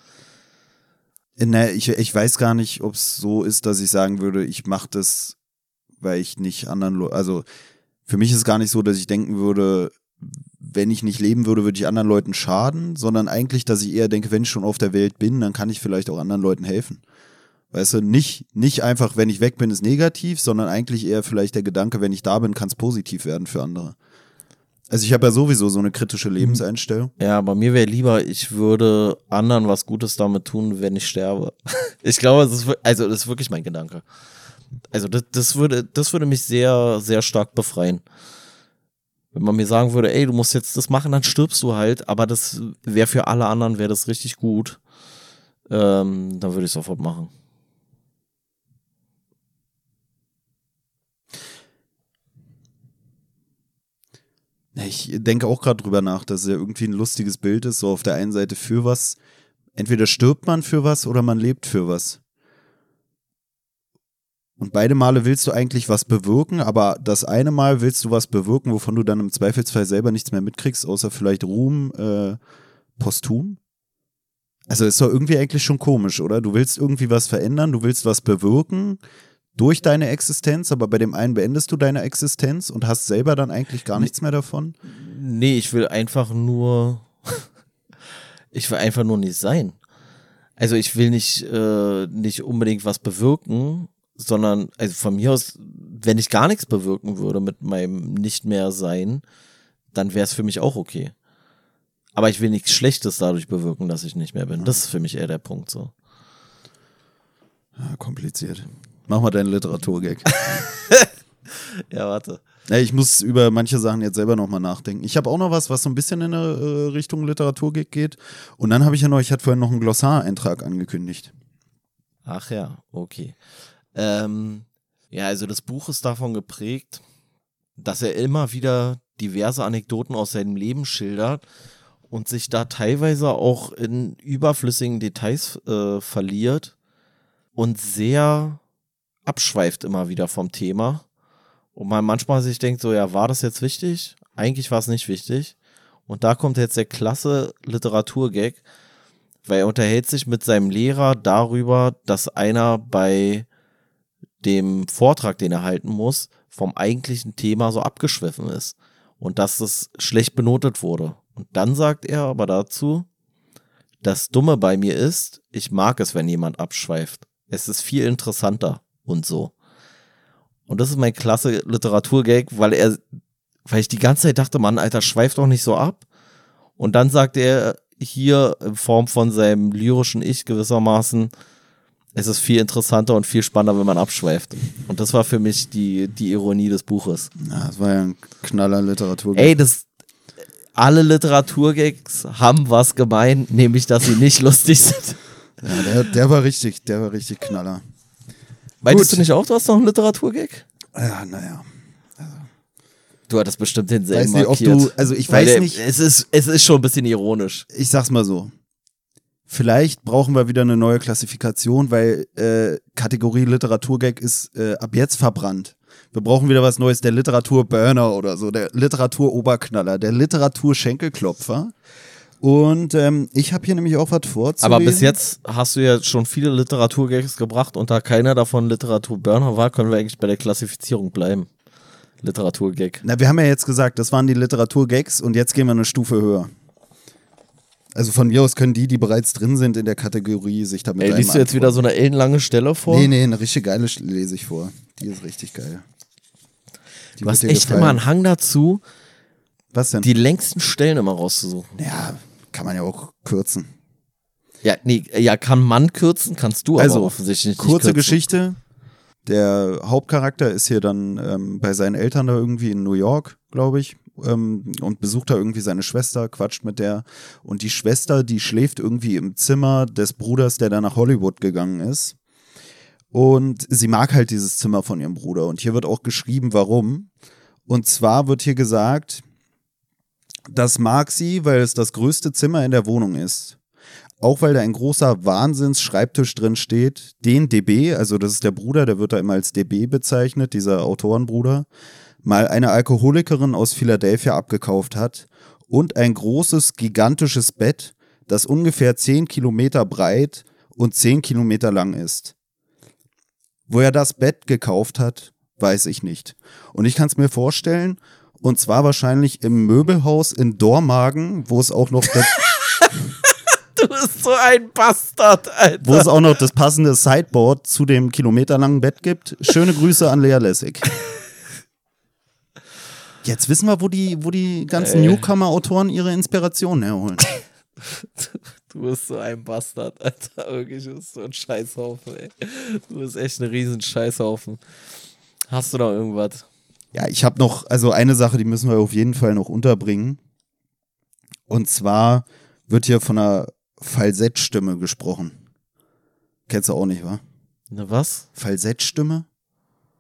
Ne, ich, ich weiß gar nicht, ob es so ist, dass ich sagen würde, ich mache das, weil ich nicht anderen Leuten, also für mich ist es gar nicht so, dass ich denken würde, wenn ich nicht leben würde, würde ich anderen Leuten schaden, sondern eigentlich, dass ich eher denke, wenn ich schon auf der Welt bin, dann kann ich vielleicht auch anderen Leuten helfen. Weißt du, nicht, nicht einfach, wenn ich weg bin, ist negativ, sondern eigentlich eher vielleicht der Gedanke, wenn ich da bin, kann es positiv werden für andere. Also ich habe ja sowieso so eine kritische Lebenseinstellung. Ja, aber mir wäre lieber, ich würde anderen was Gutes damit tun, wenn ich sterbe. Ich glaube, das ist, also das ist wirklich mein Gedanke. Also das, das würde, das würde mich sehr, sehr stark befreien. Wenn man mir sagen würde, ey, du musst jetzt das machen, dann stirbst du halt, aber das wäre für alle anderen, wäre das richtig gut. Ähm, dann würde ich sofort machen. Ich denke auch gerade drüber nach, dass es ja irgendwie ein lustiges Bild ist, so auf der einen Seite für was. Entweder stirbt man für was oder man lebt für was. Und beide Male willst du eigentlich was bewirken, aber das eine Mal willst du was bewirken, wovon du dann im Zweifelsfall selber nichts mehr mitkriegst, außer vielleicht Ruhm äh, posthum. Also ist doch irgendwie eigentlich schon komisch, oder? Du willst irgendwie was verändern, du willst was bewirken durch deine Existenz, aber bei dem einen beendest du deine Existenz und hast selber dann eigentlich gar nichts mehr davon. Nee, ich will einfach nur. ich will einfach nur nicht sein. Also ich will nicht, äh, nicht unbedingt was bewirken, sondern, also von mir aus, wenn ich gar nichts bewirken würde mit meinem Nicht mehr sein, dann wäre es für mich auch okay. Aber ich will nichts Schlechtes dadurch bewirken, dass ich nicht mehr bin. Das ist für mich eher der Punkt so. Ah, kompliziert. Mach mal deinen Literaturgag. Ja, warte. Ja, ich muss über manche Sachen jetzt selber nochmal nachdenken. Ich habe auch noch was, was so ein bisschen in eine äh, Richtung Literatur geht. Und dann habe ich ja noch, ich hatte vorhin noch einen Glossar-Eintrag angekündigt. Ach ja, okay. Ähm, ja, also das Buch ist davon geprägt, dass er immer wieder diverse Anekdoten aus seinem Leben schildert und sich da teilweise auch in überflüssigen Details äh, verliert und sehr abschweift immer wieder vom Thema. Und man manchmal sich denkt, so, ja, war das jetzt wichtig? Eigentlich war es nicht wichtig. Und da kommt jetzt der klasse Literaturgag, weil er unterhält sich mit seinem Lehrer darüber, dass einer bei dem Vortrag, den er halten muss, vom eigentlichen Thema so abgeschwiffen ist und dass es schlecht benotet wurde. Und dann sagt er aber dazu, das Dumme bei mir ist, ich mag es, wenn jemand abschweift. Es ist viel interessanter und so. Und das ist mein klasse Literaturgag, weil er, weil ich die ganze Zeit dachte, Mann, Alter, schweift doch nicht so ab. Und dann sagt er hier in Form von seinem lyrischen Ich gewissermaßen, es ist viel interessanter und viel spannender, wenn man abschweift. Und das war für mich die, die Ironie des Buches. Ja, das war ja ein knaller Literatur. Ey, das, alle Literaturgags haben was gemein, nämlich, dass sie nicht lustig sind. Ja, der, der war richtig, der war richtig knaller. Meintest Gut. du nicht auch, du hast noch einen Literaturgag? Ja, naja. Du hattest bestimmt denselben Weiß nicht, ob markiert. du, also ich Weil weiß der- nicht, Es ist, es ist schon ein bisschen ironisch. ich sag's mal so. Vielleicht brauchen wir wieder eine neue Klassifikation, weil äh, Kategorie Literaturgag ist äh, ab jetzt verbrannt. Wir brauchen wieder was Neues, der Literaturburner oder so, der Literaturoberknaller, der Literaturschenkelklopfer. Und ähm, ich habe hier nämlich auch was vorzulesen. Aber bis jetzt hast du ja schon viele Literaturgags gebracht und da keiner davon Literaturburner war, können wir eigentlich bei der Klassifizierung bleiben. Literaturgag. Na, wir haben ja jetzt gesagt, das waren die Literaturgags und jetzt gehen wir eine Stufe höher. Also von mir aus können die, die bereits drin sind in der Kategorie, sich damit Ey, liest du jetzt wieder so eine ellenlange Stelle vor? Nee, nee, eine richtig geile lese ich vor. Die ist richtig geil. Die du hast echt gefallen. immer einen Hang dazu, Was denn? die längsten Stellen immer rauszusuchen. ja, kann man ja auch kürzen. Ja, nee, ja, kann man kürzen, kannst du Also, aber offensichtlich nicht Kurze kürzen. Geschichte. Der Hauptcharakter ist hier dann ähm, bei seinen Eltern da irgendwie in New York, glaube ich, ähm, und besucht da irgendwie seine Schwester, quatscht mit der. Und die Schwester, die schläft irgendwie im Zimmer des Bruders, der da nach Hollywood gegangen ist. Und sie mag halt dieses Zimmer von ihrem Bruder. Und hier wird auch geschrieben, warum. Und zwar wird hier gesagt, das mag sie, weil es das größte Zimmer in der Wohnung ist. Auch weil da ein großer Wahnsinns-Schreibtisch drin steht, den DB, also das ist der Bruder, der wird da immer als DB bezeichnet, dieser Autorenbruder, mal eine Alkoholikerin aus Philadelphia abgekauft hat und ein großes, gigantisches Bett, das ungefähr 10 Kilometer breit und 10 Kilometer lang ist. Wo er das Bett gekauft hat, weiß ich nicht. Und ich kann es mir vorstellen, und zwar wahrscheinlich im Möbelhaus in Dormagen, wo es auch noch das, Du bist so ein Bastard, Alter. wo es auch noch das passende Sideboard zu dem kilometerlangen Bett gibt. Schöne Grüße an Lea Lessig. Jetzt wissen wir, wo die, wo die ganzen. Newcomer-Autoren ihre Inspirationen herholen. Du bist so ein Bastard, Alter. Wirklich, du bist so ein Scheißhaufen, ey. Du bist echt ein riesen Scheißhaufen. Hast du noch irgendwas? Ja, ich habe noch, also eine Sache, die müssen wir auf jeden Fall noch unterbringen. Und zwar wird hier von einer Falsettstimme gesprochen. Kennst du auch nicht, wa? Ne, was? Falsettstimme?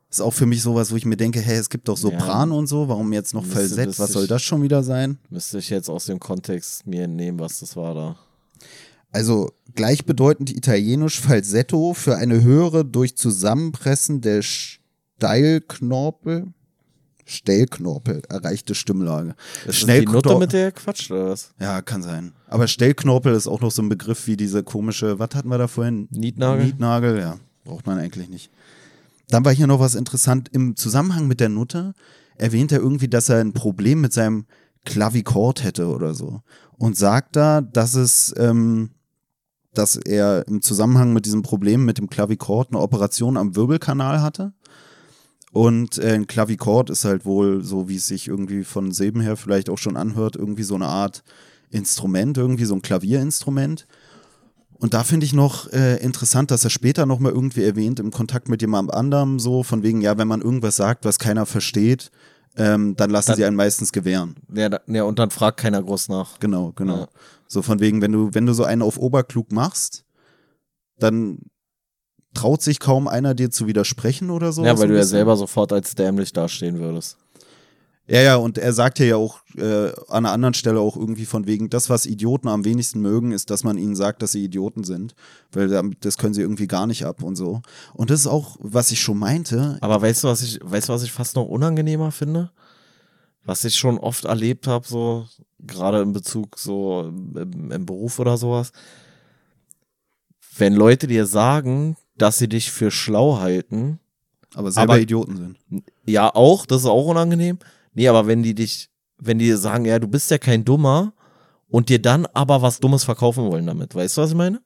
Ist auch für mich sowas, wo ich mir denke, hey, es gibt doch Sopran und so, warum jetzt noch Müsste- Falsett? müsste Was soll ich- das schon wieder sein? Müsste ich jetzt aus dem Kontext mir entnehmen, was das war da. Also gleichbedeutend italienisch Falsetto für eine höhere durch Zusammenpressen der Steilknorpel, Stellknorpel erreichte Stimmlage. Ist das die Nutte, Schnellknor- mit der er quatscht, oder was? Ja, kann sein. Aber Stellknorpel ist auch noch so ein Begriff wie diese komische, was hatten wir da vorhin? Nietnagel? Nietnagel, ja. Braucht man eigentlich nicht. Dann war hier noch was interessant. Im Zusammenhang mit der Nutte erwähnt er irgendwie, dass er ein Problem mit seinem Klavikord hätte oder so. Und sagt da, dass es, ähm, dass er im Zusammenhang mit diesem Problem mit dem Klavikord eine Operation am Wirbelkanal hatte. Und äh, ein Klavikord ist halt wohl, so wie es sich irgendwie von Silben her vielleicht auch schon anhört, irgendwie so eine Art Instrument, irgendwie so ein Klavierinstrument. Und da finde ich noch äh, interessant, dass er später nochmal irgendwie erwähnt, im Kontakt mit jemand anderem, so von wegen, ja, wenn man irgendwas sagt, was keiner versteht, ähm, dann lassen Dann- sie einen meistens gewähren. Ja, da, ja, und dann fragt keiner groß nach. Genau, genau. Ja. So von wegen, wenn du, wenn du so einen auf Oberklug machst, dann traut sich kaum einer dir zu widersprechen oder so. ja, weil du ja selber sofort als dämlich dastehen würdest. Ja, ja, und er sagt ja auch äh, an einer anderen Stelle auch irgendwie von wegen, das, was Idioten am wenigsten mögen, ist, dass man ihnen sagt, dass sie Idioten sind. Weil das können sie irgendwie gar nicht ab und so. Und das ist auch, was ich schon meinte. Aber weißt du, was ich, weißt du, was ich fast noch unangenehmer finde? Was ich schon oft erlebt habe, so gerade in Bezug so im, im Beruf oder sowas. Wenn Leute dir sagen, dass sie dich für schlau halten, Aber selber Aber- Idioten sind. ja auch, das ist auch unangenehm. Nee, aber wenn die dich, wenn die sagen, ja, du bist ja kein Dummer und dir dann aber was Dummes verkaufen wollen damit, weißt du, was ich meine?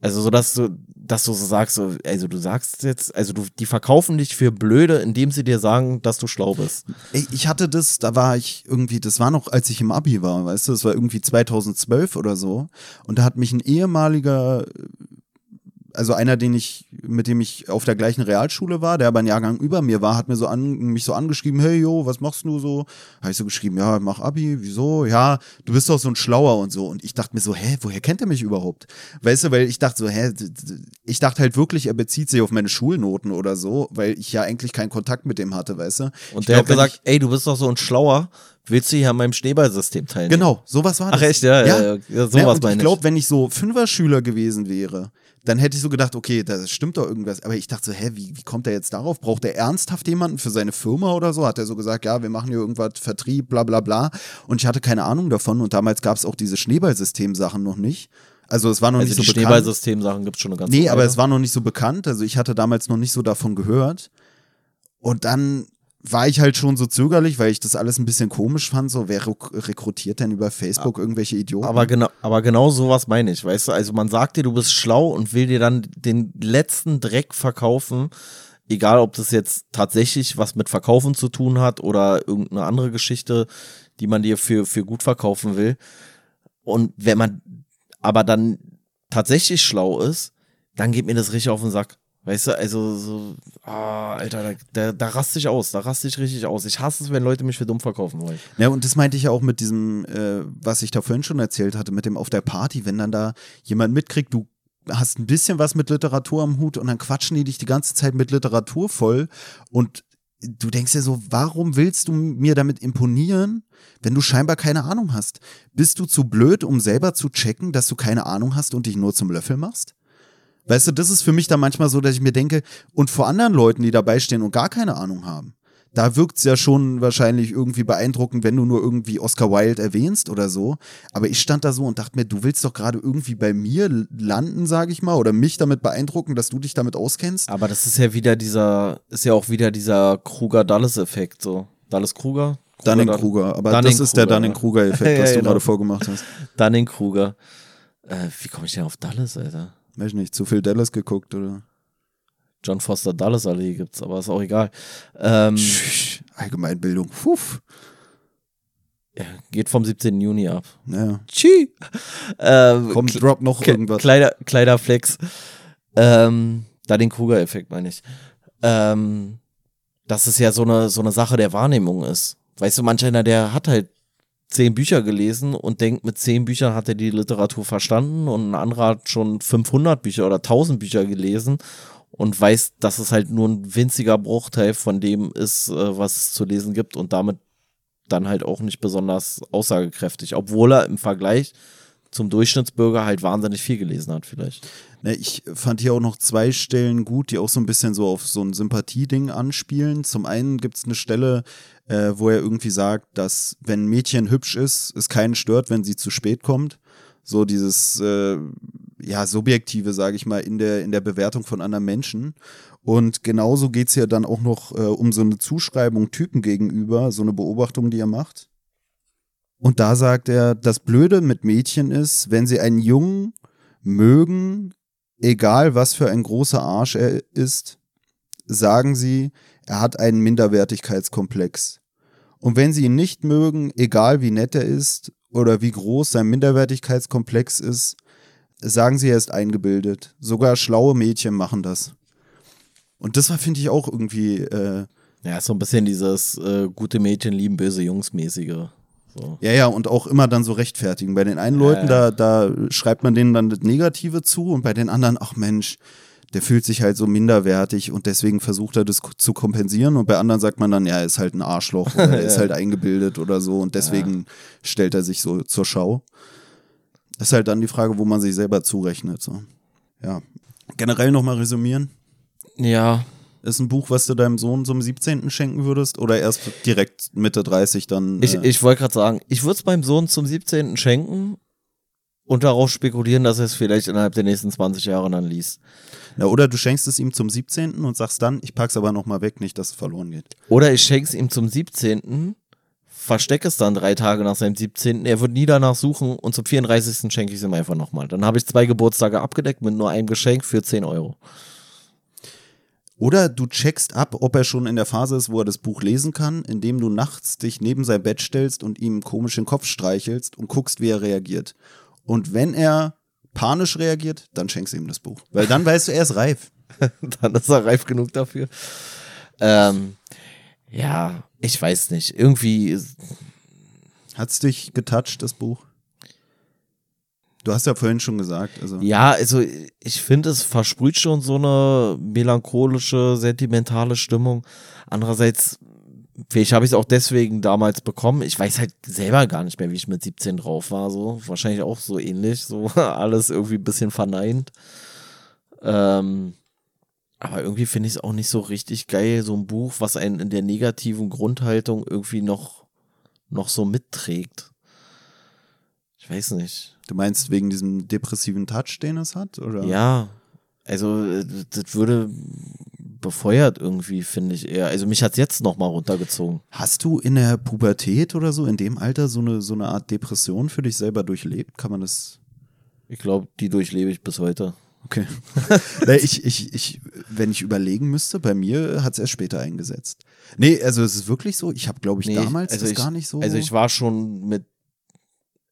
Also so, dass du, dass du so sagst, so, also du sagst jetzt, also du, die verkaufen dich für blöde, indem sie dir sagen, dass du schlau bist. Ey, ich hatte das, da war ich irgendwie, das war noch, als ich im Abi war, weißt du, das war irgendwie 2012 oder so. Und da hat mich ein ehemaliger, also einer, den ich, mit dem ich auf der gleichen Realschule war, der aber ein Jahrgang über mir war, hat mir so an, mich so angeschrieben, hey yo, was machst du so? Habe ich so geschrieben, ja, mach Abi, wieso? Ja, du bist doch so ein Schlauer und so. Und ich dachte mir so, hä, woher kennt er mich überhaupt? Weißt du, weil ich dachte so, hä, ich dachte halt wirklich, er bezieht sich auf meine Schulnoten oder so, weil ich ja eigentlich keinen Kontakt mit dem hatte, weißt du? Und Ich der glaub, hat gesagt, ey, du bist doch so ein Schlauer, willst du hier an meinem Schneeballsystem teilnehmen? Genau, sowas war das. Ach echt, ja, ja, ja, ja sowas Ja, und meine ich ich. glaube, wenn ich so Fünfer-Schüler gewesen wäre, dann hätte ich so gedacht, okay, da stimmt doch irgendwas. Aber ich dachte so, hä, wie, wie kommt er jetzt darauf? Braucht er ernsthaft jemanden für seine Firma oder so? Hat er so gesagt, ja, wir machen hier irgendwas, Vertrieb, bla bla bla. Und ich hatte keine Ahnung davon. Und damals gab es auch diese Schneeballsystem-Sachen noch nicht. Also es war noch Also nicht so bekannt. Schneeballsystem-Sachen gibt's schon eine ganze Nee, Weile. aber es war noch nicht so bekannt. Also ich hatte damals noch nicht so davon gehört. Und dann war ich halt schon so zögerlich, weil ich das alles ein bisschen komisch fand. So, wer rek- rekrutiert denn über Facebook irgendwelche Idioten? Aber genau, aber genau sowas meine ich, weißt du? Also man sagt dir, du bist schlau und will dir dann den letzten Dreck verkaufen, egal ob das jetzt tatsächlich was mit Verkaufen zu tun hat oder irgendeine andere Geschichte, die man dir für, für gut verkaufen will. Und wenn man aber dann tatsächlich schlau ist, dann geht mir das richtig auf den Sack. Weißt du, also so, ah, Alter, da, da, da raste ich aus, da raste ich richtig aus. Ich hasse es, wenn Leute mich für dumm verkaufen wollen. Ja, und das meinte ich ja auch mit diesem, äh, was ich da vorhin schon erzählt hatte, mit dem auf der Party, wenn dann da jemand mitkriegt, du hast ein bisschen was mit Literatur am Hut und dann quatschen die dich die ganze Zeit mit Literatur voll und du denkst dir so, warum willst du mir damit imponieren, wenn du scheinbar keine Ahnung hast? Bist du zu blöd, um selber zu checken, dass du keine Ahnung hast und dich nur zum Löffel machst? Weißt du, das ist für mich dann manchmal so, dass ich mir denke, und vor anderen Leuten, die dabei stehen und gar keine Ahnung haben, da wirkt es ja schon wahrscheinlich irgendwie beeindruckend, wenn du nur irgendwie Oscar Wilde erwähnst oder so. Aber ich stand da so und dachte mir, du willst doch gerade irgendwie bei mir landen, sage ich mal, oder mich damit beeindrucken, dass du dich damit auskennst. Aber das ist ja wieder dieser, ist ja auch wieder dieser Kruger-Dallas-Effekt, so. Dallas-Kruger? Dunning-Kruger, aber Dunning-Kruger, das ist der ja. Dunning-Kruger-Effekt, Ja, was du genau. gerade vorgemacht hast. Dunning-Kruger. Äh, wie komme ich denn auf Dallas, Alter? Weiß ich nicht, zu viel Dallas geguckt oder? John Foster Dallas Allee gibt's, aber ist auch egal. Ähm, Allgemeinbildung. Ja, geht vom 17. Juni ab. Naja. Tschü. Ähm, Komm, drop noch irgendwas. Kleider, Kleiderflex. Ähm, da den Kruger-Effekt meine ich. Ähm, dass es ja so eine, so eine Sache der Wahrnehmung ist. Weißt du, manch einer, der hat halt zehn Bücher gelesen und denkt, mit zehn Büchern hat er die Literatur verstanden und ein anderer hat schon 500 Bücher oder 1000 Bücher gelesen und weiß, dass es halt nur ein winziger Bruchteil von dem ist, äh, was es zu lesen gibt und damit dann halt auch nicht besonders aussagekräftig, obwohl er im Vergleich zum Durchschnittsbürger halt wahnsinnig viel gelesen hat vielleicht. Ne, ich fand hier auch noch zwei Stellen gut, die auch so ein bisschen so auf so ein Sympathieding anspielen. Zum einen gibt es eine Stelle, äh, wo er irgendwie sagt, dass wenn ein Mädchen hübsch ist, es keinen stört, wenn sie zu spät kommt. So dieses, äh, ja, subjektive, sage ich mal, in der, in der Bewertung von anderen Menschen. Und genauso geht es ja dann auch noch äh, um so eine Zuschreibung Typen gegenüber, so eine Beobachtung, die er macht. Und da sagt er, das Blöde mit Mädchen ist, wenn sie einen Jungen mögen, egal was für ein großer Arsch er ist, sagen sie, er hat einen Minderwertigkeitskomplex. Und wenn sie ihn nicht mögen, egal wie nett er ist oder wie groß sein Minderwertigkeitskomplex ist, sagen sie, er ist eingebildet. Sogar schlaue Mädchen machen das. Und das war, finde ich, auch irgendwie äh, Ja, so ein bisschen dieses äh, gute Mädchen lieben böse Jungs mäßige. So. Ja, ja, und auch immer dann so rechtfertigen. Bei den einen Leuten, Ja, ja. Da, da schreibt man denen dann das Negative zu und bei den anderen, ach Mensch, der fühlt sich halt so minderwertig und deswegen versucht er das zu kompensieren und bei anderen sagt man dann, ja, er ist halt ein Arschloch oder er ist Ja. halt eingebildet oder so und deswegen stellt er sich so zur Schau. Das ist halt dann die Frage, wo man sich selber zurechnet. So. Ja. Generell nochmal resümieren. Ja, Ist ein Buch, was du deinem Sohn zum 17. schenken würdest oder erst direkt Mitte 30 dann? ich, äh, ich wollte gerade sagen, ich würde es meinem Sohn zum 17. schenken und darauf spekulieren, dass er es vielleicht innerhalb der nächsten 20 Jahre dann liest. Ja, oder du schenkst es ihm zum 17. und sagst dann, ich pack's aber nochmal weg, nicht, dass es verloren geht. Oder ich schenke es ihm zum 17., verstecke es dann drei Tage nach seinem 17., er wird nie danach suchen und zum 34. schenke ich es ihm einfach nochmal. Dann habe ich zwei Geburtstage abgedeckt mit nur einem Geschenk für 10 Euro. Oder du checkst ab, ob er schon in der Phase ist, wo er das Buch lesen kann, indem du nachts dich neben sein Bett stellst und ihm komisch den Kopf streichelst und guckst, wie er reagiert. Und wenn er panisch reagiert, dann schenkst du ihm das Buch. Weil dann weißt du, er ist reif. dann ist er reif genug dafür. Ähm, ja, ich weiß nicht. Irgendwie, ist- Hat's dich getoucht, das Buch? Du hast ja vorhin schon gesagt, also. ja, also ich finde, es versprüht schon so eine melancholische, sentimentale Stimmung. Andererseits, vielleicht habe ich es auch deswegen damals bekommen. Ich weiß halt selber gar nicht mehr, wie ich mit 17 drauf war. So wahrscheinlich auch so ähnlich, so alles irgendwie ein bisschen verneint. Ähm, aber irgendwie finde ich es auch nicht so richtig geil, so ein Buch, was einen in der negativen Grundhaltung irgendwie noch, noch so mitträgt. Ich weiß nicht. Du meinst wegen diesem depressiven Touch, den es hat? Oder? Ja, also äh, das würde befeuert irgendwie, finde ich eher. Also mich hat es jetzt nochmal runtergezogen. Hast du in der Pubertät oder so, in dem Alter, so eine, so eine Art Depression für dich selber durchlebt? Kann man das. Ich glaube, die durchlebe ich bis heute. Okay. Ich, ich, ich, wenn ich überlegen müsste, bei mir hat es erst später eingesetzt. Nee, also es ist wirklich so, ich habe, glaube ich, Nee, damals also das ich, gar nicht so. Also ich war schon mit,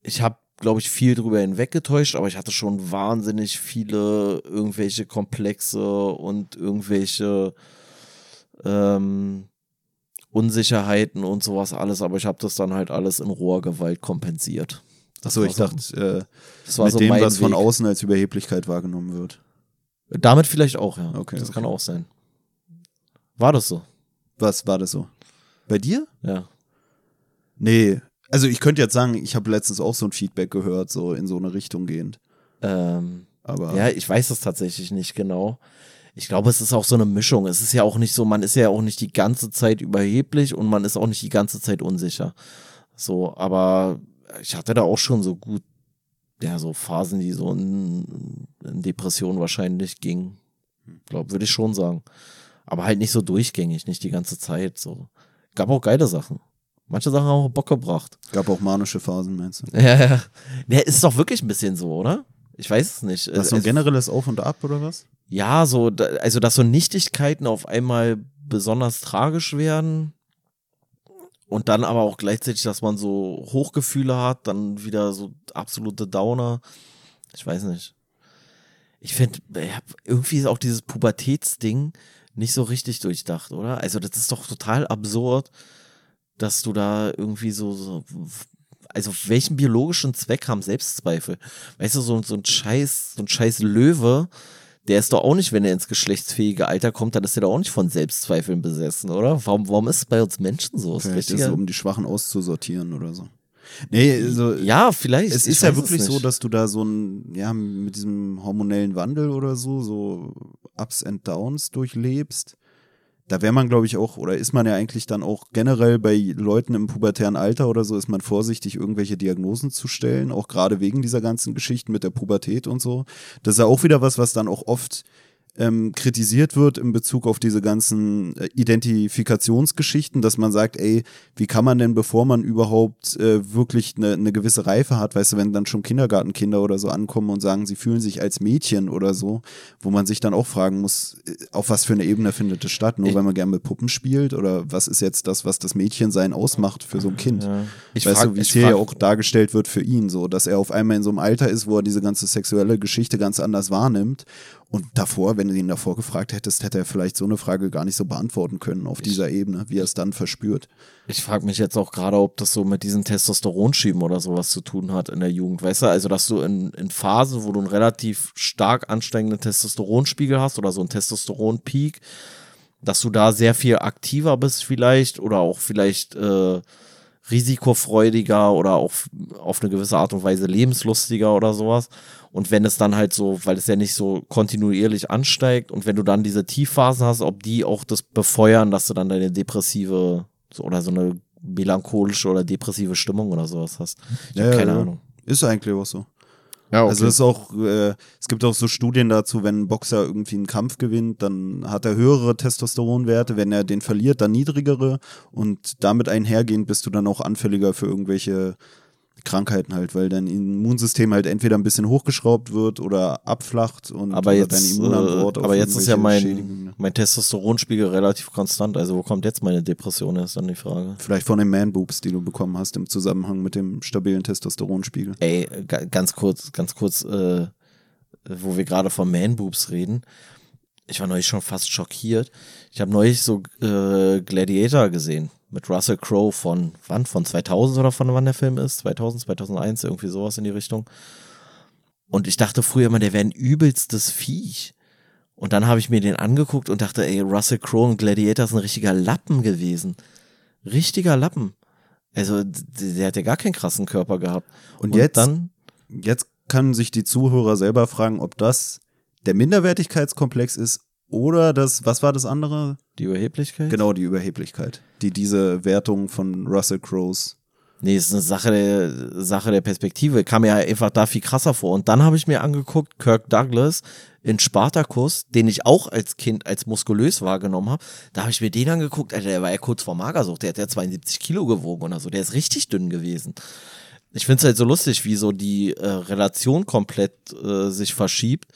ich habe, glaube ich, viel drüber hinweggetäuscht, aber ich hatte schon wahnsinnig viele irgendwelche Komplexe und irgendwelche ähm, Unsicherheiten und sowas alles, aber ich habe das dann halt alles in roher Gewalt kompensiert. Achso, ich war dachte, Das äh, war mit so dem, was von Weg. außen als Überheblichkeit wahrgenommen wird. Damit vielleicht auch, ja. Okay, das okay. kann auch sein. War das so? Was war das so? Bei dir? Ja. Nee. Also ich könnte jetzt sagen, ich habe letztens auch so ein Feedback gehört, so in so eine Richtung gehend. Ähm, Aber Ja, ich weiß es tatsächlich nicht genau. Ich glaube, es ist auch so eine Mischung. Es ist ja auch nicht so, man ist ja auch nicht die ganze Zeit überheblich und man ist auch nicht die ganze Zeit unsicher. So, aber ich hatte da auch schon so gut, ja, so Phasen, die so in, in Depression wahrscheinlich gingen. Glaube, würde ich schon sagen. Aber halt nicht so durchgängig, nicht die ganze Zeit. So. Gab auch geile Sachen. Manche Sachen haben auch Bock gebracht. gab auch manische Phasen, meinst du? Ja, ja. Ja, ist doch wirklich ein bisschen so, oder? Ich weiß es nicht. Was so ein generelles Auf und Ab oder was? ja, so, also dass so Nichtigkeiten auf einmal besonders tragisch werden und dann aber auch gleichzeitig, dass man so Hochgefühle hat, dann wieder so absolute Downer. Ich weiß nicht. Ich finde, irgendwie ist auch dieses Pubertätsding nicht so richtig durchdacht, oder? Also das ist doch total absurd, dass du da irgendwie so, so also welchen biologischen Zweck haben Selbstzweifel? Weißt du, so, so ein scheiß, so ein scheiß Löwe, der ist doch auch nicht, wenn er ins geschlechtsfähige Alter kommt, dann ist er doch auch nicht von Selbstzweifeln besessen, oder? Warum, warum ist es bei uns Menschen so? Ist Vielleicht ist es, um die Schwachen auszusortieren oder so. Nee, also ja, vielleicht. es ich ist ja wirklich so, dass du da so ein, ja, mit diesem hormonellen Wandel oder so, so Ups and Downs durchlebst. Da wäre man, glaube ich, auch, oder ist man ja eigentlich dann auch generell bei Leuten im pubertären Alter oder so, ist man vorsichtig, irgendwelche Diagnosen zu stellen, auch gerade wegen dieser ganzen Geschichten mit der Pubertät und so. Das ist ja auch wieder was, was dann auch oft ähm, kritisiert wird in Bezug auf diese ganzen äh, Identifikationsgeschichten, dass man sagt, ey, wie kann man denn, bevor man überhaupt äh, wirklich eine, eine gewisse Reife hat, weißt du, wenn dann schon Kindergartenkinder oder so ankommen und sagen, sie fühlen sich als Mädchen oder so, wo man sich dann auch fragen muss, äh, auf was für eine Ebene findet es statt? Nur Ich- weil man gerne mit Puppen spielt oder was ist jetzt das, was das Mädchensein ausmacht für so ein Kind? Ja. Ich weißt frag, du, wie es hier ja auch dargestellt wird für ihn, so, dass er auf einmal in so einem Alter ist, wo er diese ganze sexuelle Geschichte ganz anders wahrnimmt Und davor, wenn du ihn davor gefragt hättest, hätte er vielleicht so eine Frage gar nicht so beantworten können auf dieser Ebene, wie er es dann verspürt. Ich frage mich jetzt auch gerade, ob das so mit diesen Testosteronschieben oder sowas zu tun hat in der Jugend. Weißt du, also dass du in, in Phasen, wo du einen relativ stark ansteigenden Testosteronspiegel hast oder so einen Testosteronpeak, dass du da sehr viel aktiver bist vielleicht oder auch vielleicht äh, risikofreudiger oder auch auf eine gewisse Art und Weise lebenslustiger oder sowas. Und wenn es dann halt so, weil es ja nicht so kontinuierlich ansteigt und wenn du dann diese Tiefphasen hast, ob die auch das befeuern, dass du dann deine depressive so, oder so eine melancholische oder depressive Stimmung oder sowas hast. Ich ja, habe keine ja. Ahnung. Ist eigentlich auch so. Ja, Also es ist auch, äh, es gibt auch so Studien dazu, wenn ein Boxer irgendwie einen Kampf gewinnt, dann hat er höhere Testosteronwerte, wenn er den verliert, dann niedrigere und damit einhergehend bist du dann auch anfälliger für irgendwelche Krankheiten halt, weil dein Immunsystem halt entweder ein bisschen hochgeschraubt wird oder abflacht und aber jetzt, deine äh, Immunantwort auf aber jetzt ist ja mein, Schädigungen. mein Testosteronspiegel relativ konstant. Also wo kommt jetzt meine Depression, ist dann die Frage. Vielleicht von den Man-Boobs, die du bekommen hast im Zusammenhang mit dem stabilen Testosteronspiegel. Ey, ga- ganz kurz, ganz kurz, äh, wo wir gerade von Man-Boobs reden. Ich war neulich schon fast schockiert. Ich habe neulich so äh, Gladiator gesehen mit Russell Crowe von wann? Von 2000 oder von wann der Film ist? 2000, 2001, irgendwie sowas in die Richtung. Und ich dachte früher immer, der wäre ein übelstes Viech. Und dann habe ich mir den angeguckt und dachte, ey, Russell Crowe und Gladiator ist ein richtiger Lappen gewesen. Richtiger Lappen. Also, der hat ja gar keinen krassen Körper gehabt. Und jetzt- dann, Jetzt können sich die Zuhörer selber fragen, ob das der Minderwertigkeitskomplex ist oder das, was war das andere? die Überheblichkeit? Genau, die Überheblichkeit, die diese Wertung von Russell Crowes. Nee, ist eine Sache der, Sache der Perspektive. Kam mir einfach da viel krasser vor. Und dann habe ich mir angeguckt, Kirk Douglas in Spartacus, den ich auch als Kind als muskulös wahrgenommen habe. Da habe ich mir den angeguckt, Alter, der war ja kurz vor Magersucht. Der hat ja 72 Kilo gewogen oder so. Der ist richtig dünn gewesen. Ich finde es halt so lustig, wie so die äh, Relation komplett äh, sich verschiebt.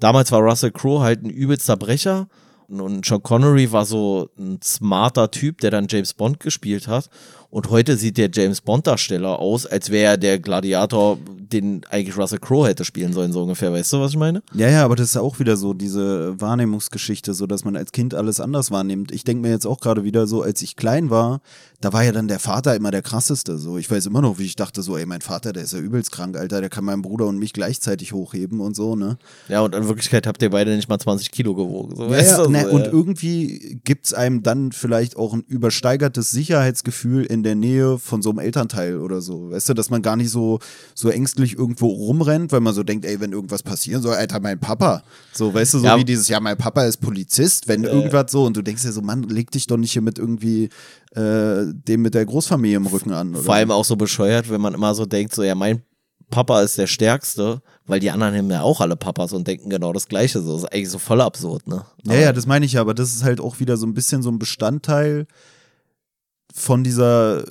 Damals war Russell Crowe halt ein übelster Brecher und Sean Connery war so ein smarter Typ, der dann James Bond gespielt hat. Und heute sieht der James Bond-Darsteller aus, als wäre er der Gladiator, den eigentlich Russell Crowe hätte spielen sollen, so ungefähr. Weißt du, was ich meine? Ja, ja, aber das ist ja auch wieder so diese Wahrnehmungsgeschichte, so dass man als Kind alles anders wahrnimmt. Ich denke mir jetzt auch gerade wieder so, als ich klein war, da war ja dann der Vater immer der krasseste. So, ich weiß immer noch, wie ich dachte, so, ey, mein Vater, der ist ja übelst krank, Alter, der kann meinen Bruder und mich gleichzeitig hochheben und so, ne? Ja, und in Wirklichkeit habt ihr beide nicht mal 20 Kilo gewogen. So, Ja, weißt ja, du, ne, so, und ja. irgendwie gibt's einem dann vielleicht auch ein übersteigertes Sicherheitsgefühl in der Nähe von so einem Elternteil oder so. Weißt du, dass man gar nicht so, so ängstlich irgendwo rumrennt, weil man so denkt, ey, wenn irgendwas passieren soll, Alter, mein Papa. So, weißt du, so Ja. wie dieses, ja, mein Papa ist Polizist, wenn irgendwas so, und du denkst dir so, Mann, leg dich doch nicht hier mit irgendwie äh, dem mit der Großfamilie im Rücken an. Oder? Vor allem auch so bescheuert, wenn man immer so denkt, so, ja, mein Papa ist der Stärkste, weil die anderen haben ja auch alle Papas und denken genau das Gleiche. So, das ist eigentlich so voll absurd, ne? Ja, ja, das meine ich ja, aber das ist halt auch wieder so ein bisschen so ein Bestandteil von dieser,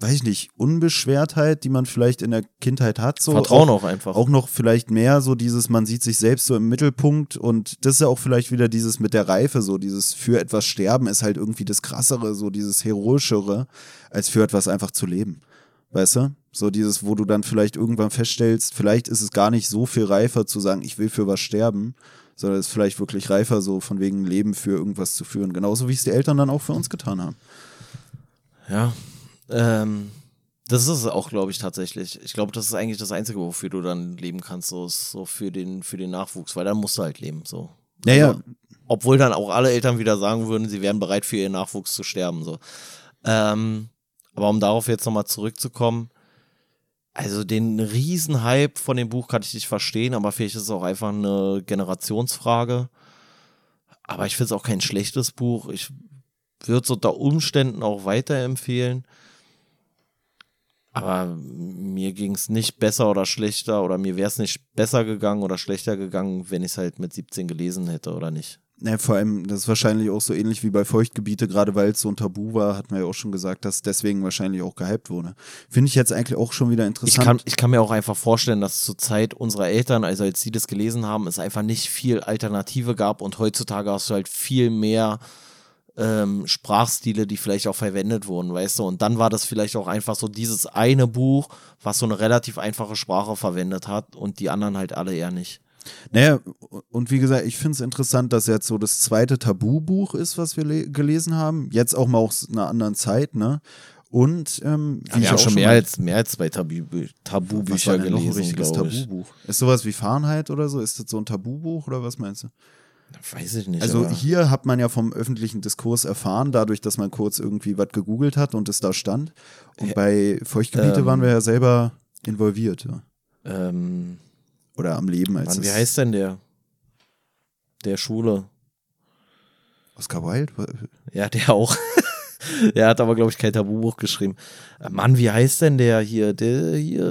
weiß ich nicht, Unbeschwertheit, die man vielleicht in der Kindheit hat. So Vertrauen auch, auch einfach. auch noch vielleicht mehr so dieses, man sieht sich selbst so im Mittelpunkt und das ist ja auch vielleicht wieder dieses mit der Reife, so dieses für etwas sterben ist halt irgendwie das Krassere, so dieses Heroischere, als für etwas einfach zu leben. Weißt du? So dieses, wo du dann vielleicht irgendwann feststellst, vielleicht ist es gar nicht so viel reifer zu sagen, ich will für was sterben, sondern es ist vielleicht wirklich reifer, so von wegen Leben für irgendwas zu führen. Genauso wie es die Eltern dann auch für uns getan haben. Ja. Ähm, das ist es auch, glaube ich, tatsächlich. Ich glaube, das ist eigentlich das Einzige, wofür du dann leben kannst, so, ist so für den, für den Nachwuchs, weil dann musst du halt leben, so. Naja, Also, obwohl dann auch alle Eltern wieder sagen würden, sie wären bereit für ihren Nachwuchs zu sterben, so. Ähm, aber um darauf jetzt nochmal zurückzukommen, also den Riesenhype von dem Buch kann ich nicht verstehen, aber vielleicht ist es auch einfach eine Generationsfrage. Aber ich finde es auch kein schlechtes Buch. Ich würde es unter Umständen auch weiterempfehlen. Aber mir ging es nicht besser oder schlechter oder mir wäre es nicht besser gegangen oder schlechter gegangen, wenn ich es halt mit 17 gelesen hätte oder nicht. Ja, vor allem, das ist wahrscheinlich auch so ähnlich wie bei Feuchtgebiete, gerade weil es so ein Tabu war, hat man ja auch schon gesagt, dass deswegen wahrscheinlich auch gehypt wurde. Finde ich jetzt eigentlich auch schon wieder Ich interessant. kann, ich kann mir auch einfach vorstellen, dass zur Zeit unserer Eltern, also als sie das gelesen haben, es einfach nicht viel Alternative gab und heutzutage hast du halt viel mehr ähm, Sprachstile, die vielleicht auch verwendet wurden, weißt du? Und dann war das vielleicht auch einfach so dieses eine Buch, was so eine relativ einfache Sprache verwendet hat und die anderen halt alle eher nicht. Naja, und wie gesagt, ich finde es interessant, dass jetzt so das zweite Tabubuch ist, was wir gelesen haben. Jetzt auch mal aus einer anderen Zeit, ne? Und ähm, wie ja, wir haben schon mehr als, mehr als zwei Tabu Tabubücher gelesen. Noch ein richtiges Tabubuch. Ist sowas wie Fahrenheit oder so? Ist das so ein Tabubuch oder was meinst du? Weiß ich nicht. Also hier hat man ja vom öffentlichen Diskurs erfahren, dadurch, dass man kurz irgendwie was gegoogelt hat und es da stand. Und bei Feuchtgebiete ähm, waren wir ja selber involviert. Ja. Ähm, Oder am Leben als Mann, Wie heißt denn der? Der Schule. Oscar Wilde? Ja, der auch. er hat aber, glaube ich, kein Tabubuch geschrieben. Äh, Mann, wie heißt denn der hier? Der hier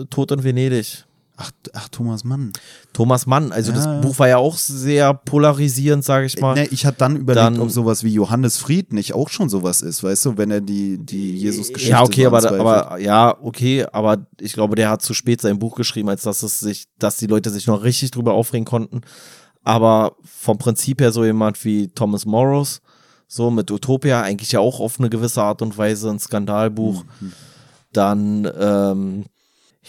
äh, Tod in Venedig. Ach, ach, Thomas Mann. Thomas Mann, also ja. das Buch war ja auch sehr polarisierend, sage ich mal. Ne, ich hatte dann überlegt, dann, ob sowas wie Johannes Fried nicht auch schon sowas ist, weißt du, wenn er die, die Jesus-Geschichte Ja, okay, aber, aber, ja, okay, aber ich glaube, der hat zu spät sein Buch geschrieben, als dass es sich, dass die Leute sich noch richtig drüber aufregen konnten. Aber vom Prinzip her so jemand wie Thomas Morrows, so mit Utopia, eigentlich ja auch auf eine gewisse Art und Weise ein Skandalbuch. Mhm. Dann ähm,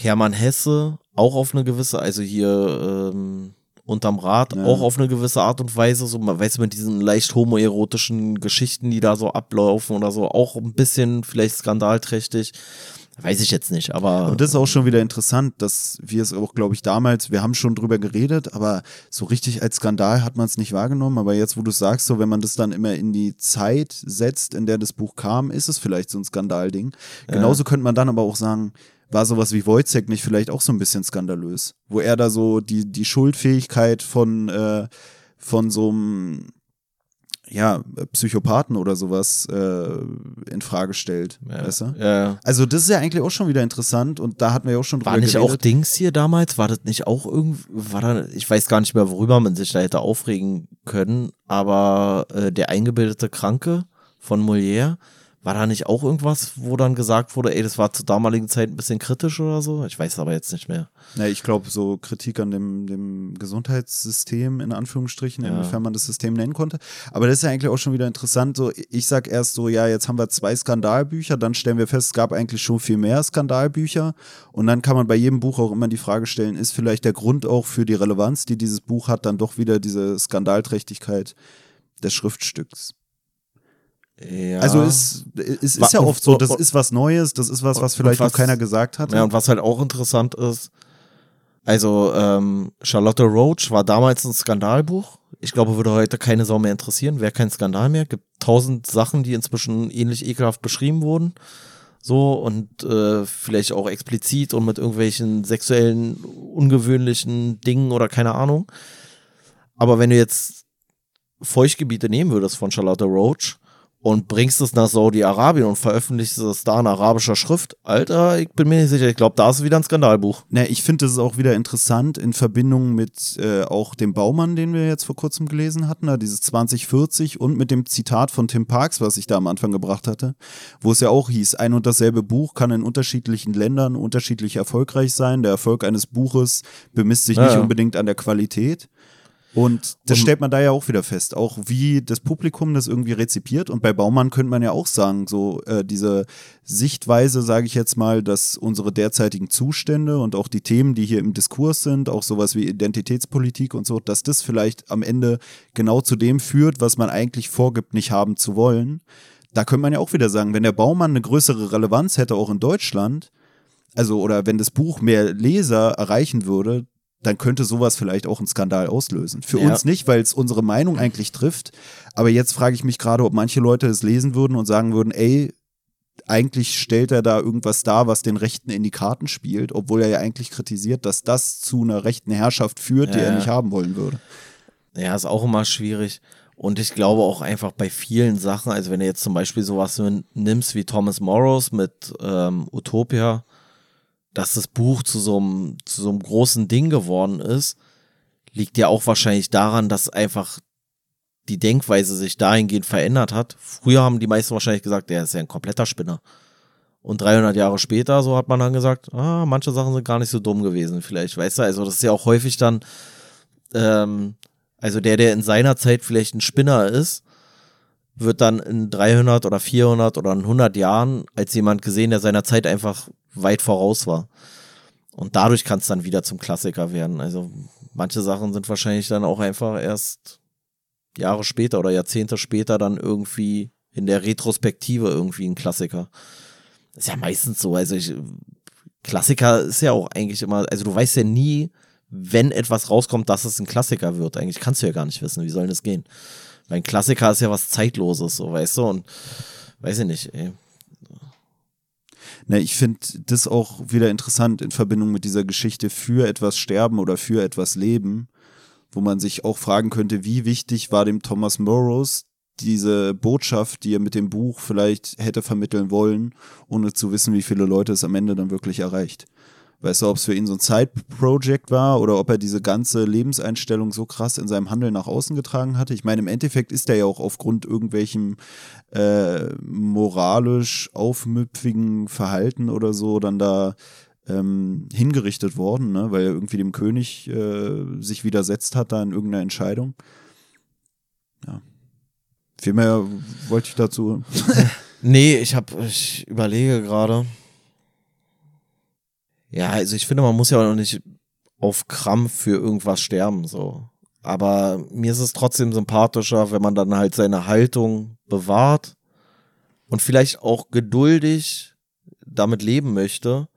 Hermann Hesse, auch auf eine gewisse, also hier ähm, unterm Rad, ja. auch auf eine gewisse Art und Weise, so, man weiß mit diesen leicht homoerotischen Geschichten, die da so ablaufen oder so, auch ein bisschen vielleicht skandalträchtig. Weiß ich jetzt nicht, aber. Und das ist auch schon wieder interessant, dass wir es auch, glaube ich, damals, wir haben schon drüber geredet, aber so richtig als Skandal hat man es nicht wahrgenommen. Aber jetzt, wo du sagst, so, wenn man das dann immer in die Zeit setzt, in der das Buch kam, ist es vielleicht so ein Skandalding. Genauso könnte man dann aber auch sagen, war sowas wie Wojciech nicht vielleicht auch so ein bisschen skandalös, wo er da so die, die Schuldfähigkeit von, äh, von so einem ja, Psychopathen oder sowas äh, in Frage stellt. Ja, weißt du? ja. Also, das ist ja eigentlich auch schon wieder interessant und da hatten wir ja auch schon drüber War nicht geredet. auch Dings hier damals? War das nicht auch irgendwie, war da, ich weiß gar nicht mehr, worüber man sich da hätte aufregen können, aber äh, der eingebildete Kranke von Molière, war da nicht auch irgendwas, wo dann gesagt wurde, ey, das war zur damaligen Zeit ein bisschen kritisch oder so? Ich weiß aber jetzt nicht mehr. Ja, ich glaube, so Kritik an dem, dem Gesundheitssystem, in Anführungsstrichen, ja. inwiefern man das System nennen konnte. Aber das ist ja eigentlich auch schon wieder interessant. So, ich sag erst so, ja, jetzt haben wir zwei Skandalbücher, dann stellen wir fest, es gab eigentlich schon viel mehr Skandalbücher. Und dann kann man bei jedem Buch auch immer die Frage stellen, ist vielleicht der Grund auch für die Relevanz, die dieses Buch hat, dann doch wieder diese Skandalträchtigkeit des Schriftstücks. Ja. Also es, es ist ja oft so, das ist was Neues, das ist was, was vielleicht was, noch keiner gesagt hat. Ja, und was halt auch interessant ist, also ähm, Charlotte Roach war damals ein Skandalbuch. Ich glaube, würde heute keine Sau mehr interessieren, wäre kein Skandal mehr. Gibt tausend Sachen, die inzwischen ähnlich ekelhaft beschrieben wurden. So und äh, vielleicht auch explizit und mit irgendwelchen sexuellen, ungewöhnlichen Dingen oder keine Ahnung. Aber wenn du jetzt Feuchtgebiete nehmen würdest von Charlotte Roach, und bringst es nach Saudi-Arabien und veröffentlichst es da in arabischer Schrift, Alter, ich bin mir nicht sicher. Ich glaube, da ist wieder ein Skandalbuch. Na, ich finde das ist auch wieder interessant in Verbindung mit äh, auch dem Baumann, den wir jetzt vor kurzem gelesen hatten, da dieses 2040 und mit dem Zitat von Tim Parks, was ich da am Anfang gebracht hatte, wo es ja auch hieß, ein und dasselbe Buch kann in unterschiedlichen Ländern unterschiedlich erfolgreich sein. Der Erfolg eines Buches bemisst sich ja, nicht ja. unbedingt an der Qualität. Und das und stellt man da ja auch wieder fest, auch wie das Publikum das irgendwie rezipiert. Und bei Baumann könnte man ja auch sagen, so äh, diese Sichtweise, sage ich jetzt mal, dass unsere derzeitigen Zustände und auch die Themen, die hier im Diskurs sind, auch sowas wie Identitätspolitik und so, dass das vielleicht am Ende genau zu dem führt, was man eigentlich vorgibt, nicht haben zu wollen. Da könnte man ja auch wieder sagen, wenn der Baumann eine größere Relevanz hätte, auch in Deutschland, also oder wenn das Buch mehr Leser erreichen würde, dann könnte sowas vielleicht auch einen Skandal auslösen. Für ja. uns nicht, weil es unsere Meinung eigentlich trifft. Aber jetzt frage ich mich gerade, ob manche Leute es lesen würden und sagen würden, ey, eigentlich stellt er da irgendwas dar, was den Rechten in die Karten spielt, obwohl er ja eigentlich kritisiert, dass das zu einer rechten Herrschaft führt, die ja. er nicht haben wollen würde. Ja, ist auch immer schwierig. Und ich glaube auch einfach bei vielen Sachen, also wenn du jetzt zum Beispiel sowas nimmst wie Thomas Morrows mit ähm, Utopia, dass das Buch zu so einem, zu so einem großen Ding geworden ist, liegt ja auch wahrscheinlich daran, dass einfach die Denkweise sich dahingehend verändert hat. Früher haben die meisten wahrscheinlich gesagt, der ist ja ein kompletter Spinner. Und 300 Jahre später, so hat man dann gesagt, ah, manche Sachen sind gar nicht so dumm gewesen, vielleicht, weißt du, also das ist ja auch häufig dann, ähm, also der, der in seiner Zeit vielleicht ein Spinner ist, wird dann in 300 oder 400 oder 100 Jahren als jemand gesehen, der seiner Zeit einfach weit voraus war. Und dadurch kann es dann wieder zum Klassiker werden. Also manche Sachen sind wahrscheinlich dann auch einfach erst Jahre später oder Jahrzehnte später dann irgendwie in der Retrospektive irgendwie ein Klassiker. Ist ja meistens so. Also ich, Klassiker ist ja auch eigentlich immer, also du weißt ja nie, wenn etwas rauskommt, dass es ein Klassiker wird. Eigentlich kannst du ja gar nicht wissen, wie soll das gehen? Weil ein Klassiker ist ja was Zeitloses, so weißt du, und weiß ich nicht, ey. Ne, ich finde das auch wieder interessant in Verbindung mit dieser Geschichte für etwas sterben oder für etwas leben, wo man sich auch fragen könnte, wie wichtig war dem Thomas Morrows diese Botschaft, die er mit dem Buch vielleicht hätte vermitteln wollen, ohne zu wissen, wie viele Leute es am Ende dann wirklich erreicht. Weißt du, ob es für ihn so ein Side-Project war oder ob er diese ganze Lebenseinstellung so krass in seinem Handeln nach außen getragen hatte. Ich meine, im Endeffekt ist er ja auch aufgrund irgendwelchem äh, moralisch aufmüpfigen Verhalten oder so dann da ähm, hingerichtet worden, ne? weil er irgendwie dem König äh, sich widersetzt hat da in irgendeiner Entscheidung. Ja. Viel mehr wollte ich dazu. nee, ich habe, ich überlege gerade. Ja, also ich finde, man muss ja auch nicht auf Krampf für irgendwas sterben, so. Aber mir ist es trotzdem sympathischer, wenn man dann halt seine Haltung bewahrt und vielleicht auch geduldig damit leben möchte.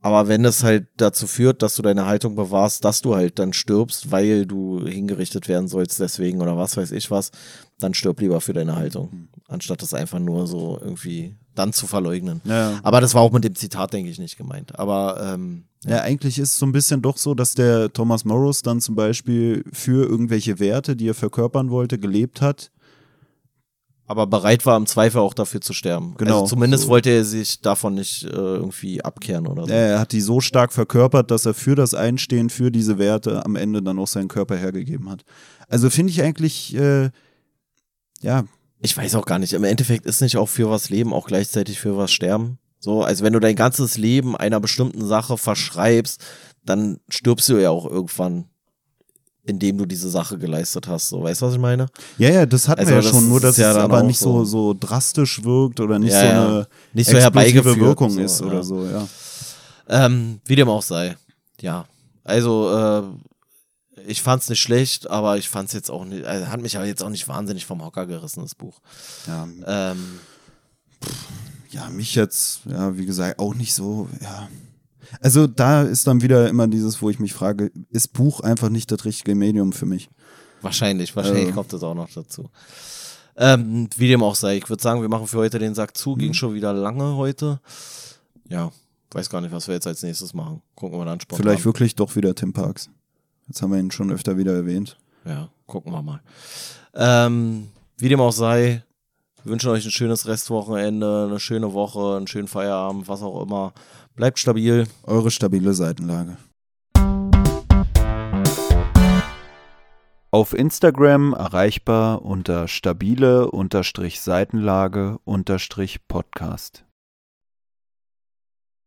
Aber wenn es halt dazu führt, dass du deine Haltung bewahrst, dass du halt dann stirbst, weil du hingerichtet werden sollst deswegen oder was weiß ich was, dann stirb lieber für deine Haltung, anstatt das einfach nur so irgendwie dann zu verleugnen. Ja. Aber das war auch mit dem Zitat, denke ich, nicht gemeint. Aber ähm, Ja, eigentlich ist es so ein bisschen doch so, dass der Thomas Morris dann zum Beispiel für irgendwelche Werte, die er verkörpern wollte, gelebt hat. aber bereit war im Zweifel auch dafür zu sterben. Genau, Also zumindest so. wollte er sich davon nicht äh, irgendwie abkehren oder so. Er hat die so stark verkörpert, dass er für das Einstehen, für diese Werte am Ende dann auch seinen Körper hergegeben hat. Also finde ich eigentlich, äh, ja, Ich weiß auch gar nicht. Im Endeffekt ist nicht auch für was leben, auch gleichzeitig für was sterben. So, also wenn du dein ganzes Leben einer bestimmten Sache verschreibst, dann stirbst du ja auch irgendwann, indem du diese Sache geleistet hast. So, weißt du, was ich meine? ja, ja, das hatten Also wir ja schon, nur dass ja es aber nicht so, so. drastisch wirkt oder nicht Ja, so ja. eine Nicht so explosive herbeigeführt. Wirkung so, ist oder so, ja. Ähm, wie dem auch sei. Ja. Also, äh, ich fand's nicht schlecht, aber ich fand's jetzt auch nicht, also hat mich aber jetzt auch nicht wahnsinnig vom Hocker gerissen, das Buch. Ja, Ähm, ja, mich jetzt, ja, wie gesagt, auch nicht so, ja. Also da ist dann wieder immer dieses, wo ich mich frage, ist Buch einfach nicht das richtige Medium für mich? Wahrscheinlich, wahrscheinlich Also. kommt das auch noch dazu. Ähm, wie dem auch sei, ich würde sagen, wir machen für heute den Sack zu. Ging Mhm. schon wieder lange heute. Ja, weiß gar nicht, was wir jetzt als nächstes machen. Gucken wir dann spontan. Vielleicht wirklich doch wieder Tim Parks. Jetzt haben wir ihn schon öfter wieder erwähnt. Ja, gucken wir mal. Ähm, wie dem auch sei, wünschen euch ein schönes Restwochenende, eine schöne Woche, einen schönen Feierabend, was auch immer. Bleibt stabil. Eure stabile Seitenlage. Auf Instagram erreichbar unter stabile-seitenlage-podcast.